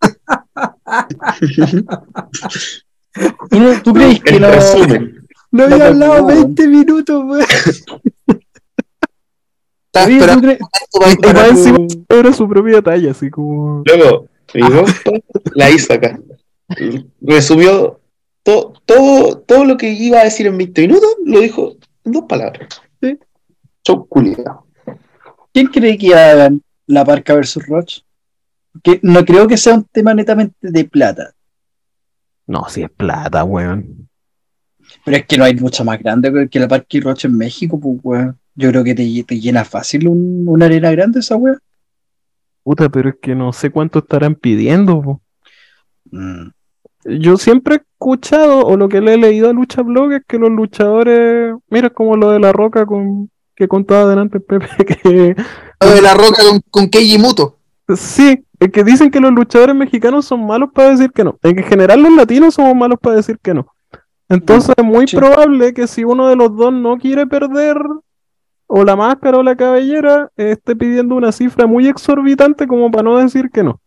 E: ¿Tú, crees que
C: En
E: no,
A: había hablado
E: no.
A: 20 minutos, weón.
B: Estaba
E: Oye, ¿tú
B: esperando
E: crees-
B: esto para
D: Y
B: disparar.
D: más encima era su propia talla, así como.
C: luego, mi compa la hizo acá. Resumió to- todo, todo lo que iba a decir en 20 minutos lo dijo en dos palabras.
E: Sí.
C: Show culiao.
E: ¿Quién cree que hagan la Parca versus Roche? Que no creo que sea un tema netamente de plata,
D: No, si es plata, weón.
E: Pero es que no hay lucha más grande que la Parca y Roche en México, pues, weón. Yo creo que te, te llena fácil un- una arena grande esa weón.
D: Puta, pero es que no sé cuánto estarán pidiendo, po.
E: Mm.
D: Yo siempre he escuchado, o lo que le he leído a Lucha Blog, es que los luchadores, mira como lo de la roca con que contaba delante Pepe, que
B: Lo de la roca con, con Keiji Muto.
D: sí, es que dicen que los luchadores mexicanos son malos para decir que no. En general los latinos somos malos para decir que no. Entonces es muy
E: Sí.
D: probable que si uno de los dos no quiere perder o la máscara o la cabellera, esté pidiendo una cifra muy exorbitante como para no decir que no.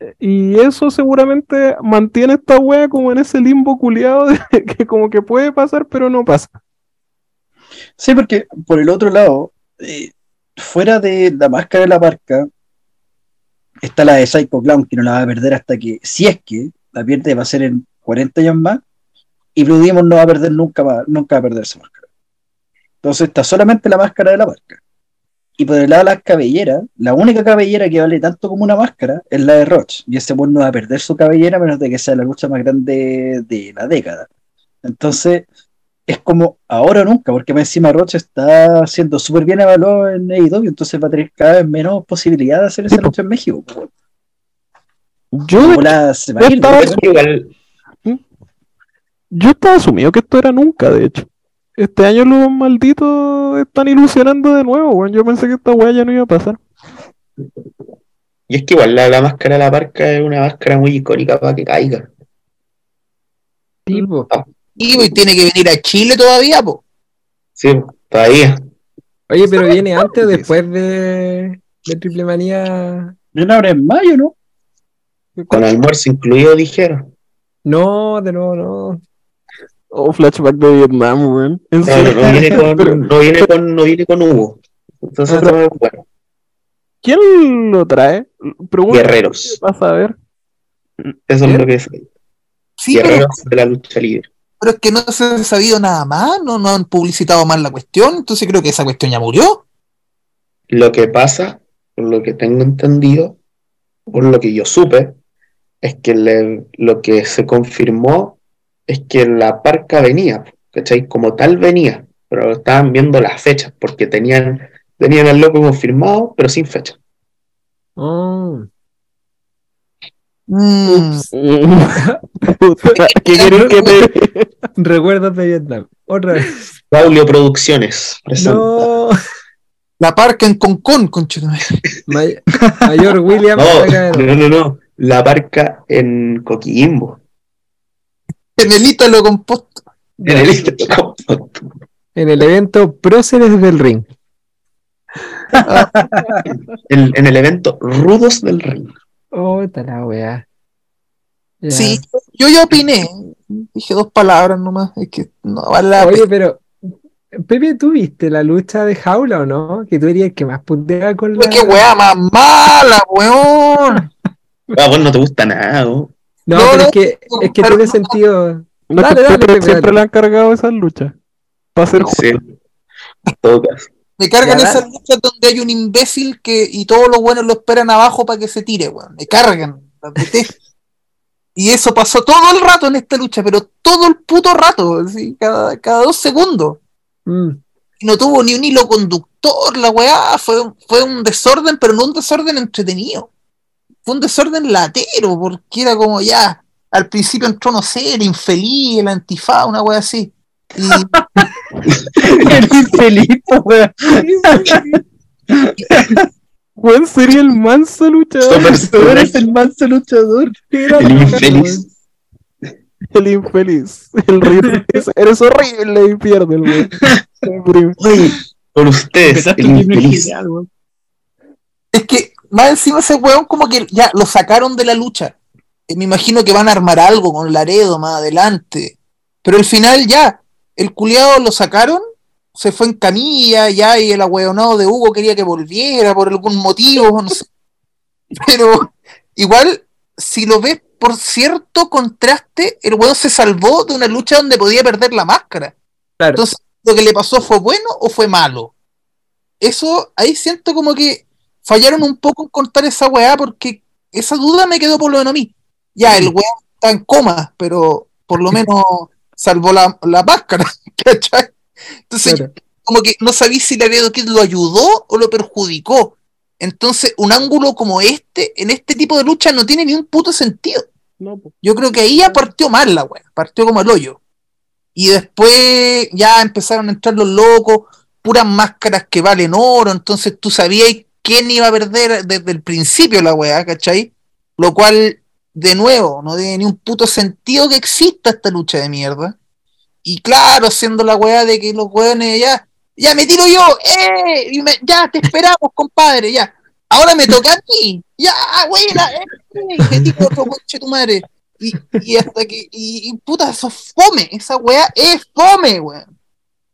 D: Eh, Y eso seguramente mantiene esta wea como en ese limbo culiado de que como que puede pasar pero no pasa.
E: Sí, porque por el otro lado, eh, fuera de la máscara de la Parca, está la de Psycho Clown, que no la va a perder hasta que, si es que la pierde, va a ser en 40 años más, y Blue Demon no va a perder nunca, más, nunca va a perder esa máscara. Entonces está solamente la máscara de la Parca. Y por el lado de las cabelleras, la única cabellera que vale tanto como una máscara es la de Roche. Y ese buen no va a perder su cabellera menos de que sea la lucha más grande de la década. Entonces, es como ahora o nunca, porque más encima Roche está siendo súper bien evaluado en AEW, entonces va a tener cada vez menos posibilidad de hacer esa lucha en México.
D: Yo de
E: Bola se va a
D: yo estaba-. Yo estaba asumido que esto era nunca, de hecho. Este año los malditos están ilusionando de nuevo, weón. Yo pensé que esta weá ya no iba a pasar.
C: y es que igual la, la máscara de la parca es una máscara muy icónica para que caiga.
A: Tipo.
B: Y pues, tiene que venir a Chile todavía, po.
C: Sí, todavía.
A: Oye, pero viene antes o después de, de Triple Manía.
E: Viene ahora en mayo, ¿no?
C: Con almuerzo incluido, dijeron.
A: No, de nuevo, no.
D: Oh, flashback de Vietnam, weón.
C: No, viene
D: Pero,
C: con, no, viene con, no viene con Hugo. Entonces,
D: Pero-
C: no, bueno,
D: ¿Quién lo trae? Pregunta.
C: guerreros.
D: Vas a ver.
C: Eso es lo que es.
B: Sí, pero,
C: Guerreros de la lucha libre.
B: pero es que no se ha sabido nada más, no, no han publicitado más la cuestión, entonces creo que esa cuestión ya murió.
C: Lo que pasa, por lo que tengo entendido, por lo que yo supe, es que le- lo que se confirmó es que la parca venía, ¿cachai? Como tal venía, pero estaban viendo las fechas, porque tenían, tenían al loco confirmado, pero sin fecha.
A: Oh.
B: Mm,
D: ¿Qué querés que te.?
A: Recuerdos de Vietnam. Otra vez.
C: Braulio Producciones presenta.
A: No.
B: la parca en Concón, conchetumare.
A: May- Mayor William.
C: No, no, no, no. La parca en Coquimbo.
B: En el Ítalo composto.
C: En el
A: En el evento Próceres del Ring.
C: en, en el evento Rudos del Ring.
A: Oh, está la weá.
B: Sí, yo ya opiné. Dije dos palabras nomás. Es que no vale la
A: Oye, pero. Pepe, ¿tú viste la lucha de jaula o no? Que tú eres el que más puntea con la.
B: ¡Qué weá más mala, weón!
C: Ah, vos no te gusta nada, ¿no?
A: No,
B: No,
A: pero
B: no,
A: es que, es que
B: pero
A: tiene
B: no.
A: sentido.
D: No,
A: Dale, dale,
D: siempre
A: dale.
D: le han cargado esas luchas. Para hacer
C: Sí.
B: Me cargan
A: Ya,
B: esas luchas donde hay un imbécil que y todos los buenos lo esperan abajo para que se tire, weón. Me cargan. Y eso pasó todo el rato en esta lucha, pero todo el puto rato, así, cada, cada dos segundos.
A: Mm.
B: Y no tuvo ni un hilo conductor, la weá. Fue, un- fue un desorden, pero no un desorden entretenido. Fue un desorden latero, porque era como ya. Al principio entró, no sé, el infeliz, el antifaz, una weá así. Y,
E: El infeliz. Weón,
D: sería el manso luchador.
C: Super
E: Tú eres el manso luchador.
C: El infeliz.
D: El infeliz. El. Eres horrible y pierde el weón.
C: Oye, por ustedes, el infeliz.
B: Es que más encima ese weón como que ya lo sacaron de la lucha. Eh, me imagino que van a armar algo con Laredo más adelante. Pero al final ya, el culiado lo sacaron, se fue en camilla ya y el ahueonado de Hugo quería que volviera por algún motivo, no sé. Pero igual si lo ves por cierto contraste, el weón se salvó de una lucha donde podía perder la máscara.
A: Claro.
B: Entonces, ¿lo que le pasó fue bueno o fue malo? Eso, ahí siento como que fallaron un poco en contar esa weá porque esa duda me quedó por lo menos a mí. Ya, el weón está en coma, pero por lo menos salvó la, la máscara, ¿cachai? Entonces,
A: Claro.
B: como que no sabía si la Kid lo ayudó o lo perjudicó. Entonces, un ángulo como este, en este tipo de lucha, no tiene ni un puto sentido.
D: No.
B: Yo creo que ahí ya partió mal la wea, partió como el hoyo. Y después ya empezaron a entrar los locos, puras máscaras que valen oro, entonces tú sabías quién iba a perder desde el principio la wea, ¿cachai? Lo cual, de nuevo, no tiene ni un puto sentido que exista esta lucha de mierda. Y claro, haciendo la weá de que los weones ya, ya me tiro yo, ¡eh! Y me- ya te esperamos, compadre, ya. Ahora me toca a mí, ya, buena, ¡eh! Me tiro otro coche tu madre. Y, hasta que, y, puta, eso es fome, esa weá es fome, weón.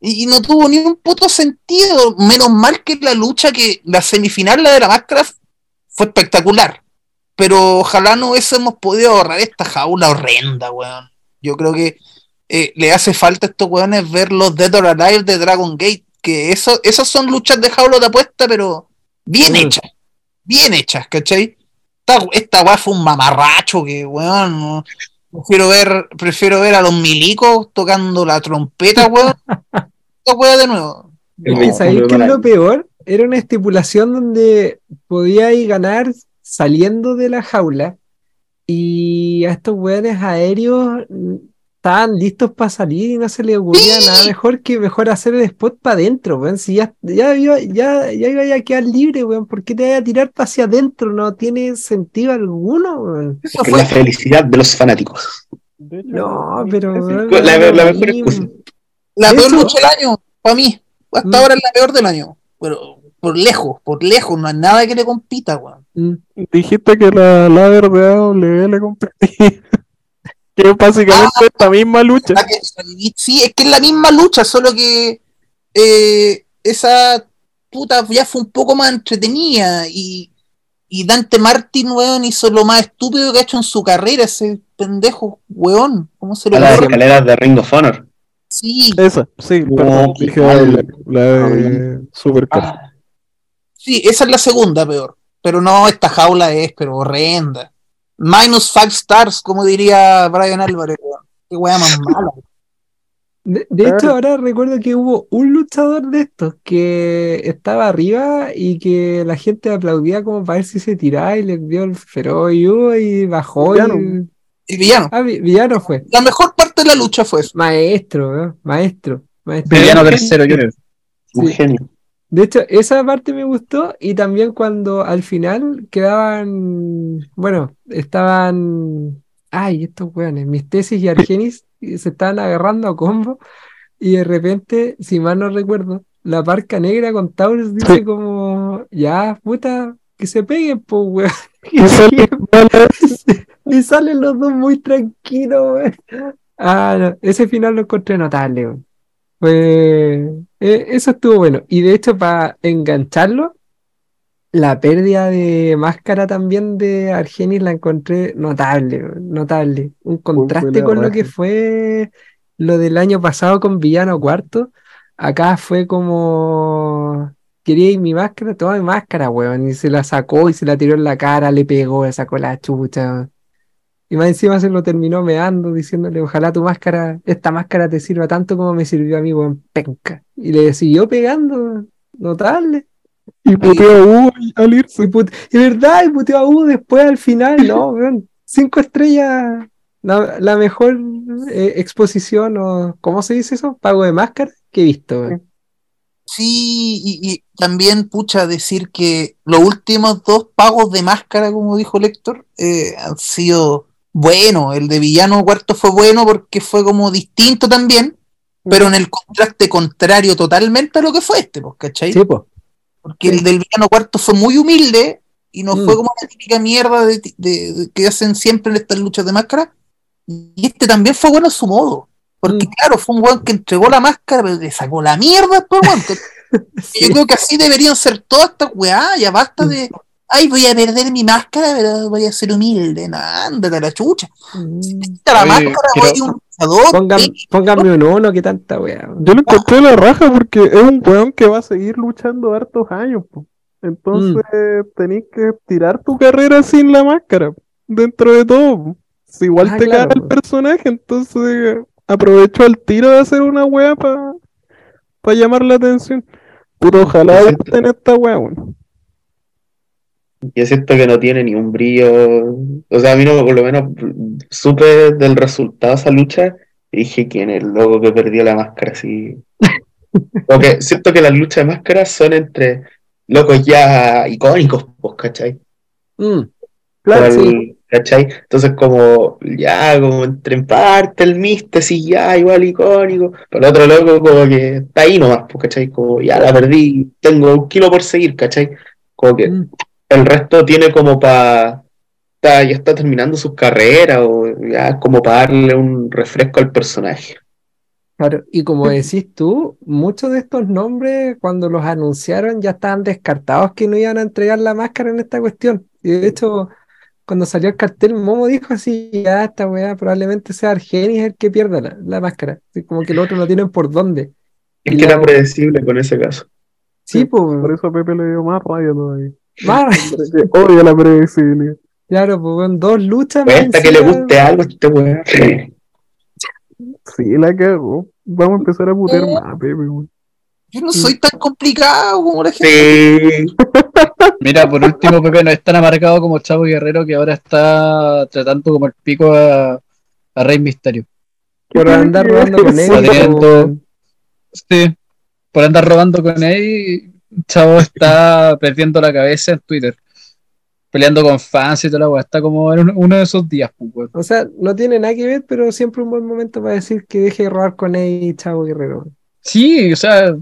B: Y, y no tuvo ni un puto sentido, menos mal que la lucha que la semifinal, la de la máscara, fue espectacular. Pero ojalá no hubiésemos podido ahorrar esta jaula horrenda, weón. Yo creo que eh, le hace falta a estos weones ver los Dead or Alive de Dragon Gate, que eso, esas son luchas de jaula de apuesta, pero bien
A: Mm.
B: hechas, bien hechas, ¿cachai? Esta, esta weá fue un mamarracho que, weón, prefiero ver, prefiero ver a los milicos tocando la trompeta, weón. Weá de nuevo.
C: El
A: Es que,
C: 21
A: ¿sabéis
C: de
A: qué es lo peor? Era una estipulación donde podíais ganar saliendo de la jaula y a estos weones aéreos estaban listos para salir y no se les ocurría
B: Sí.
A: nada mejor que mejor hacer el spot para adentro, weón. Si ya, ya, iba, ya, ya iba a quedar libre, weón, ¿por qué te vas a tirar para hacia adentro? No tiene sentido alguno, weón.
B: Eso
C: Que
B: fue
C: la felicidad de los fanáticos.
D: De hecho,
A: No, pero weón,
C: La- la mejor excusa.
B: la peor lucha del año, para mí. Hasta
A: Mm.
B: ahora es la peor del año. Pero por lejos, por lejos, no hay nada que le compita, weón.
A: Mm.
D: Dijiste que la ladder de AW le competía. Que es básicamente
B: Ah.
D: esta misma lucha.
B: Sí, es que es la misma lucha, solo que eh, esa puta ya fue un poco más entretenida y, y Dante Martin, weón, hizo lo más estúpido que ha hecho en su carrera, ese pendejo, weón. ¿Cómo se le
C: A las escaleras de Ring of Honor.
B: Sí,
D: Esa, sí, perdón,
C: qué
D: dije la, la de Supercar.
C: Ah,
B: sí, esa es la segunda peor. Pero no, esta jaula es, pero horrenda. Minus five stars, como diría Brian Álvarez, weón. Qué weá más mala.
A: De, de hecho, ahora recuerdo que hubo un luchador de estos que estaba arriba y que la gente aplaudía como para ver si se tiraba y le dio el feroz y, bajó y...
D: Villano.
B: Y villano.
A: Ah, vi- villano fue.
B: La mejor parte de la lucha fue eso.
A: Maestro, ¿no? Maestro, maestro.
E: Villano tercero, Junior.
C: Un
A: Sí.
C: genio.
A: De hecho, esa parte me gustó y también cuando al final quedaban, bueno, estaban, ay, estos weones, mis tesis y Argenis se estaban agarrando a combo y de repente, si mal no recuerdo, la parca negra con Taurus dice como, ya, puta, que se peguen, pues, weón. Y,
D: Y sale-
A: y salen los dos muy tranquilos, weón. Ah, no, ese final lo encontré notable, weón. Fue- eh, eso estuvo bueno. Y de hecho, para engancharlo, la pérdida de máscara también de Argenis la encontré notable, notable. Un contraste con lo que fue lo del año pasado con Villano Cuarto. Acá fue como, quería mi máscara, toma mi máscara, weón. Y se la sacó y se la tiró en la cara, le pegó, le sacó la chucha. Y más encima se lo terminó meando, diciéndole, ojalá tu máscara, esta máscara te sirva tanto como me sirvió a mí, weón, penca. Y le siguió pegando, notable.
D: Y puteó a Hugo al
A: Y,
D: irse.
A: y verdad, y puteó a U después al final, no, weón. Cinco estrellas, la, la mejor eh, exposición o, ¿cómo se dice eso? Pago de máscara que he visto, weón.
B: Sí, y, y también, pucha, decir que los últimos dos pagos de máscara, como dijo Lector, eh, han sido buenos. El de Villano Cuarto fue bueno porque fue como distinto también, pero en el contraste contrario totalmente a lo que fue este, pues, ¿cachai?
A: Sí, po.
B: Porque el del Villano Cuarto fue muy humilde y no
A: Mm.
B: fue como la típica mierda de, de- de- que hacen siempre en estas luchas de máscara. Y este también fue bueno a su modo. Porque,
A: Mm.
B: claro, fue un weón que entregó la máscara, pero le sacó la mierda después, weón. que-
A: Sí.
B: Yo creo que así deberían ser todas estas weá, ya basta de, ay, voy a perder mi máscara, pero voy a ser humilde. No, ándate a la chucha.
A: Mm.
B: Quita la
E: Oye,
B: máscara,
E: quiero-
B: voy a un luchador.
A: Pongan,
B: sí.
A: pónganme un uno, que tanta weá.
D: Yo lo encontré la raja porque es un weón que va a seguir luchando hartos años, po. Entonces tenés que tirar tu carrera sin la máscara, dentro de todo. po. Si igual
A: Ah,
D: te
A: claro,
D: caga el personaje, entonces aprovecho al tiro de hacer una wea para llamar la atención. Puto, ojalá
C: Sí.
D: gusten esta wea, weón.
C: Yo siento que no tiene ni un brillo. O sea, a mí no, por lo menos supe del resultado de esa lucha y dije quién es el loco que perdió la máscara. Así. Porque siento que las luchas de máscaras son entre locos ya icónicos, pues, ¿cachai?
A: Mm,
D: Claro,
C: el-
A: sí.
C: ¿Cachai? Entonces, como ya, como entre en parte el Místesis, ya, igual icónico. Pero el otro loco, como que está ahí nomás, pues, ¿cachai? Como ya la perdí, tengo un kilo por seguir, ¿cachai? Como que
A: mm.
C: El resto tiene como para. ya está terminando sus carreras o ya como para darle un refresco al personaje.
A: Claro, y como decís tú, muchos de estos nombres, cuando los anunciaron, ya estaban descartados que no iban a entregar la máscara en esta cuestión. Y de hecho, cuando salió el cartel, Momo dijo así, ya esta weá probablemente sea Argenis el que pierda la, la máscara. Así como que los otros no tienen por dónde.
C: Es
A: Y
C: que
A: la-
C: era predecible con ese caso.
A: Sí,
D: por
A: pues,
D: eso a Pepe le dio más rabia todavía.
A: Más,
D: la predecibilidad.
A: claro, pues con dos luchas.
C: Pues
A: más
C: hasta que le guste algo a este weón.
D: Sí, la cagó. Vamos a empezar a putear
B: Eh.
D: más, Pepe, weón.
B: Yo no soy tan complicado como la gente.
C: Sí.
E: Mira, por último, Pepe no es tan amargado como Chavo Guerrero que ahora está tratando como el pico a, a Rey Misterio.
A: Por andar robando con él. Pues,
E: Sí, por andar robando con él, Chavo está perdiendo la cabeza en Twitter. Peleando con fans y toda la weá. Está como en uno, uno de esos días, pues.
A: O sea, no tiene nada que ver, pero siempre un buen momento para decir que deje de robar con él y Chavo Guerrero.
E: Sí, o sea,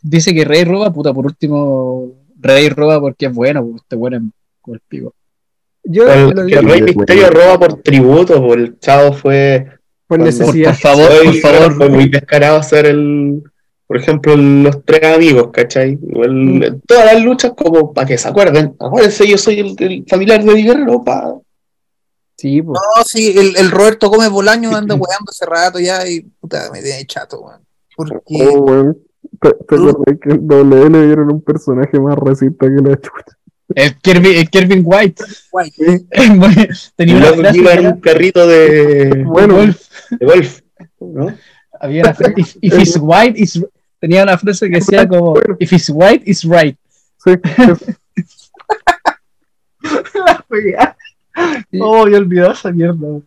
E: dice que Rey roba, puta, por último, Rey roba porque es bueno, pues, este bueno es como el pico.
A: Yo
C: El,
A: lo
C: que
A: digo
C: Rey. Misterio roba por tributo, por el chavo fue,
A: por necesidad.
E: por favor, por favor,
C: fue muy descarado hacer el, por ejemplo, los tres amigos, ¿cachai? Igual,
A: Mm.
C: Todas las luchas como para que se acuerden. Acuérdense, yo soy el, el familiar de Di Guerrero, pa.
A: Sí, pues.
B: No, sí, el, el Roberto Gómez Bolaño anda weando hace rato ya y puta, me tiene chato, weón. Porque
D: Oh, weón. ¿Te, te acordás que en W le dieron un personaje más racista que la chucha?
E: el Kirby, el Kirby White.
B: Guay.
E: Tenía
C: Y
E: una frase
C: iba en un carrito de,
D: Bueno,
E: Wolf.
C: de golf, ¿no?
E: Había una frase, if, if it's white, is... tenía una frase que decía como, if it's white, it's right.
D: sí,
A: Sí.
E: Oh, yo olvidado esa mierda.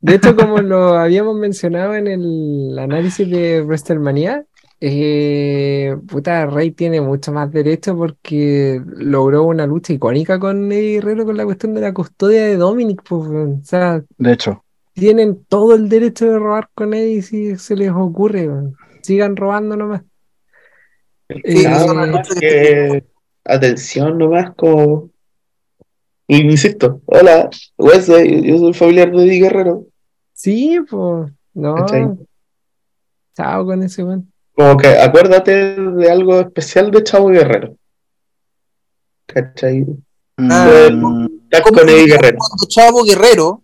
A: De hecho, como lo habíamos mencionado en el análisis de WrestleMania, eh, puta, Rey tiene mucho más derecho porque logró una lucha icónica con Eddie Guerrero con la cuestión de la custodia de Dominic. pues, o sea,
E: De hecho.
A: tienen todo el derecho de robar con Eddie si se les ocurre. Sigan robando nomás. Eh,
C: Nada, que atención nomás, como. Y insisto, hola, Wesley, yo soy familiar de Di Guerrero.
A: Sí, pues, no.
C: ¿Cachai?
A: Chao con ese weón.
C: Como que acuérdate de algo especial de Chavo Guerrero. ¿Cachai?
B: Ah,
C: Estás
B: ¿Cómo
C: con Eddie Guerrero.
B: Cuando Chavo Guerrero,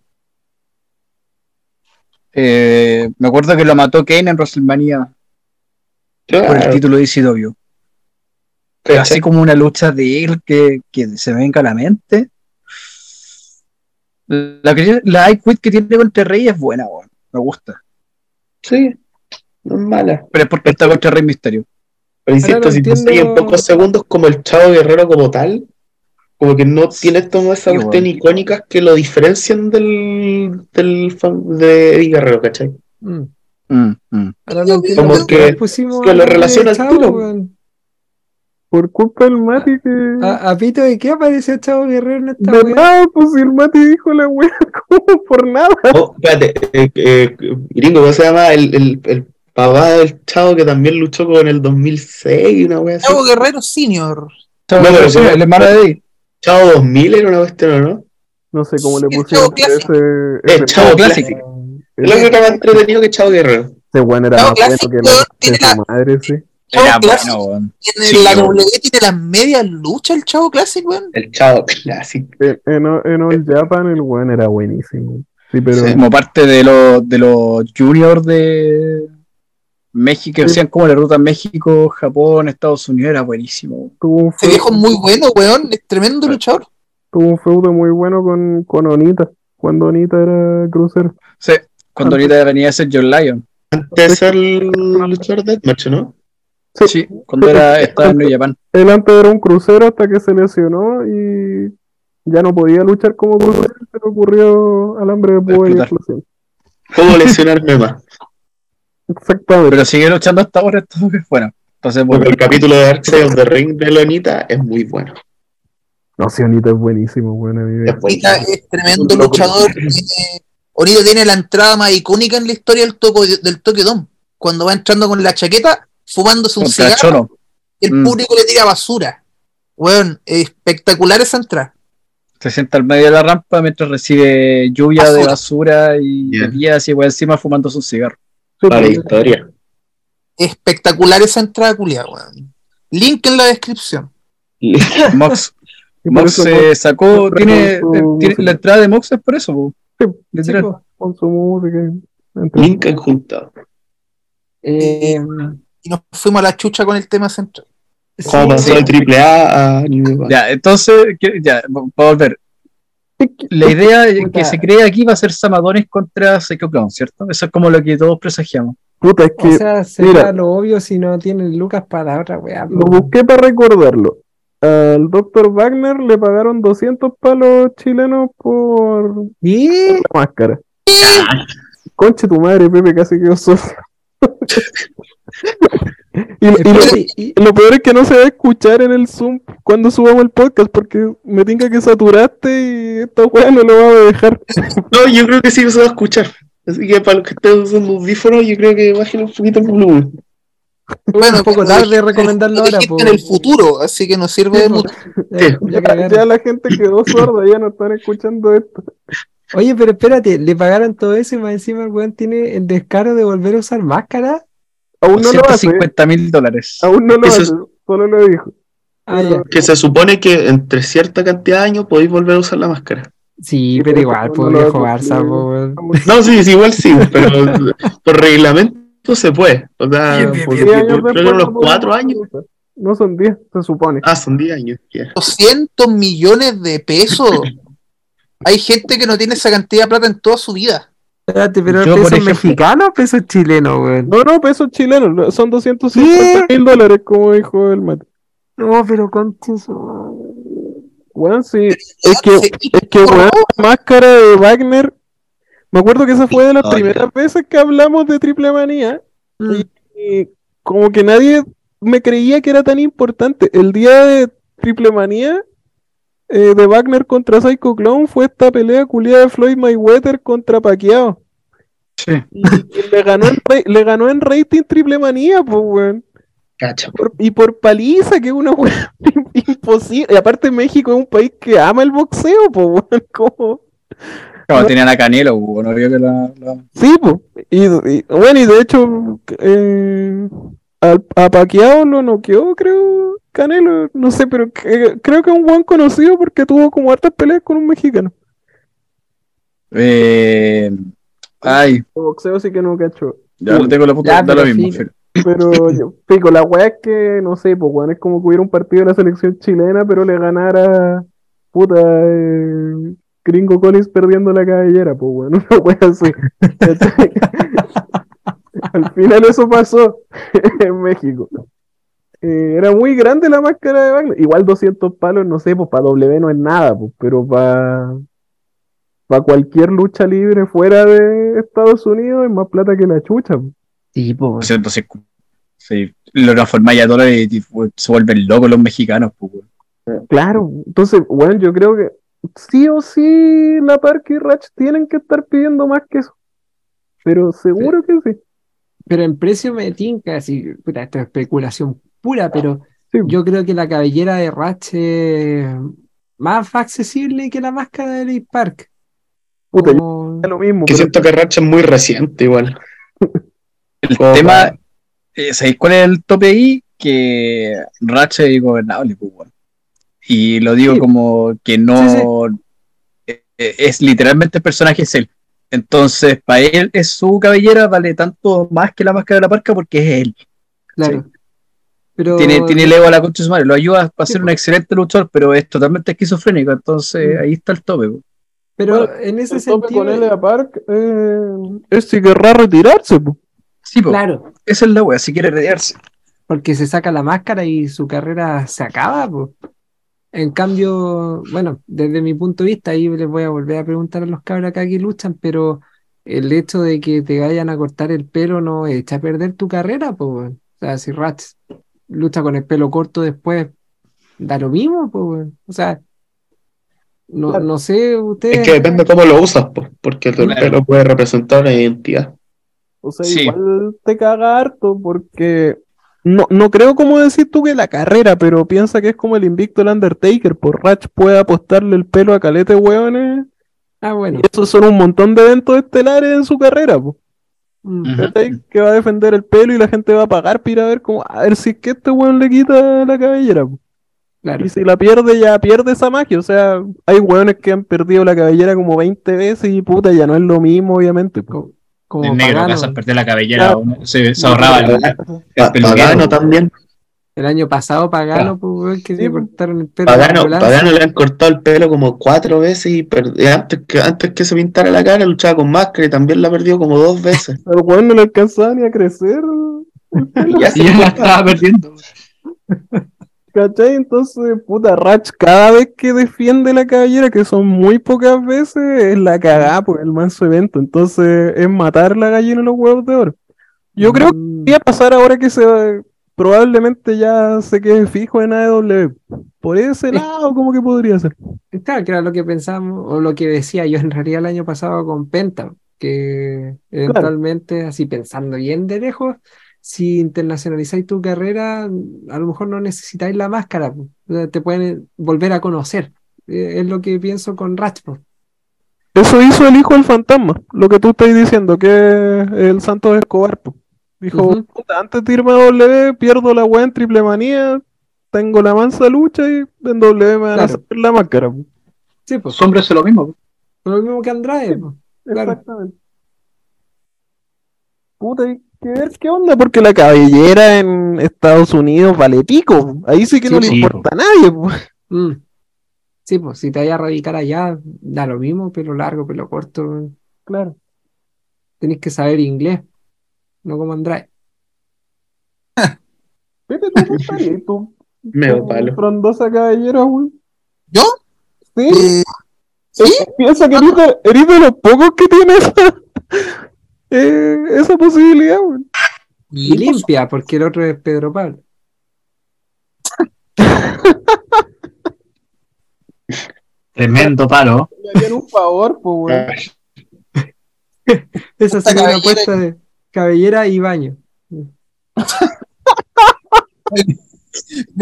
E: Eh, me acuerdo que lo mató Kane en WrestleMania por el
C: Claro,
E: título de ICW. Así como una lucha de él que, que se me venga a la mente. La, que- la I Quit que tiene contra Rey es buena, weón. Me gusta.
C: Sí, no es mala.
E: Pero es porque está contra Rey Misterio.
C: Pero insisto,
A: no
C: si te
A: entiendo.
C: sigue en pocos segundos como el Chavo Guerrero como tal, como que no tiene todas esas
E: Sí,
C: cuestiones
E: bueno.
C: icónicas que lo diferencian del, del fan de Eddie Guerrero, ¿cachai?
A: Mm.
E: Mm, mm.
A: Ahora no
C: Como que-
A: nos pusimos
C: que lo relaciona al
A: Chavo,
C: tiro.
A: weón.
D: por culpa del Mati que.
A: ¿A, a Pito de qué apareció Chavo Guerrero en esta
D: de
A: wea?
D: nada, pues si el Mati dijo la wea, como por nada.
C: Oh, espérate, eh, eh, gringo, ¿cómo se llama? El, el, el papá del Chavo que también luchó con el 2006, una wea así.
B: Chavo Guerrero Senior.
E: Chavo
C: No, pero-
E: Guerrero, sí, el hermano de Eddie.
C: Chavo 2000 era una cuestión, ¿o no?
D: No sé cómo le pusieron
B: Chavo
D: ese. Ese
C: Chavo
E: Classic.
C: Lo que era más entretenido que Chavo Guerrero.
D: Ese weón era
B: Chavo
D: más bueno que la
B: tiene
D: su
B: la-
D: madre, sí.
B: Chavo
E: Era bueno, weón.
B: en
E: Sí,
B: la. W tiene las medias luchas el Chavo Classic, weón.
C: El Chavo Classic.
D: En, en, en All Japan el weón era buenísimo. Sí, pero
C: Sí.
E: Como parte de los de los juniors de México, que
D: Sí.
E: hacían como la ruta México, Japón, Estados Unidos, era buenísimo. weón.
D: tuvo un,
B: Ese
D: feudo,
B: viejo es muy bueno, weón. Es tremendo luchador.
D: tuvo un feudo muy bueno con, con Onita, cuando Onita era crucero.
E: Sí, cuando ahorita venía a ser John Lyon.
C: Antes de ser el luchador de Deathmatch, ¿no?
E: Sí, cuando era, estaba en New Japan.
D: Él antes era un crucero hasta que se lesionó y ya no podía luchar como crucero. Se le ocurrió alambre de púa y explosión.
C: ¿Cómo lesionarme más?
D: Exactamente.
E: Pero sigue luchando hasta ahora, esto es bueno. Entonces,
C: Porque
E: bueno,
C: el capítulo de Dark Side of the Ring de Lonita es muy bueno.
D: No, sí, Onita es buenísimo, weón. a mí me-
C: Es
B: tremendo luchador. Tiene, Onita tiene la entrada más icónica en la historia del, toco, del Tokyo Dome. Cuando va entrando con la chaqueta, fumándose un
E: contra
B: cigarro, el
E: Mm.
B: público le tira basura. Weón, espectacular esa entrada.
E: Se sienta al medio de la rampa mientras recibe lluvia de
B: Basura.
E: y
C: Yeah.
E: bebidas y weón encima fumándose un cigarro.
D: Sí,
C: Para la
D: porque-
C: historia.
B: Espectacular esa entrada, culiada, weón. Link en la descripción.
E: Mox, Mox se sacó, tiene, tiene- la entrada de Mox es por eso, po.
D: Sí,
E: literal.
A: po.
D: con su música. entre-
C: Link juntado.
A: Eh,
B: Y nos fuimos a la chucha con el tema central.
C: ¿Cómo
A: sí,
C: pasó de AAA a New Japan?
E: Ya, entonces, ya, para volver. La idea que se cree aquí va a ser Samadones contra Psycho Clown, ¿cierto? Eso es como lo que todos presagiamos.
D: Puta, es que
A: O sea,
D: mira.
A: lo obvio si no tienen lucas para la otra weá.
D: lo busqué para recordarlo. Al Dr. Wagner le pagaron 200 palos chilenos por
A: ¿Y?
D: la máscara. Conche tu madre, Pepe, casi quedó solo. y, y lo,
A: Espérate, y-
D: lo peor es que no se va a escuchar en el Zoom cuando subamos el podcast porque me tinca que saturaste y esta weá no lo va a dejar.
C: No, yo creo que sí se va a escuchar. Así que para los que estén usando audífonos, yo creo que bajen un poquito el volumen.
B: Bueno,
A: un poco tarde recomendarlo
B: lo
A: ahora,
B: en el futuro, así que nos sirve de mucho.
A: Eh, ya
D: Ya, la gente quedó sorda, ya no están escuchando esto.
A: Oye, pero espérate, le pagaron todo eso y más encima el weón tiene el descaro de volver a usar máscara.
D: Aún no lo hace,
E: 150 mil dólares.
D: aún no lo
C: Eso
D: hace,
C: es-
D: solo lo dijo.
A: Ah,
D: Pero-
A: ya.
C: Que se supone que entre cierta cantidad de años podéis volver a usar la máscara.
A: Sí, pero igual,
D: no
A: pues
D: lo
A: viejo
D: hago,
A: Barça,
D: sí.
A: po, weón.
C: No, sí, sí, igual sí, pero por reglamento se puede. O sea,
B: Bien, bien,
C: creo que
D: no
C: cuatro años.
D: No son 10, se supone.
C: Ah, son 10 años. ya.
B: 200 millones de pesos. Hay gente que no tiene esa cantidad de plata en toda su vida.
A: Espérate, pero
E: Yo, por
A: pesos mexicanos o pesos chilenos, weón.
D: No, no, pesos chilenos, son 250 mil dólares, como dijo el mate.
A: No, pero su
D: Weón, sí. Es que, es que, weón, la máscara de Wagner. Me acuerdo que esa fue de las primeras veces que hablamos de Triple Manía. Y como que nadie me creía que era tan importante. El día de Triple Manía eh, de Wagner contra Psycho Clown fue esta pelea culiada de Floyd Mayweather contra Pacquiao.
E: Sí.
D: Y, y le, ganó en, le ganó en rating Triple Manía, pues, weón.
C: Cacha.
D: Por- y por paliza, que es una weá imposible. Y aparte México es un país que ama el boxeo, pues, weón. Como...
E: Como
D: No.
E: tenían a Canelo, po, no vio que la, la-
D: Sí, pues. Y, y- bueno, y de hecho, eh, al- a Pacquiao lo noqueó, creo, Canelo. No sé, pero que- creo que es un buen conocido porque tuvo como hartas peleas con un mexicano.
E: Eh, ay,
D: El boxeo sí que no cacho.
E: ya lo tengo la puta, da lo
A: pero
E: mismo.
D: Pero, yo- pico, la weá es que, no sé, pues, weón, es como que hubiera un partido de la selección chilena, pero le ganara, puta, eh, Gringo Collins perdiendo la cabellera, pues, weón, una weá así. Al final eso pasó en México. Eh, era muy grande la máscara de Wagner. Igual 200 palos, no sé, pues para W no es nada, pues, pero para para cualquier lucha libre fuera de Estados Unidos es más plata que la chucha. pues.
A: Sí, weón.
E: Entonces, sí, lo transformáis a dólares y tipo, se vuelven locos los mexicanos, weón.
D: Claro, entonces, bueno, yo creo que sí o sí la Parque y Ratch tienen que estar pidiendo más que eso. Pero seguro que sí.
A: Pero en precio me tinca, así, puta, esto es especulación pura, pero
D: Sí.
A: yo creo que la cabellera de Ratch es más accesible que la máscara de Lee Park.
D: Puta,
A: Como-
D: es lo mismo.
C: Que
D: pero-
C: siento que Ratch es muy reciente igual.
E: El
C: Como
E: tema,
F: eh, ¿sabéis cuál es el tope ahí? Que Ratchet es ingobernable, pues. Y lo digo
A: Sí.
F: como que no. eh, eh, Es literalmente el personaje es él. Entonces, para él, es su cabellera vale tanto más que la máscara de la parca porque es él.
A: Claro. Pero
F: Tiene, tiene el ego a la concha de su madre. Lo ayuda a
A: Sí,
F: ser un excelente luchador, pero es totalmente esquizofrénico. Entonces,
A: Mm.
F: ahí está el tope. pues.
A: pero
D: Bueno,
A: en ese
D: El tope
A: sentido,
D: con Elia Park eh, querrá retirarse, po.
F: Sí, pues,
A: claro,
F: esa es la wea, si quiere retirarse.
A: porque se saca la máscara y su carrera se acaba, po. En cambio, bueno, desde mi punto de vista, ahí les voy a volver a preguntar a los cabros acá que luchan, pero el hecho de que te vayan a cortar el pelo no echa a perder tu carrera, pues, weón. O sea, si Rats lucha con el pelo corto después, da lo mismo, pues, weón. O sea, no,
D: Claro.
A: no sé, ustedes.
C: Es que depende cómo lo usas, po, porque el
F: Claro.
C: pelo puede representar una identidad.
D: O sea,
F: Sí.
D: igual te caga harto porque no, no creo como decir tú que la carrera, pero piensa que es como el invicto el Undertaker, por Ratch puede apostarle el pelo a calete hueones
A: Ah, bueno.
D: y esos son un montón de eventos estelares en su carrera, po. ¿Cachai? Que va a defender el pelo y la gente va a pagar para ir a ver como, a ver si es que este weón le quita la cabellera, po.
A: Claro.
D: Y si la pierde, ya pierde esa magia. O sea, hay weones que han perdido la cabellera como 20 veces y puta, ya no es lo mismo, obviamente. po.
A: Co- Como
F: El negro
A: Pagano.
F: Casas perdió la cabellera,
D: Claro.
F: uno- se, se ahorraba el, peluquero.
C: Pagano también.
A: El año pasado Pagano,
C: Claro.
A: pues, que
D: Sí,
A: le cortaron el pelo.
C: Pagano. Pagano le han cortado el pelo como cuatro veces y antes que, antes que se pintara la cara luchaba con máscara y también la perdió como dos veces.
D: Al weón no le alcanzaba ni a crecer.
C: Y ya se
F: y ya la estaba perdiendo.
D: ¿Cachai? Entonces, puta, Ratch cada vez que defiende la cabellera, que son muy pocas veces, es la cagada por el manso evento. Entonces, es matar la gallina en los huevos de oro. Yo creo que
A: Mm,
D: podría pasar ahora que se probablemente ya se quede fijo en AEW. Por ese lado, como que podría ser.
A: Claro, que era lo que pensamos, o lo que decía yo en realidad el año pasado con Penta, que eventualmente, así pensando bien de lejos, si internacionalizáis tu carrera, a lo mejor no necesitáis la máscara, te pueden volver a conocer. Eh, Es lo que pienso con po.
D: Eso hizo el hijo del fantasma, lo que tú estás diciendo, que es el Santos Escobar. po. Dijo,
A: Ujú.
D: "Puta, antes de irme a W, pierdo la weá en triple manía, tengo la mansa lucha y en W me van a sacar la máscara. po".
A: Sí, pues,
F: Su hombre hace lo mismo.
A: lo mismo que Andrade. Claro.
D: Exactamente. Puta, hay que ver qué onda, porque la cabellera en Estados Unidos vale pico. Ahí sí que
A: Sí,
D: no le
F: sí,
D: importa a nadie. po.
A: Mm. Sí, pues si te vayas a radicar allá, da lo mismo, pelo largo, pelo corto.
D: Claro.
A: Tenés que saber inglés, no como Andrade.
D: Pepe, ¿tú.
C: Medio
D: tu
C: palo.
D: Frondosa cabellera, güey.
B: ¿Yo?
D: Sí.
B: Eh, ¿Sí?
D: Piensa que eres de, eres de los pocos que tiene esa, eh, esa posibilidad, güey.
A: Y limpia, porque el otro es Pedro Pablo.
F: Tremendo palo.
D: Le harían un favor, pues, güey.
A: Esa sería una apuesta de cabellera y baño.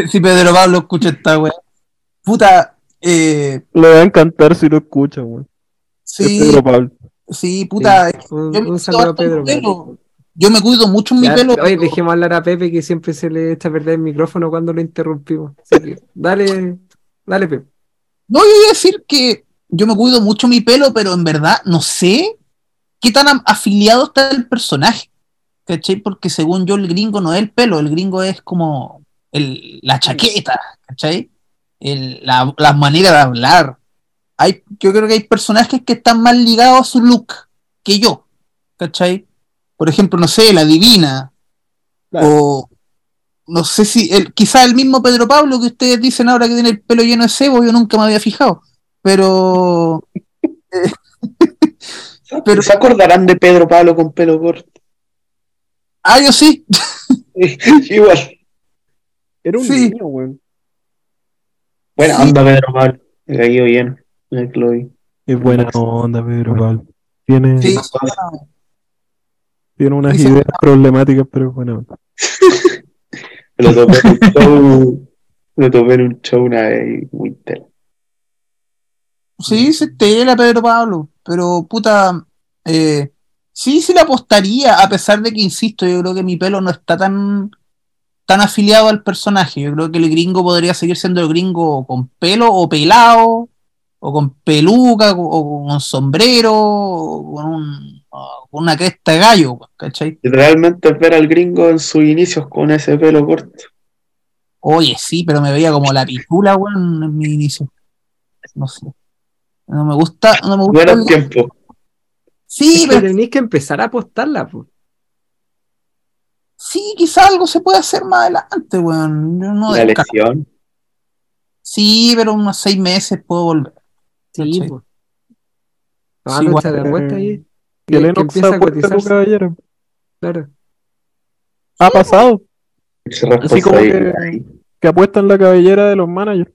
B: Si Pedro Pablo escucha esta weá. Puta, eh,
D: Le va a encantar si lo escucha, güey. Es
B: sí,
D: Pedro Pablo.
B: Sí, puta.
A: Un,
B: yo
A: un saludo a Pedro.
B: pelo. Yo me cuido mucho en mi pelo.
A: oye, dejemos hablar a Pepe que siempre se le echa a perder el micrófono cuando lo interrumpimos. Que, dale, dale, Pepe.
B: No, yo voy a decir que yo me cuido mucho mi pelo, pero en verdad no sé qué tan afiliado está el personaje. ¿Cachai? Porque según yo, el gringo no es el pelo, el gringo es como el, la chaqueta, ¿cachai? El- la, la manera de hablar. Hay, yo creo que hay personajes que están más ligados a su look que yo, ¿cachai? Por ejemplo, no sé, la divina. O no sé si, el, quizá el mismo Pedro Pablo que ustedes dicen ahora que tiene el pelo lleno de cebo, yo nunca me había fijado. Pero. Pero-
C: ¿Se acordarán de Pedro Pablo con pelo corto?
B: ah, yo sí.
C: Igual.
D: Era un
B: Sí.
D: niño, güey.
C: Buena
B: Sí.
C: onda Pedro Pablo. Cayó bien. El Chloe.
D: Es buena onda, Pedro Pablo. Tiene,
B: Sí,
D: tiene unas
B: Sí, sí.
D: ideas problemáticas, pero bueno.
C: Lo topé en un show. Lo topé en un show una vez tela.
B: sí, se tela Pedro Pablo. Pero, puta. eh, Sí, sí le apostaría, a pesar de que, insisto, yo creo que mi pelo no está tan, tan afiliado al personaje. Yo creo que el gringo podría seguir siendo el gringo con pelo o pelado, o con peluca, o, con sombrero, o con, un- o con una cresta de gallo, ¿cachai?
C: Y realmente ver al gringo en sus inicios con ese pelo corto.
B: Oye, sí, pero me veía como la pitula, weón, en mi inicio. No sé. No me gusta, no me gusta.
C: Buenos
B: el-
C: tiempos.
B: Sí,
A: Es que
B: pero
A: tenéis que empezar a apostarla, pues.
B: sí, quizá algo se puede hacer más adelante, weón. Yo no
C: La
B: descarto.
C: lesión.
B: Sí, pero unos seis meses puedo volver.
A: Sí, pues.
B: Sí,
A: Ah,
B: igual,
A: fecha de apuesta ahí.
D: Que Lennox
A: empieza a
D: caballero.
A: Claro.
D: Ha pasado. Así como que, que apuestan la cabellera de los managers.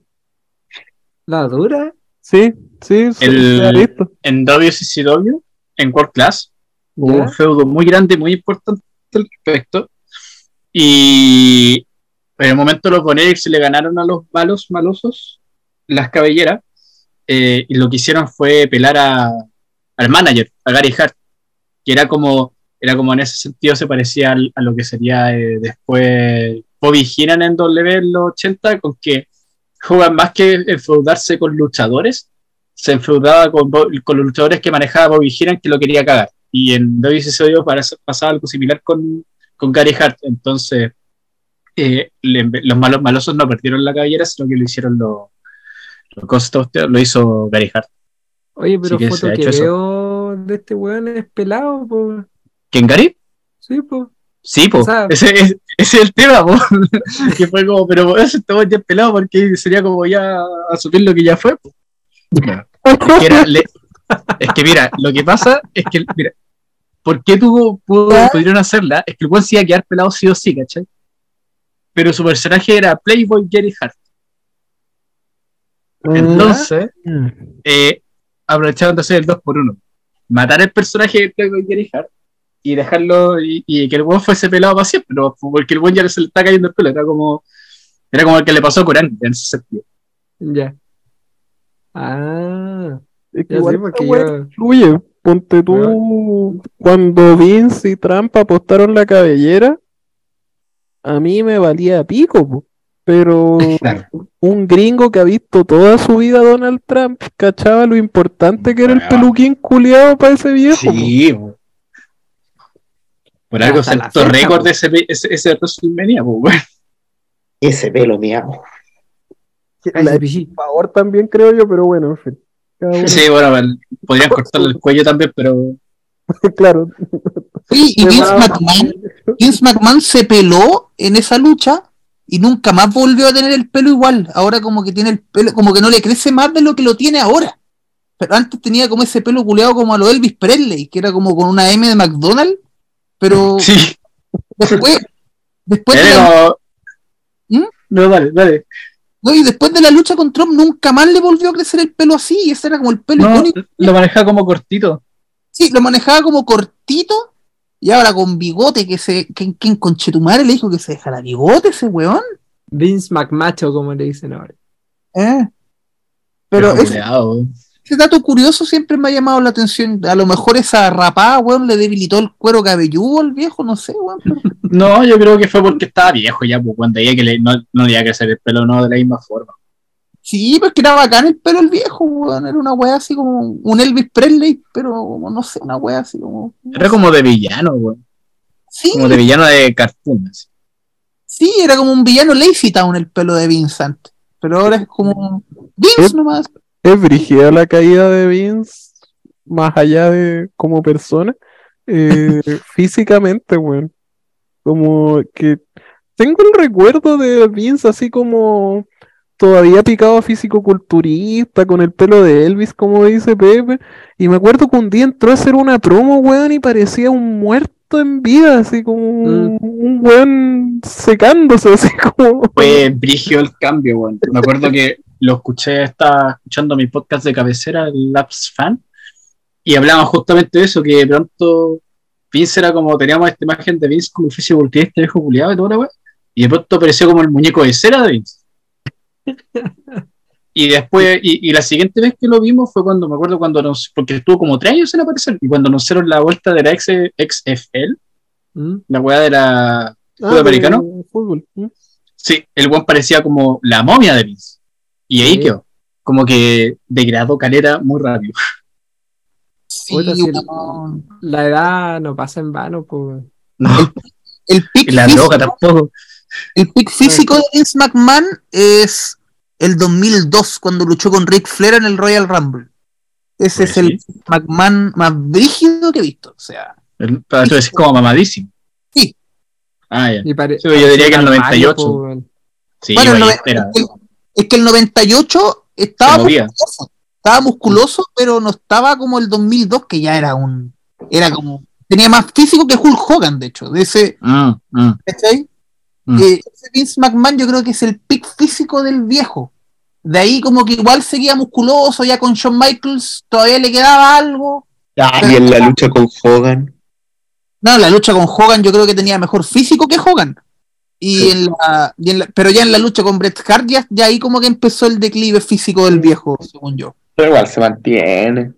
A: La dura.
D: Sí, sí, sí,
E: El-. En WCCW, en World Class, hubo un feudo muy grande, muy importante al respecto. Y en el momento los Bonerics se le ganaron a los malos malosos las cabelleras. Eh, y lo que hicieron fue pelar a, al manager, a Gary Hart, que era como, era como en ese sentido se parecía a lo que sería eh, después Bobby Heenan en W en los 80, con que juegan más que enfeudarse con luchadores, se enfeudaba con, con los luchadores que manejaba Bobby Heenan que lo quería cagar. Y en WCW pasaba algo similar con, con Gary Hart. Entonces, eh, los malos, malosos no perdieron la cabellera, sino que lo hicieron los, los Ghostbusters, lo hizo Gary Hart.
A: Oye, pero
E: que
A: foto que
E: eso.
A: veo de este weón es pelado, pues.
E: ¿Quién, Gary?
A: Sí, pues.
E: Sí, po.
A: O sea-
E: ese, es, ese es el tema, po. que fue como, pero weón, se estaba ya pelado porque sería como ya asumir lo que ya fue. po. Es que, era- le- es que mira, lo que pasa es que, mira, ¿por qué tuvo, pudo- pudieron hacerla? Es que el weón se iba a quedar pelado sí o sí, ¿cachai? Pero su personaje era Playboy Gary Hart. Entonces,
D: Mm.
E: eh, aprovecharon de hacer el 2 por 1 Matar el personaje de Playboy Gary Hart y dejarlo y, y que el weón fuese pelado para siempre, ¿no? porque el weón ya se le está cayendo el pelo, era como era como el que le pasó a Corán en ese sentido.
A: Ya. Ah.
D: Es que
A: Ya
D: igual
A: sí.
D: Ponte tú, cuando Vince y Trump apostaron la cabellera, a mí me valía pico, po. Pero un gringo que ha visto toda su vida a Donald Trump cachaba lo importante que era el peluquín culiado para ese viejo.
E: Sí, po. por algo
A: fecha,
E: récord de ese, ese, ese WrestleMania.
C: Ese pelo miau.
A: Ay,
D: La-. Por favor también creo yo, pero bueno, en fin. Uno-
E: Sí, bueno, podrían cortarle el cuello también, pero
D: claro.
B: Oye, y Vince McMahon, Vince McMahon se peló en esa lucha y nunca más volvió a tener el pelo igual. Ahora como que tiene el pelo, como que no le crece más de lo que lo tiene ahora. Pero antes tenía como ese pelo culeado como a lo Elvis Presley, que era como con una M de McDonald's, pero
E: sí,
B: después, después de la,
E: era-
B: ¿Mm?
E: No, dale, dale.
B: no, y después de la lucha con Trump nunca más le volvió a crecer el pelo así, y ese era como el pelo
E: No,
B: icónico.
E: lo manejaba como cortito.
B: Sí, lo manejaba como cortito y ahora con bigote, que se, que, que Conchetumare le dijo que se dejara bigote ese weón.
A: Vince McMacho, como le dicen ahora.
B: Eh. Pero ese, dato curioso siempre me ha llamado la atención. A lo mejor esa rapada, weón, le debilitó el cuero cabelludo al viejo, no sé, weón. pero-
E: No, yo creo que fue porque estaba viejo ya, pues cuando veía que le, no, no le iba a crecer el pelo no de la misma forma.
B: Sí, pero es que era bacán el pelo el viejo, weón. Era una weá así como un Elvis Presley, pero como, no sé, una weá así como.
E: Era como de villano, weón.
B: Sí,
E: Como de villano de cartoon. así.
B: sí, era como un villano Lazy Town el pelo de Vincent. Pero ahora es como Vince nomás.
D: Es brígida la caída de Vince, más allá de como persona, eh, físicamente, weón. Como que tengo el recuerdo de Vince así como todavía picado a físico-culturista, con el pelo de Elvis, como dice Pepe. Y me acuerdo que un día entró a hacer una promo, weón, y parecía un muerto en vida, así como un, un weón secándose, así como.
E: Fue brigio el cambio, weón. Me acuerdo que lo escuché, estaba escuchando mi podcast de cabecera, el Laps Fan, y hablaban justamente de eso, que de pronto Vince era como, teníamos esta imagen de Vince como físico-culturista, viejo culiado y toda la weá, y de pronto apareció como el muñeco de cera de Vince.
F: Y después, y, y la siguiente vez que lo vimos fue cuando, me acuerdo cuando nos, porque estuvo como tres años en aparecer, y cuando anunciaron la vuelta de la X, XFL,
A: ¿Mm?
F: la weá de la
D: Ah,
F: fútbol americano,
D: de Fútbol. ¿eh?
F: sí, el buen parecía como la momia de Vince. Y ahí
A: Sí.
F: quedó. Como que degradó calera muy rápido.
B: Sí.
A: La edad no pasa en vano, pues.
F: No,
B: El
F: y la droga tampoco.
B: El pick físico de Vince McMahon es el 2002, cuando luchó con Ric Flair en el Royal Rumble. Ese
F: Pues
B: es el McMahon más brígido que he visto. O sea,
F: El- Para tú decís como mamadísimo.
B: Sí.
F: Ah, ya. Sí, yo diría que el
A: Mario,
F: 98.
A: po, weón.
F: Sí,
B: bueno, el es, que el, es que el 98 estaba musculoso, estaba musculoso, pero no estaba como el 2002, que ya era un. Era como. Tenía más físico que Hulk Hogan, de hecho. De ese.
F: Mm, mm.
B: ¿Cachai?
F: Mm.
B: Eh, ese Vince McMahon yo creo que es el pick físico del viejo. De ahí como que igual seguía musculoso, ya con Shawn Michaels todavía le quedaba algo.
C: Y en la lucha con Hogan.
B: No, la lucha con Hogan yo creo que tenía mejor físico que Hogan. Y
C: Sí.
B: en la, y en la- pero ya en la lucha con Bret Hart ya, ya ahí como que empezó el declive físico del viejo, según yo.
C: Pero igual se mantiene.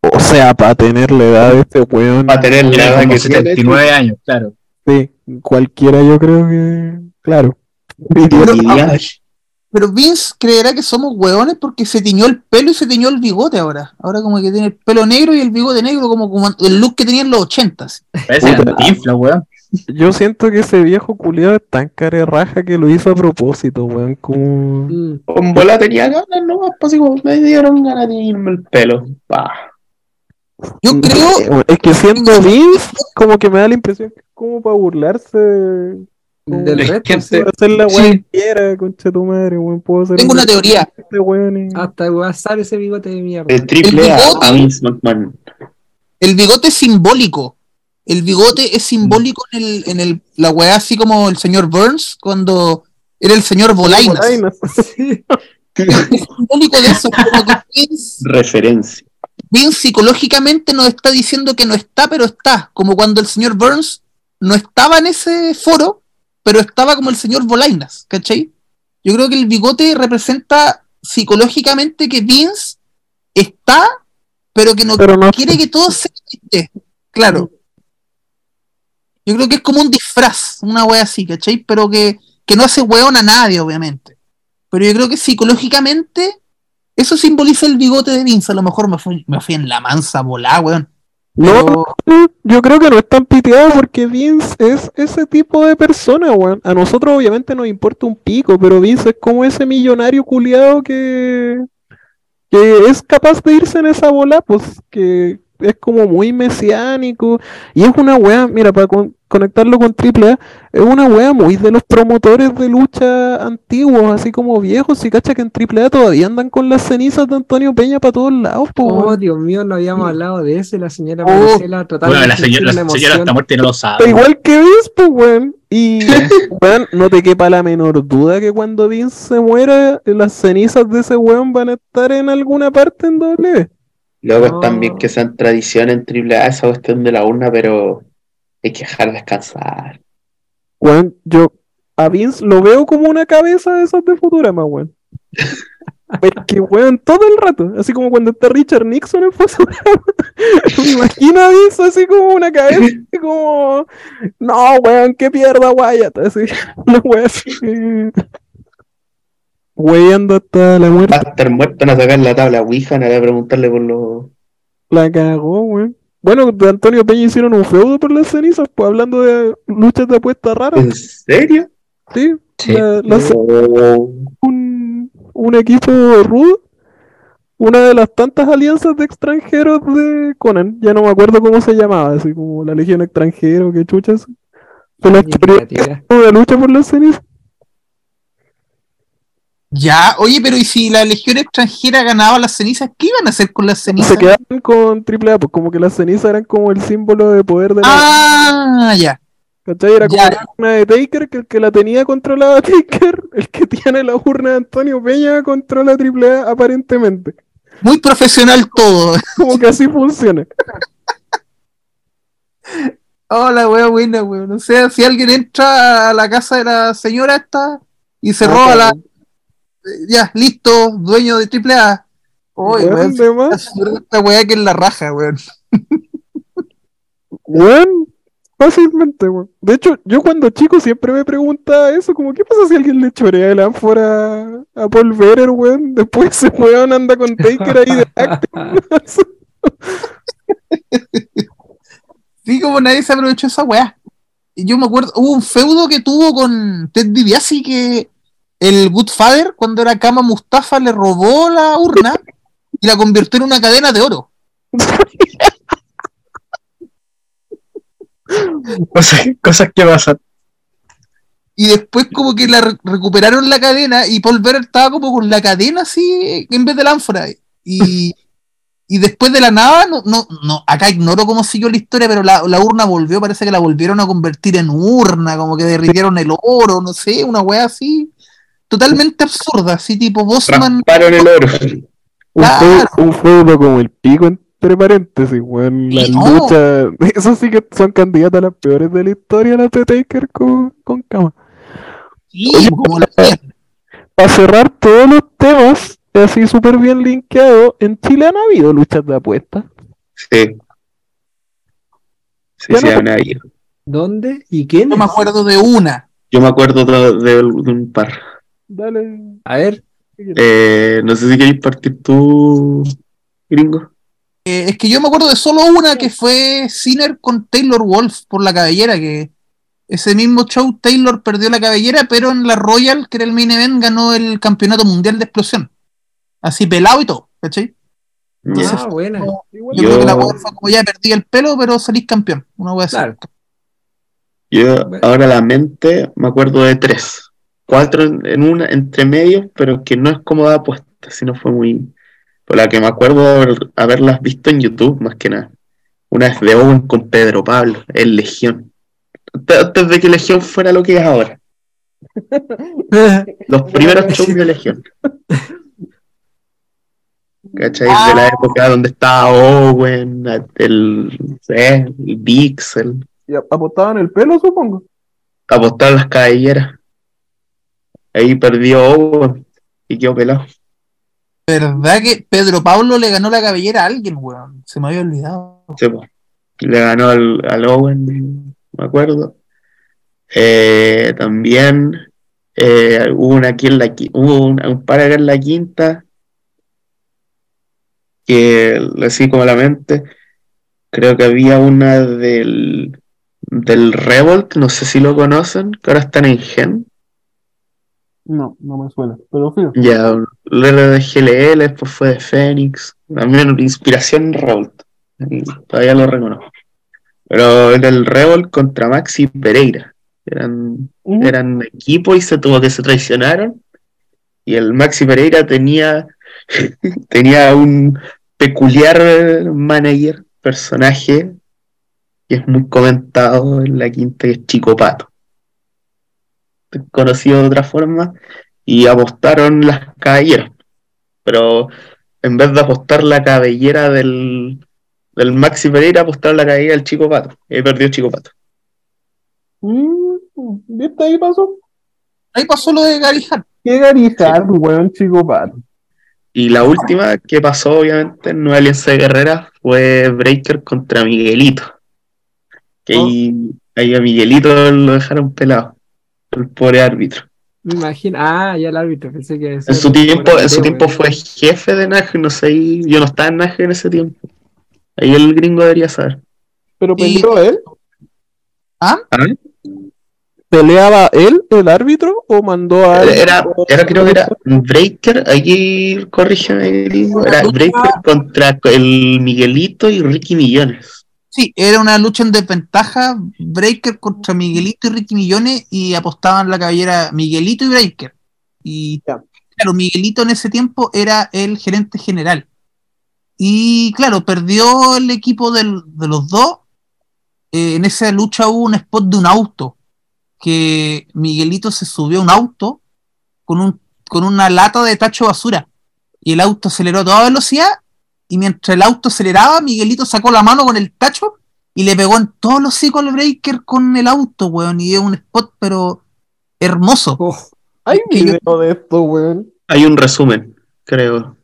D: O sea, para tener la edad de este weón.
C: Para tener la edad que
F: 79 años, claro.
D: Sí, cualquiera yo creo que. Claro.
B: Pero, ah, pero Vince creerá que somos hueones porque se tiñó el pelo y se tiñó el bigote ahora. Ahora como que tiene el pelo negro y el bigote negro como, como el look que tenía en los 80.
F: Parece
D: Puta.
F: antinfla, weón.
D: Yo siento que ese viejo culiado es tan raja que lo hizo a propósito, weón. Como.
A: Mm.
C: Con bola tenía ganas, no pues así como me dieron ganas de irme el pelo. Pa.
B: Yo creo,
D: Eh, Es que siendo Vince, como que me da la impresión que es como para burlarse.
A: Del
F: Es
A: resto.
D: Para hacer la weá
B: Sí.
D: que quiera, concha tu madre, weón. Puedo hacer
B: tengo una teoría.
D: este weón y-
A: Hasta guasar ese bigote de mierda.
C: El triple A
B: bigote.
C: a Vince McMahon.
B: El bigote es simbólico. El bigote es simbólico en, el, en el, la weá, así como el señor Burns cuando era el señor Bolainas.
D: Bolainas.
A: Sí.
B: Es simbólico de eso. Como que
C: Referencia.
B: Vince psicológicamente nos está diciendo que no está, pero está. Como cuando el señor Burns no estaba en ese foro, pero estaba como el señor Bolainas. ¿Cachai? Yo creo que el bigote representa psicológicamente que Vince está, pero que no
D: Pero no.
B: quiere que todo se esté. Claro. Yo creo que es como un disfraz, una wea así, ¿cachai? Pero que, que no hace weón a nadie, obviamente. Pero yo creo que psicológicamente eso simboliza el bigote de Vince. A lo mejor me fui, me fui en la mansa volá, weón.
D: No, yo creo que no es tan piteado porque Vince es ese tipo de persona, weón. A nosotros obviamente nos importa un pico, pero Vince es como ese millonario culiado que, que es capaz de irse en esa bola, pues que es como muy mesiánico. Y es una wea, mira, para con- conectarlo con AAA, es una wea muy de los promotores de lucha antiguos, así como viejos. Si cacha que en AAA todavía andan con las cenizas de Antonio Peña para todos lados, po,
A: Oh. Dios mío, no habíamos hablado de eso. y La señora
B: Oh.
A: Marcela tratando
F: Bueno,
A: de
F: la señora,
A: sentir
F: la señora hasta muerte no lo
D: Está
F: sabe.
D: igual que Vince, pues, weón. Y, weón, no te quepa la menor duda que cuando Vince se muera, las cenizas de ese weón van a estar en alguna parte en W.
C: Luego
A: No.
C: también que sean tradición en triple A esa cuestión de la urna, pero hay que dejar descansar.
D: Weón, yo a Vince lo veo como una cabeza de esos de Futurama, weón. Porque, weón, todo el rato, así como cuando está Richard Nixon en Futurama, me imagino a Vince así como una cabeza, así como, no, weón, que pierda Wyatt, así, una weón así, weyando hasta la muerte.
C: Va a estar muerto, van a sacar la tabla Ouija, nada a preguntarle por los.
D: La cagó, weón. Bueno, de Antonio Peña hicieron un feudo por las cenizas, pues hablando de luchas de apuestas raras,
C: ¿En serio?
D: sí.
F: Sí.
D: La-
C: Oh,
D: un, un equipo rudo, una de las tantas alianzas de extranjeros de Conan, ya no me acuerdo cómo se llamaba, así como la Legión Extranjera o qué chuchas. Se las de lucha por las cenizas.
B: Ya, oye, pero ¿y si la legión extranjera ganaba las cenizas? ¿Qué iban a hacer con las cenizas?
D: Se quedaban con AAA, pues como que las cenizas eran como el símbolo de poder de la
B: Ah, ya.
D: ¿Cachai? Era como
B: Ya.
D: la urna de Taker, que el que la tenía controlaba a Taker, el que tiene la urna de Antonio Peña controla a AAA aparentemente.
B: Muy profesional todo.
D: Como que así funciona.
B: Hola, wea buena, weón. O sea, si alguien entra a la casa de la señora esta y se
D: Ah,
B: roba la. Ya, listo, dueño de AAA. Oye,
D: Weón,
B: esta weá que es la raja, weón.
D: Weón, fácilmente, weón. De hecho, yo cuando chico siempre me preguntaba eso, como, ¿qué pasa si alguien le chorea el ánfora a Paul Bearer, weón? Después ese weón anda con Taker ahí de acting.
B: Sí, como nadie se aprovechó esa weá. Y Yo me acuerdo, hubo un feudo que tuvo con Ted DiBiase que el Good Father, cuando era Kama Mustafa, le robó la urna y la convirtió en una cadena de oro.
F: Cosas, cosas que pasan.
B: Y después como que la re- recuperaron la cadena y Paul Bearer estaba como con la cadena así en vez de la ánfora. Y, y después de la nada, no, no, no, acá ignoro cómo siguió la historia, pero la, la urna volvió, parece que la volvieron a convertir en urna, como que derritieron el oro, no sé, una wea así. Totalmente absurda, así tipo Bosman.
C: Rasparon el oro.
D: Un,
B: Claro.
D: feudo, un feudo como el pico, entre paréntesis, weón. La
B: Sí, no.
D: lucha. Eso sí que son candidatas a las peores de la historia, las de Taker con, con Kama.
B: Sí,
D: Oye,
B: como la mierda.
D: Para cerrar todos los temas, así súper bien linkeado, en Chile han habido luchas de apuestas.
C: Sí. Sí, sí,
D: no-
C: han habido.
A: ¿Dónde? ¿Y quién?
B: No me acuerdo de una.
C: Yo me acuerdo de, de- de un par.
D: Dale.
A: A ver,
C: Eh, no sé si queréis partir tú, gringo.
B: Eh, es que yo me acuerdo de solo una que fue Sinner con Taylor Wolf por la cabellera, que ese mismo show Taylor perdió la cabellera, pero en la Royal, que era el main event, ganó el campeonato mundial de explosión. Así pelado y todo, ¿cachai?
C: Ya.
A: ah, buena.
B: Yo, creo que la weá fue como ya perdí el pelo, pero salís campeón. Una wea así.
A: Claro.
C: Yo ahora la mente me acuerdo de tres. Cuatro en, una, entre medio, pero que no es como de apuesta, sino fue muy. Por la que me acuerdo haber- haberlas visto en YouTube, más que nada. Una es de Owen con Pedro Pablo, en Legión. Antes- de que Legión fuera lo que es ahora. Los primeros shows de Legión. ¿Cachai? De la época donde estaba Owen, el, el Vix, el
D: Y ap- apostaban el pelo, supongo.
C: apostar las cabelleras. Ahí perdió Owen y quedó pelado.
B: ¿Verdad que Pedro Pablo le ganó la cabellera a alguien, weón? Se me había olvidado.
C: Sí, po. Le ganó al, al Owen, me acuerdo. Eh, también eh, hubo una aquí en la hubo un, un par acá en la quinta que así como a la mente creo que había una del del Revolt, no sé si lo conocen, que ahora están en Gen.
D: No, no me suena. Pero fíjate.
C: Ya, lo era de GLL, después fue de Fénix. También inspiración Revolt. Todavía lo reconozco. Pero era el Revolt contra Maxi Pereira. Eran, eran equipo y se tuvo que se traicionaron. Y el Maxi Pereira tenía, tenía un peculiar manager, personaje, que es muy comentado en la quinta, que es Chico Pato. Conocido de otra forma y apostaron las cabelleras. Pero en vez de apostar la cabellera del, del Maxi Pereira, apostaron la cabellera del Chico Pato. Y perdió Chico Pato.
D: Mm, ¿Viste ahí pasó?
B: Ahí pasó lo de Gary Hart.
D: Qué garijar, weón, chico pato.
C: Y la última que pasó, obviamente, en Nueva Alianza de Guerrera fue Breaker contra Miguelito. Que ahí, ahí a Miguelito lo dejaron pelado. El pobre árbitro.
A: Me imagino. Ah, ya el árbitro, pensé que.
C: En su tiempo, en su tiempo fue jefe de Naje, no sé, y yo no estaba en Naje en ese tiempo. Ahí el gringo debería saber.
D: ¿Pero
B: Y-
D: peleó él?
B: ¿Ah?
D: ¿Peleaba él, el árbitro, o mandó a alguien?
C: Era, era creo que era Breaker, aquí corrígeme gringo, era Breaker contra el Miguelito y Ricky Millones.
B: Sí, era una lucha en desventaja, Breaker contra Miguelito y Ricky Millones, y apostaban la cabellera Miguelito y Breaker. Y claro, Miguelito en ese tiempo era el gerente general. Y claro, perdió el equipo del- de los dos. Eh, en esa lucha hubo un spot de un auto, que Miguelito se subió a un auto con, un, con una lata de tacho basura. Y el auto aceleró a toda velocidad y mientras el auto aceleraba, Miguelito sacó la mano con el tacho y le pegó en todos los hocicos al breaker con el auto, weón. Y dio un spot, pero hermoso.
A: Oh,
D: Hay
B: yo-
D: video de esto, weón.
C: Hay un resumen, creo.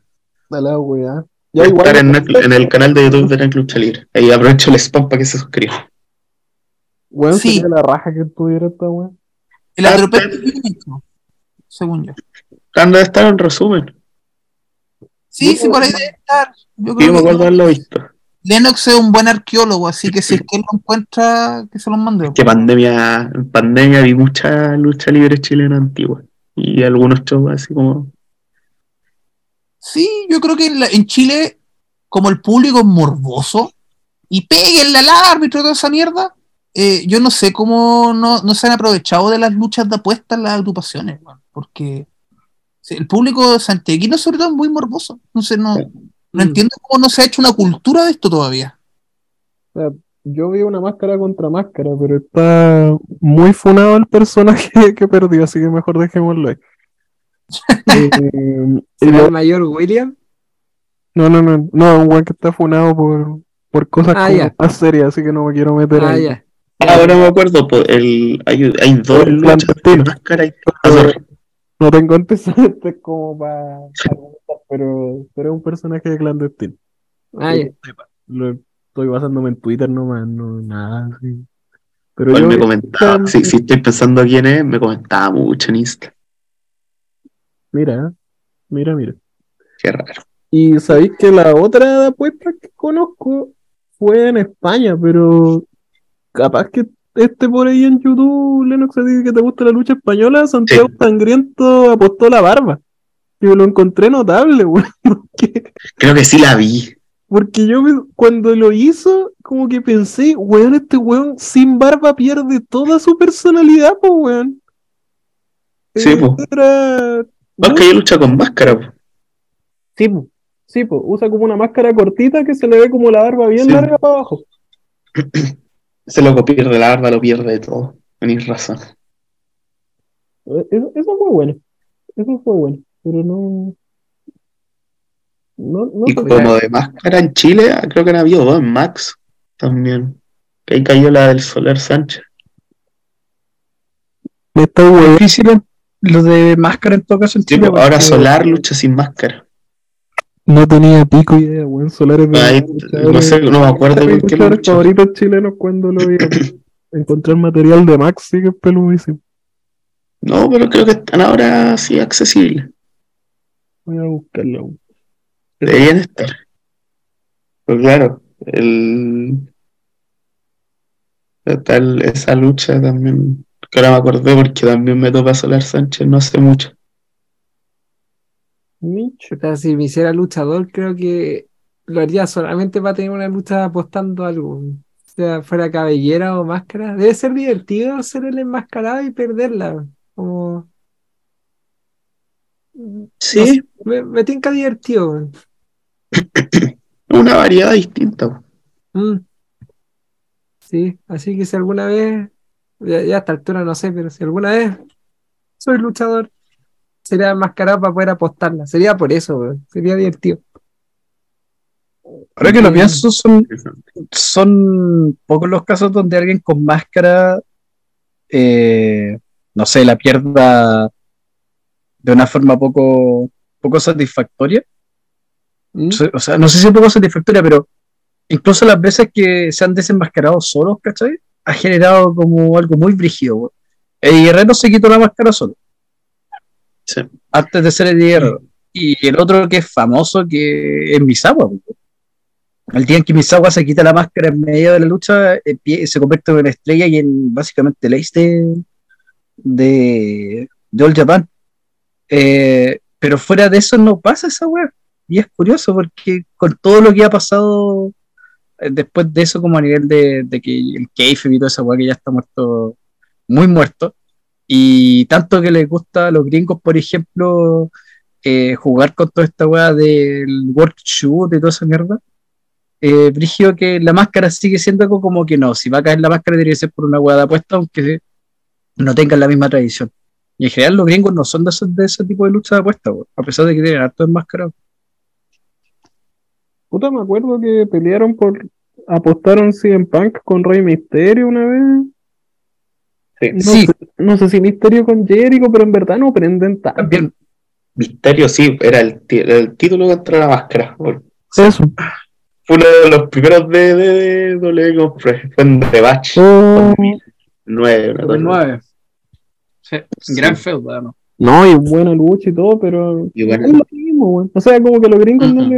D: De la weá. Ya
C: a
D: igual.
C: estar en, el- en el canal de YouTube de Net Lucha Libre. Ahí aprovecho el spam para que se suscriban.
D: Weón,
B: Sí.
D: sería la raja que tuviera esta weá.
B: El atropello según yo.
C: Han de estar en resumen.
B: Sí, sí, por ahí debe estar. Yo creo
C: me
B: que
C: acuerdo haberlo visto.
B: Lennox es un buen arqueólogo, así que si es que él lo encuentra, que se los mande.
C: Que pandemia, en pandemia vi mucha lucha libre chilena antigua. Y algunos shows así como.
B: Sí, yo creo que en, la- en Chile, como el público es morboso, y peguenle al árbitro y toda esa mierda, eh, yo no sé cómo no, no se han aprovechado de las luchas de apuestas las agrupaciones, porque sí, el público santiaguino sobre todo es muy morboso. Entonces no, no
D: Mm.
B: entiendo cómo no se ha hecho una cultura de esto todavía.
D: Yo vi una máscara contra máscara, pero está muy funado el personaje que perdió, así que mejor dejémoslo ahí. Eh, y
A: ¿Será
D: lo-
A: el mayor William?
D: no, no, no, no, un weón que está funado por, por cosas
A: Ah,
D: como más serias, así que no me quiero meter
A: Ah,
D: ahí.
A: ya.
C: Ahora me acuerdo, po, el, hay, hay dos luchas de máscara y
D: no tengo antecedentes como para argumentar, pero, pero es un personaje clandestino.
A: Ah, ya.
D: Lo estoy basándome en Twitter nomás, no nada así. Pero
C: Igual
D: yo
C: me comentaba, si, si estoy pensando quién es, me comentaba mucho en Insta.
D: Mira, mira, mira.
C: Qué raro.
D: Y sabéis que la otra apuesta que conozco fue en España, pero capaz que este por ahí en YouTube, Lennox, a ti que te gusta la lucha española, Santiago Sangriento apostó la barba. Y lo encontré notable, weón. Porque,
C: Creo que sí la vi.
D: porque yo me- cuando lo hizo, como que pensé, weón, este weón sin barba pierde toda su personalidad, pues, weón.
C: Sí, po.
D: Era...
C: No, es que lucha con máscara. po.
D: Sí, po. Sí, po. usa como una máscara cortita que se le ve como la barba bien
C: Sí.
D: larga para abajo.
C: Ese loco pierde la barba, lo pierde todo. Tenéis razón.
D: Eso, eso fue bueno. Eso fue bueno. Pero no. No, no
C: Y como de máscara en Chile, ah, creo que han habido dos en Max también. Que ahí cayó la del Soler Sánchez.
D: Me está.
E: Difícil en- lo de máscara en todo caso en
C: Sí,
E: Chile,
C: pues, ahora
E: porque-
C: Solar lucha sin máscara.
D: No tenía pico idea, weón. Solares de
C: Ahí, no sé, no me acuerdo
D: de mis
C: qué lo
D: luchadores
C: luchó.
D: favoritos chilenos cuando lo vi. Encontrar material de Max sí que es peludísimo.
C: No, pero creo que están ahora sí accesibles.
D: Voy a buscarlo.
C: Deberían estar. Pues claro, el, tal, esa lucha también, que ahora me acordé porque también me topa Solar Sánchez no hace mucho.
A: Sea, si me hiciera luchador, creo que lo haría solamente para tener una lucha apostando algo. O sea, fuera cabellera o máscara. Debe ser divertido ser el enmascarado y perderla. Como.
C: Sí,
A: Me, me tinca divertido.
C: una variedad distinta.
A: Mm. Sí, así que si alguna vez, ya, ya a esta altura no sé, pero si alguna vez soy luchador, sería enmascarado para poder apostarla. Sería por eso, weón. Sería divertido.
E: Ahora que lo pienso, son, son pocos los casos donde alguien con máscara, eh, no sé, la pierda de una forma poco, poco satisfactoria.
A: Mm.
E: O sea, no sé si es poco satisfactoria, pero incluso las veces que se han desenmascarado solos, ¿cachai? Ha generado como algo muy brígido. Eddie Guerrero se quitó la máscara solo.
C: Sí.
E: Antes de ser Eddie Guerrero. Y el otro que es famoso, que es Misawa. El día en que Misawa se quita la máscara en medio de la lucha, se convierte en una estrella y en básicamente el ace de, de, de All Japan. Eh, pero fuera de eso no pasa esa weá. Y es curioso porque con todo lo que ha pasado eh, después de eso, como a nivel de, de que el kayfabe y toda esa weá que ya está muerto, muy muerto, y tanto que les gusta a los gringos, por ejemplo, eh, jugar con toda esta weá del work shoot y toda esa mierda, eh, que la máscara sigue siendo como que no, si va a caer la máscara debería ser por una weá de apuesta, aunque no tengan la misma tradición. Y en general los gringos no son de ese, de ese tipo de lucha de apuesta, a pesar de que tienen harto enmascarado.
D: Puta, me acuerdo que pelearon por. Apostaron CM Punk con Rey Misterio una vez.
C: Sí.
D: No,
E: Sí.
D: sé, no sé si Misterio con Jericho, pero en verdad no prenden tanto.
E: También,
C: Misterio, sí, era el, el título contra la máscara. Fue
D: Eso.
C: uno de los primeros de, de, de W. Fue en The Batch
D: Oh,
C: 2009. una cosa así.
E: 2009. Sí,
C: Sí.
E: gran feud, además.
D: no, y buena lucha y todo, pero
C: Y bueno,
D: es lo mismo, weón. O sea, como que los gringos no
C: Ujú.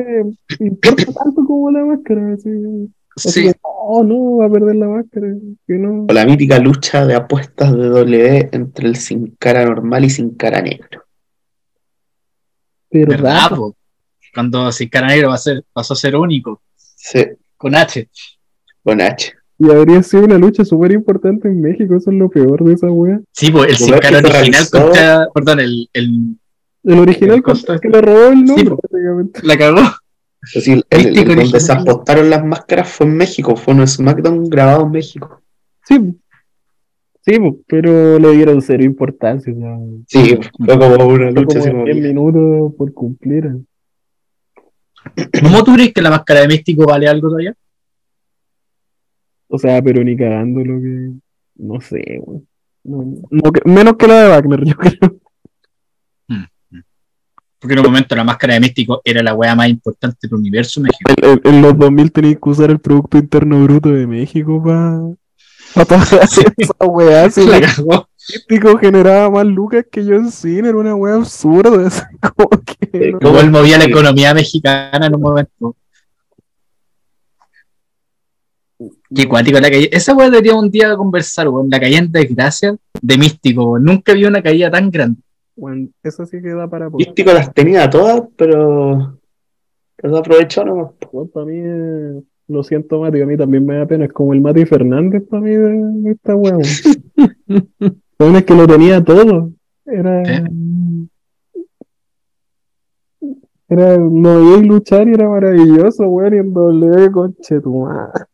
D: les importa tanto como la máscara. Así
E: Sí,
D: oh, no, va a perder la máscara. Que no.
C: la mítica lucha de apuestas de W entre el sin cara normal y sin cara negro.
D: ¿Verdad?
E: verdad, po. Cuando Sin Cara Negra va a ser, pasó a ser único,
C: Sí,
E: con H.
C: con H.
D: Y habría sido una lucha súper importante en México. Eso es lo peor de esa wea.
E: Sí, pues el Sin Cara original contra, perdón, el, el,
D: El original
E: El
D: contra que le robó el nombre,
E: Sí,
D: básicamente.
E: la cagó.
C: Es decir, el, el-
E: Místico
C: donde se apostaron las máscaras fue en México, fue un SmackDown grabado en México.
D: Sí, sí, po, pero le dieron cero importancia. O sea,
C: Sí, fue como una
D: fue
C: lucha así
D: como
C: como
D: 10 minutos por cumplir.
E: ¿Cómo tú crees que la máscara de Místico vale algo todavía?
D: O sea, pero ni cagando lo que. No sé, weón. No, no que- menos que la de Wagner, yo creo.
E: Porque en un momento la máscara de Místico era la weá más importante del universo México.
D: En, en- en los 2000 tenías que usar el Producto Interno Bruto de México para pagar esa weá. Si
E: La cagó.
D: místico generaba más lucas que John Cena, era una weá absurda. como que. no-
E: Igual movía la economía mexicana en un momento. Qué cuático la caída. Esa weá debería un día conversar, weón. La caída en desgracia de Místico, weón. Nunca vi una caída tan grande.
D: Weón, eso sí que da para.
C: Místico las tenía todas, pero. Pero aprovechó nomás.
D: para mí, eh, lo siento, Mati, a mí también me da pena. Es como el Mati Fernández para mí de, esta weón. Weón, es que lo tenía todo. Era. Era, lo veía luchar y era maravilloso, weón, y en doble conche tu madre.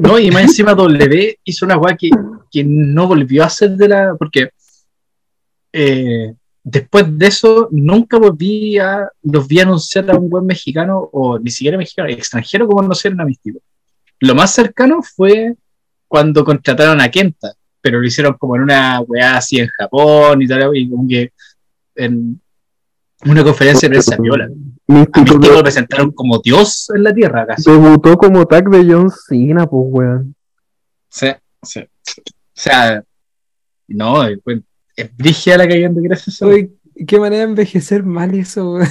E: No, y más encima W hizo una weá que, que no volvió a hacer de la. Porque eh, después de eso nunca volví a. Los vi anunciar a un buen mexicano, o ni siquiera mexicano, extranjero como conocieron a Místico. Lo más cercano fue cuando contrataron a Kenta, pero lo hicieron como en una weá así en Japón y tal, y como que en una conferencia de prensa viola. A
D: Místico
E: Místico lo presentaron como Dios en la tierra, casi.
D: debutó como tag de John Cena, pues, weón.
E: Sí, sí. O sea, no, eh, pues, es brígida la caída de gracias a
A: Uy, qué manera de envejecer mal eso, weón.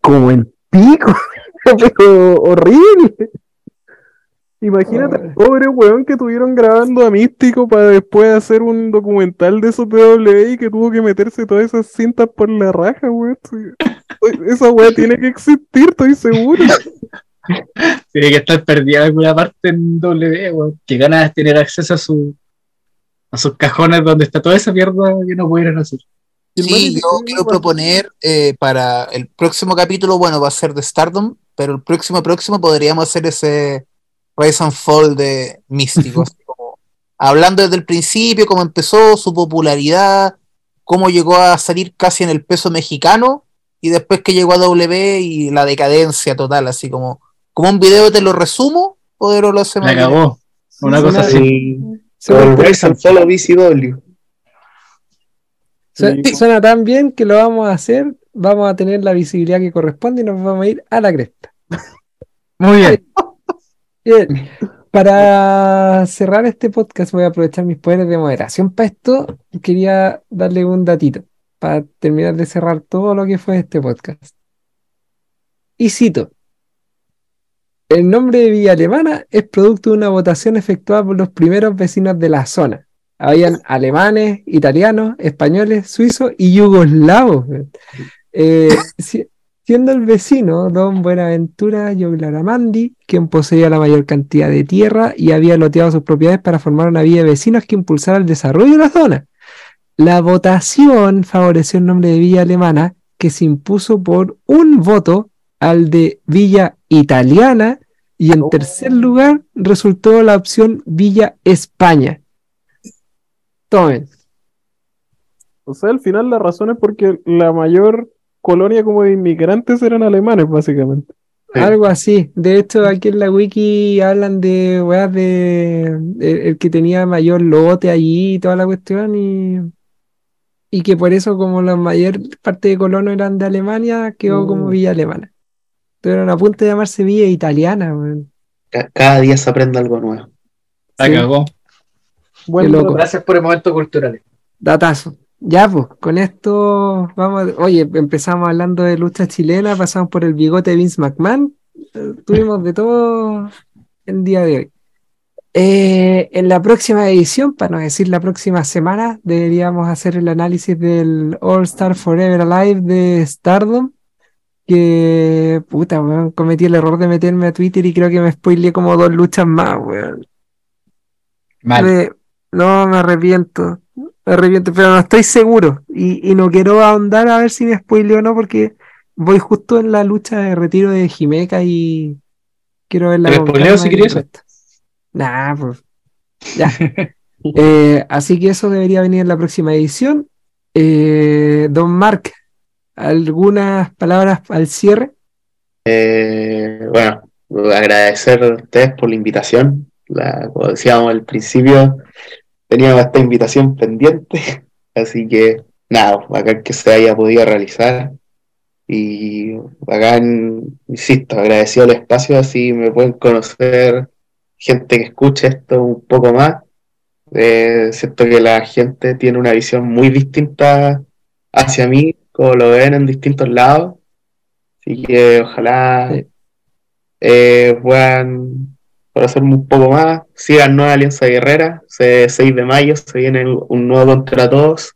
D: Como el pico, pero horrible. Imagínate
A: Ay.
D: el pobre weón que tuvieron grabando a Místico para después hacer un documental de esos WWE y que tuvo que meterse todas esas cintas por la raja, weón. Esa weá tiene que existir, estoy seguro.
E: Tiene que estar perdida en alguna parte en W, weón. Que ganas de tener acceso a su a sus cajones donde está toda esa mierda que no pudieron hacer.
B: Sí, yo
D: ¿qué
B: quiero proponer eh, para el próximo capítulo, bueno, va a ser de Stardom, pero el próximo próximo podríamos hacer ese Rise and Fall de Místico, así como hablando desde el principio, cómo empezó, su popularidad, cómo llegó a salir casi en el peso mexicano y después que llegó a W y la decadencia total, así como como un video te lo resumo o lo hacemos
E: La cagó. Una cosa así.
C: El Rise and Fall of ECW.
A: suena- suena tan bien que lo vamos a hacer, vamos a tener la visibilidad que corresponde y nos vamos a ir a la cresta.
E: Muy bien.
A: Bien, para cerrar este podcast voy a aprovechar mis poderes de moderación para esto. Quería darle un datito para terminar de cerrar todo lo que fue este podcast. Y cito, el nombre de Villa Alemana es producto de una votación efectuada por los primeros vecinos de la zona. Habían alemanes, italianos, españoles, suizos y yugoslavos. Eh, si- siendo el vecino don Buenaventura Yoglaramandi quien poseía la mayor cantidad de tierra y había loteado sus propiedades para formar una villa de vecinos que impulsara el desarrollo de la zona. La votación favoreció el nombre de Villa Alemana, que se impuso por un voto al de Villa Italiana, y en tercer lugar resultó la opción Villa España. Tomen.
D: O sea, al final la razón es porque la mayor colonia como de inmigrantes eran alemanes, básicamente.
C: Sí.
A: Algo así. De hecho, aquí en la wiki hablan de weas de el, el que tenía mayor lote allí y toda la cuestión y y que por eso, como la mayor parte de colonos eran de Alemania, quedó como
C: Mm.
A: Villa Alemana. Estuvieron a punto de llamarse Villa Italiana, weón.
C: Ca- Cada día se aprende algo nuevo.
F: La
A: Sí.
F: cagó.
D: Buen
A: Qué loco.
F: Gracias por el momento cultural.
A: Datazo. Ya, pues, con esto vamos. a- Oye, empezamos hablando de lucha chilena, pasamos por el bigote de Vince McMahon. Tuvimos de todo el día de hoy. Eh, en la próxima edición, para no decir la próxima semana, deberíamos hacer el análisis del All Star Forever Alive de Stardom. Que, puta, weón, cometí el error de meterme a Twitter y creo que me spoileé como dos luchas más, weón.
F: Mal.
A: Me- no, me arrepiento. Me arrepiento, pero no estoy seguro. Y, y no quiero ahondar a ver si me spoileo o no, porque voy justo en la lucha de retiro de Jimeca y quiero verla
F: ¿Te
A: con
F: spoileo si
A: resto. Nah, pues. Ya. Eh, así que eso debería venir en la próxima edición. Eh, Don Mark, ¿algunas palabras al cierre?
C: Eh, bueno, agradecer a ustedes por la invitación. La, como decíamos al principio, teníamos esta invitación pendiente, así que nada, bacán que se haya podido realizar. Y bacán, insisto, agradecido el espacio, así me pueden conocer gente que escuche esto un poco más. Eh, siento que la gente tiene una visión muy distinta hacia mí, como lo ven en distintos lados. Así que ojalá eh, puedan conocerme un poco más. Sigan Nueva Alianza Guerrera, ese 6 de mayo se viene un nuevo contra todos.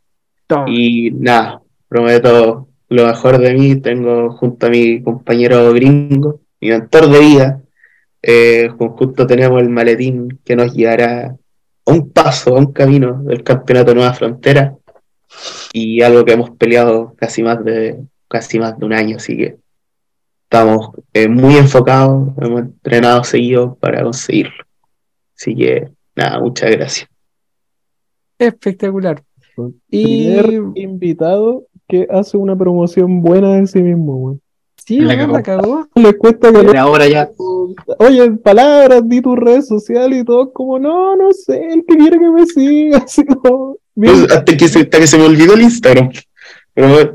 C: Y nada, prometo lo mejor de mí. Tengo junto a mi compañero gringo, mi mentor de vida. Eh, conjunto tenemos el maletín que nos guiará a un paso, a un camino del campeonato Nueva Frontera. Y algo que hemos peleado casi más de, casi más de un año, así que estamos eh, muy enfocados, hemos entrenado seguido para conseguirlo. Así que nada, muchas gracias.
A: Espectacular. Y
D: Primer invitado que hace una promoción buena de sí mismo, weón.
A: sí,
F: La
A: cagó.
D: Le cuesta que
F: Pero ahora ya.
D: Oye, palabras, di tus redes sociales y todo, como no, no sé, el que quiere que me siga, así como.
C: Pues, hasta, que se, hasta que se me olvidó el Instagram. Pero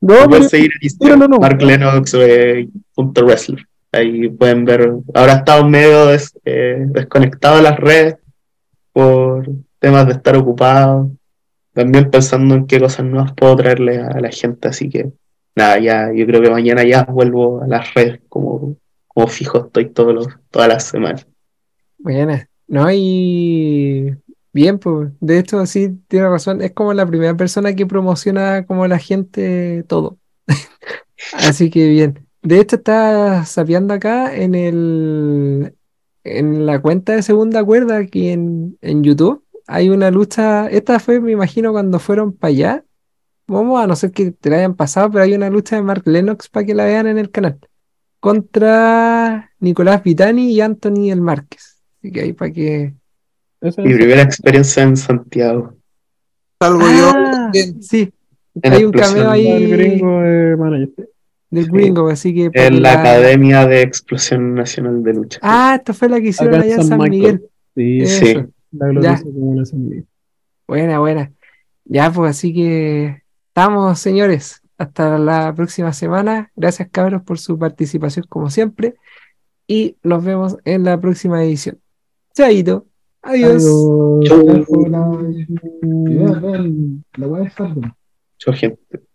D: No, pero
C: pueden seguir en Instagram,
D: no.
C: Mark Lennox, eh, punto wrestler. Ahí pueden ver. Ahora he estado medio des- eh, desconectado de las redes por temas de estar ocupado. También pensando en qué cosas nuevas puedo traerle a la gente. Así que nada, ya yo creo que mañana ya vuelvo a las redes como, como fijo estoy todos los, todas las semanas.
A: Buena. No, y bien, pues. De hecho, sí, tiene razón. Es como la primera persona que promociona como la gente todo. Así que bien. De hecho, está sapeando acá en el en la cuenta de segunda cuerda aquí en, en YouTube. Hay una lucha. Esta fue, me imagino, cuando fueron para allá. Vamos a no ser que te la hayan pasado, pero hay una lucha de Mark Lennox para que la vean en el canal. Contra Nicolás Vitani y Anthony El Márquez. Así que ahí para que.
C: Mi primera experiencia en Santiago.
B: Salgo
A: Ah,
B: yo
A: sí,
C: En
A: hay un cameo
D: el
A: ahí
D: gringo de manager.
A: del gringo, así que
C: En la
A: la-
C: Academia de Explosión Nacional de Lucha.
A: Ah, esta fue la que hicieron allá
D: en San.
A: Miguel.
D: Sí,
A: Eso.
C: Sí.
D: la gloriosa comuna de San Miguel.
A: Buena, buena. Ya, pues así que estamos, señores. Hasta la próxima semana. Gracias, cabros, por su participación, como siempre. Y nos vemos en la próxima edición. Chaito. Adiós.
D: Adiós.
C: Chau.
E: Chau. La, la, la, la,
C: gente.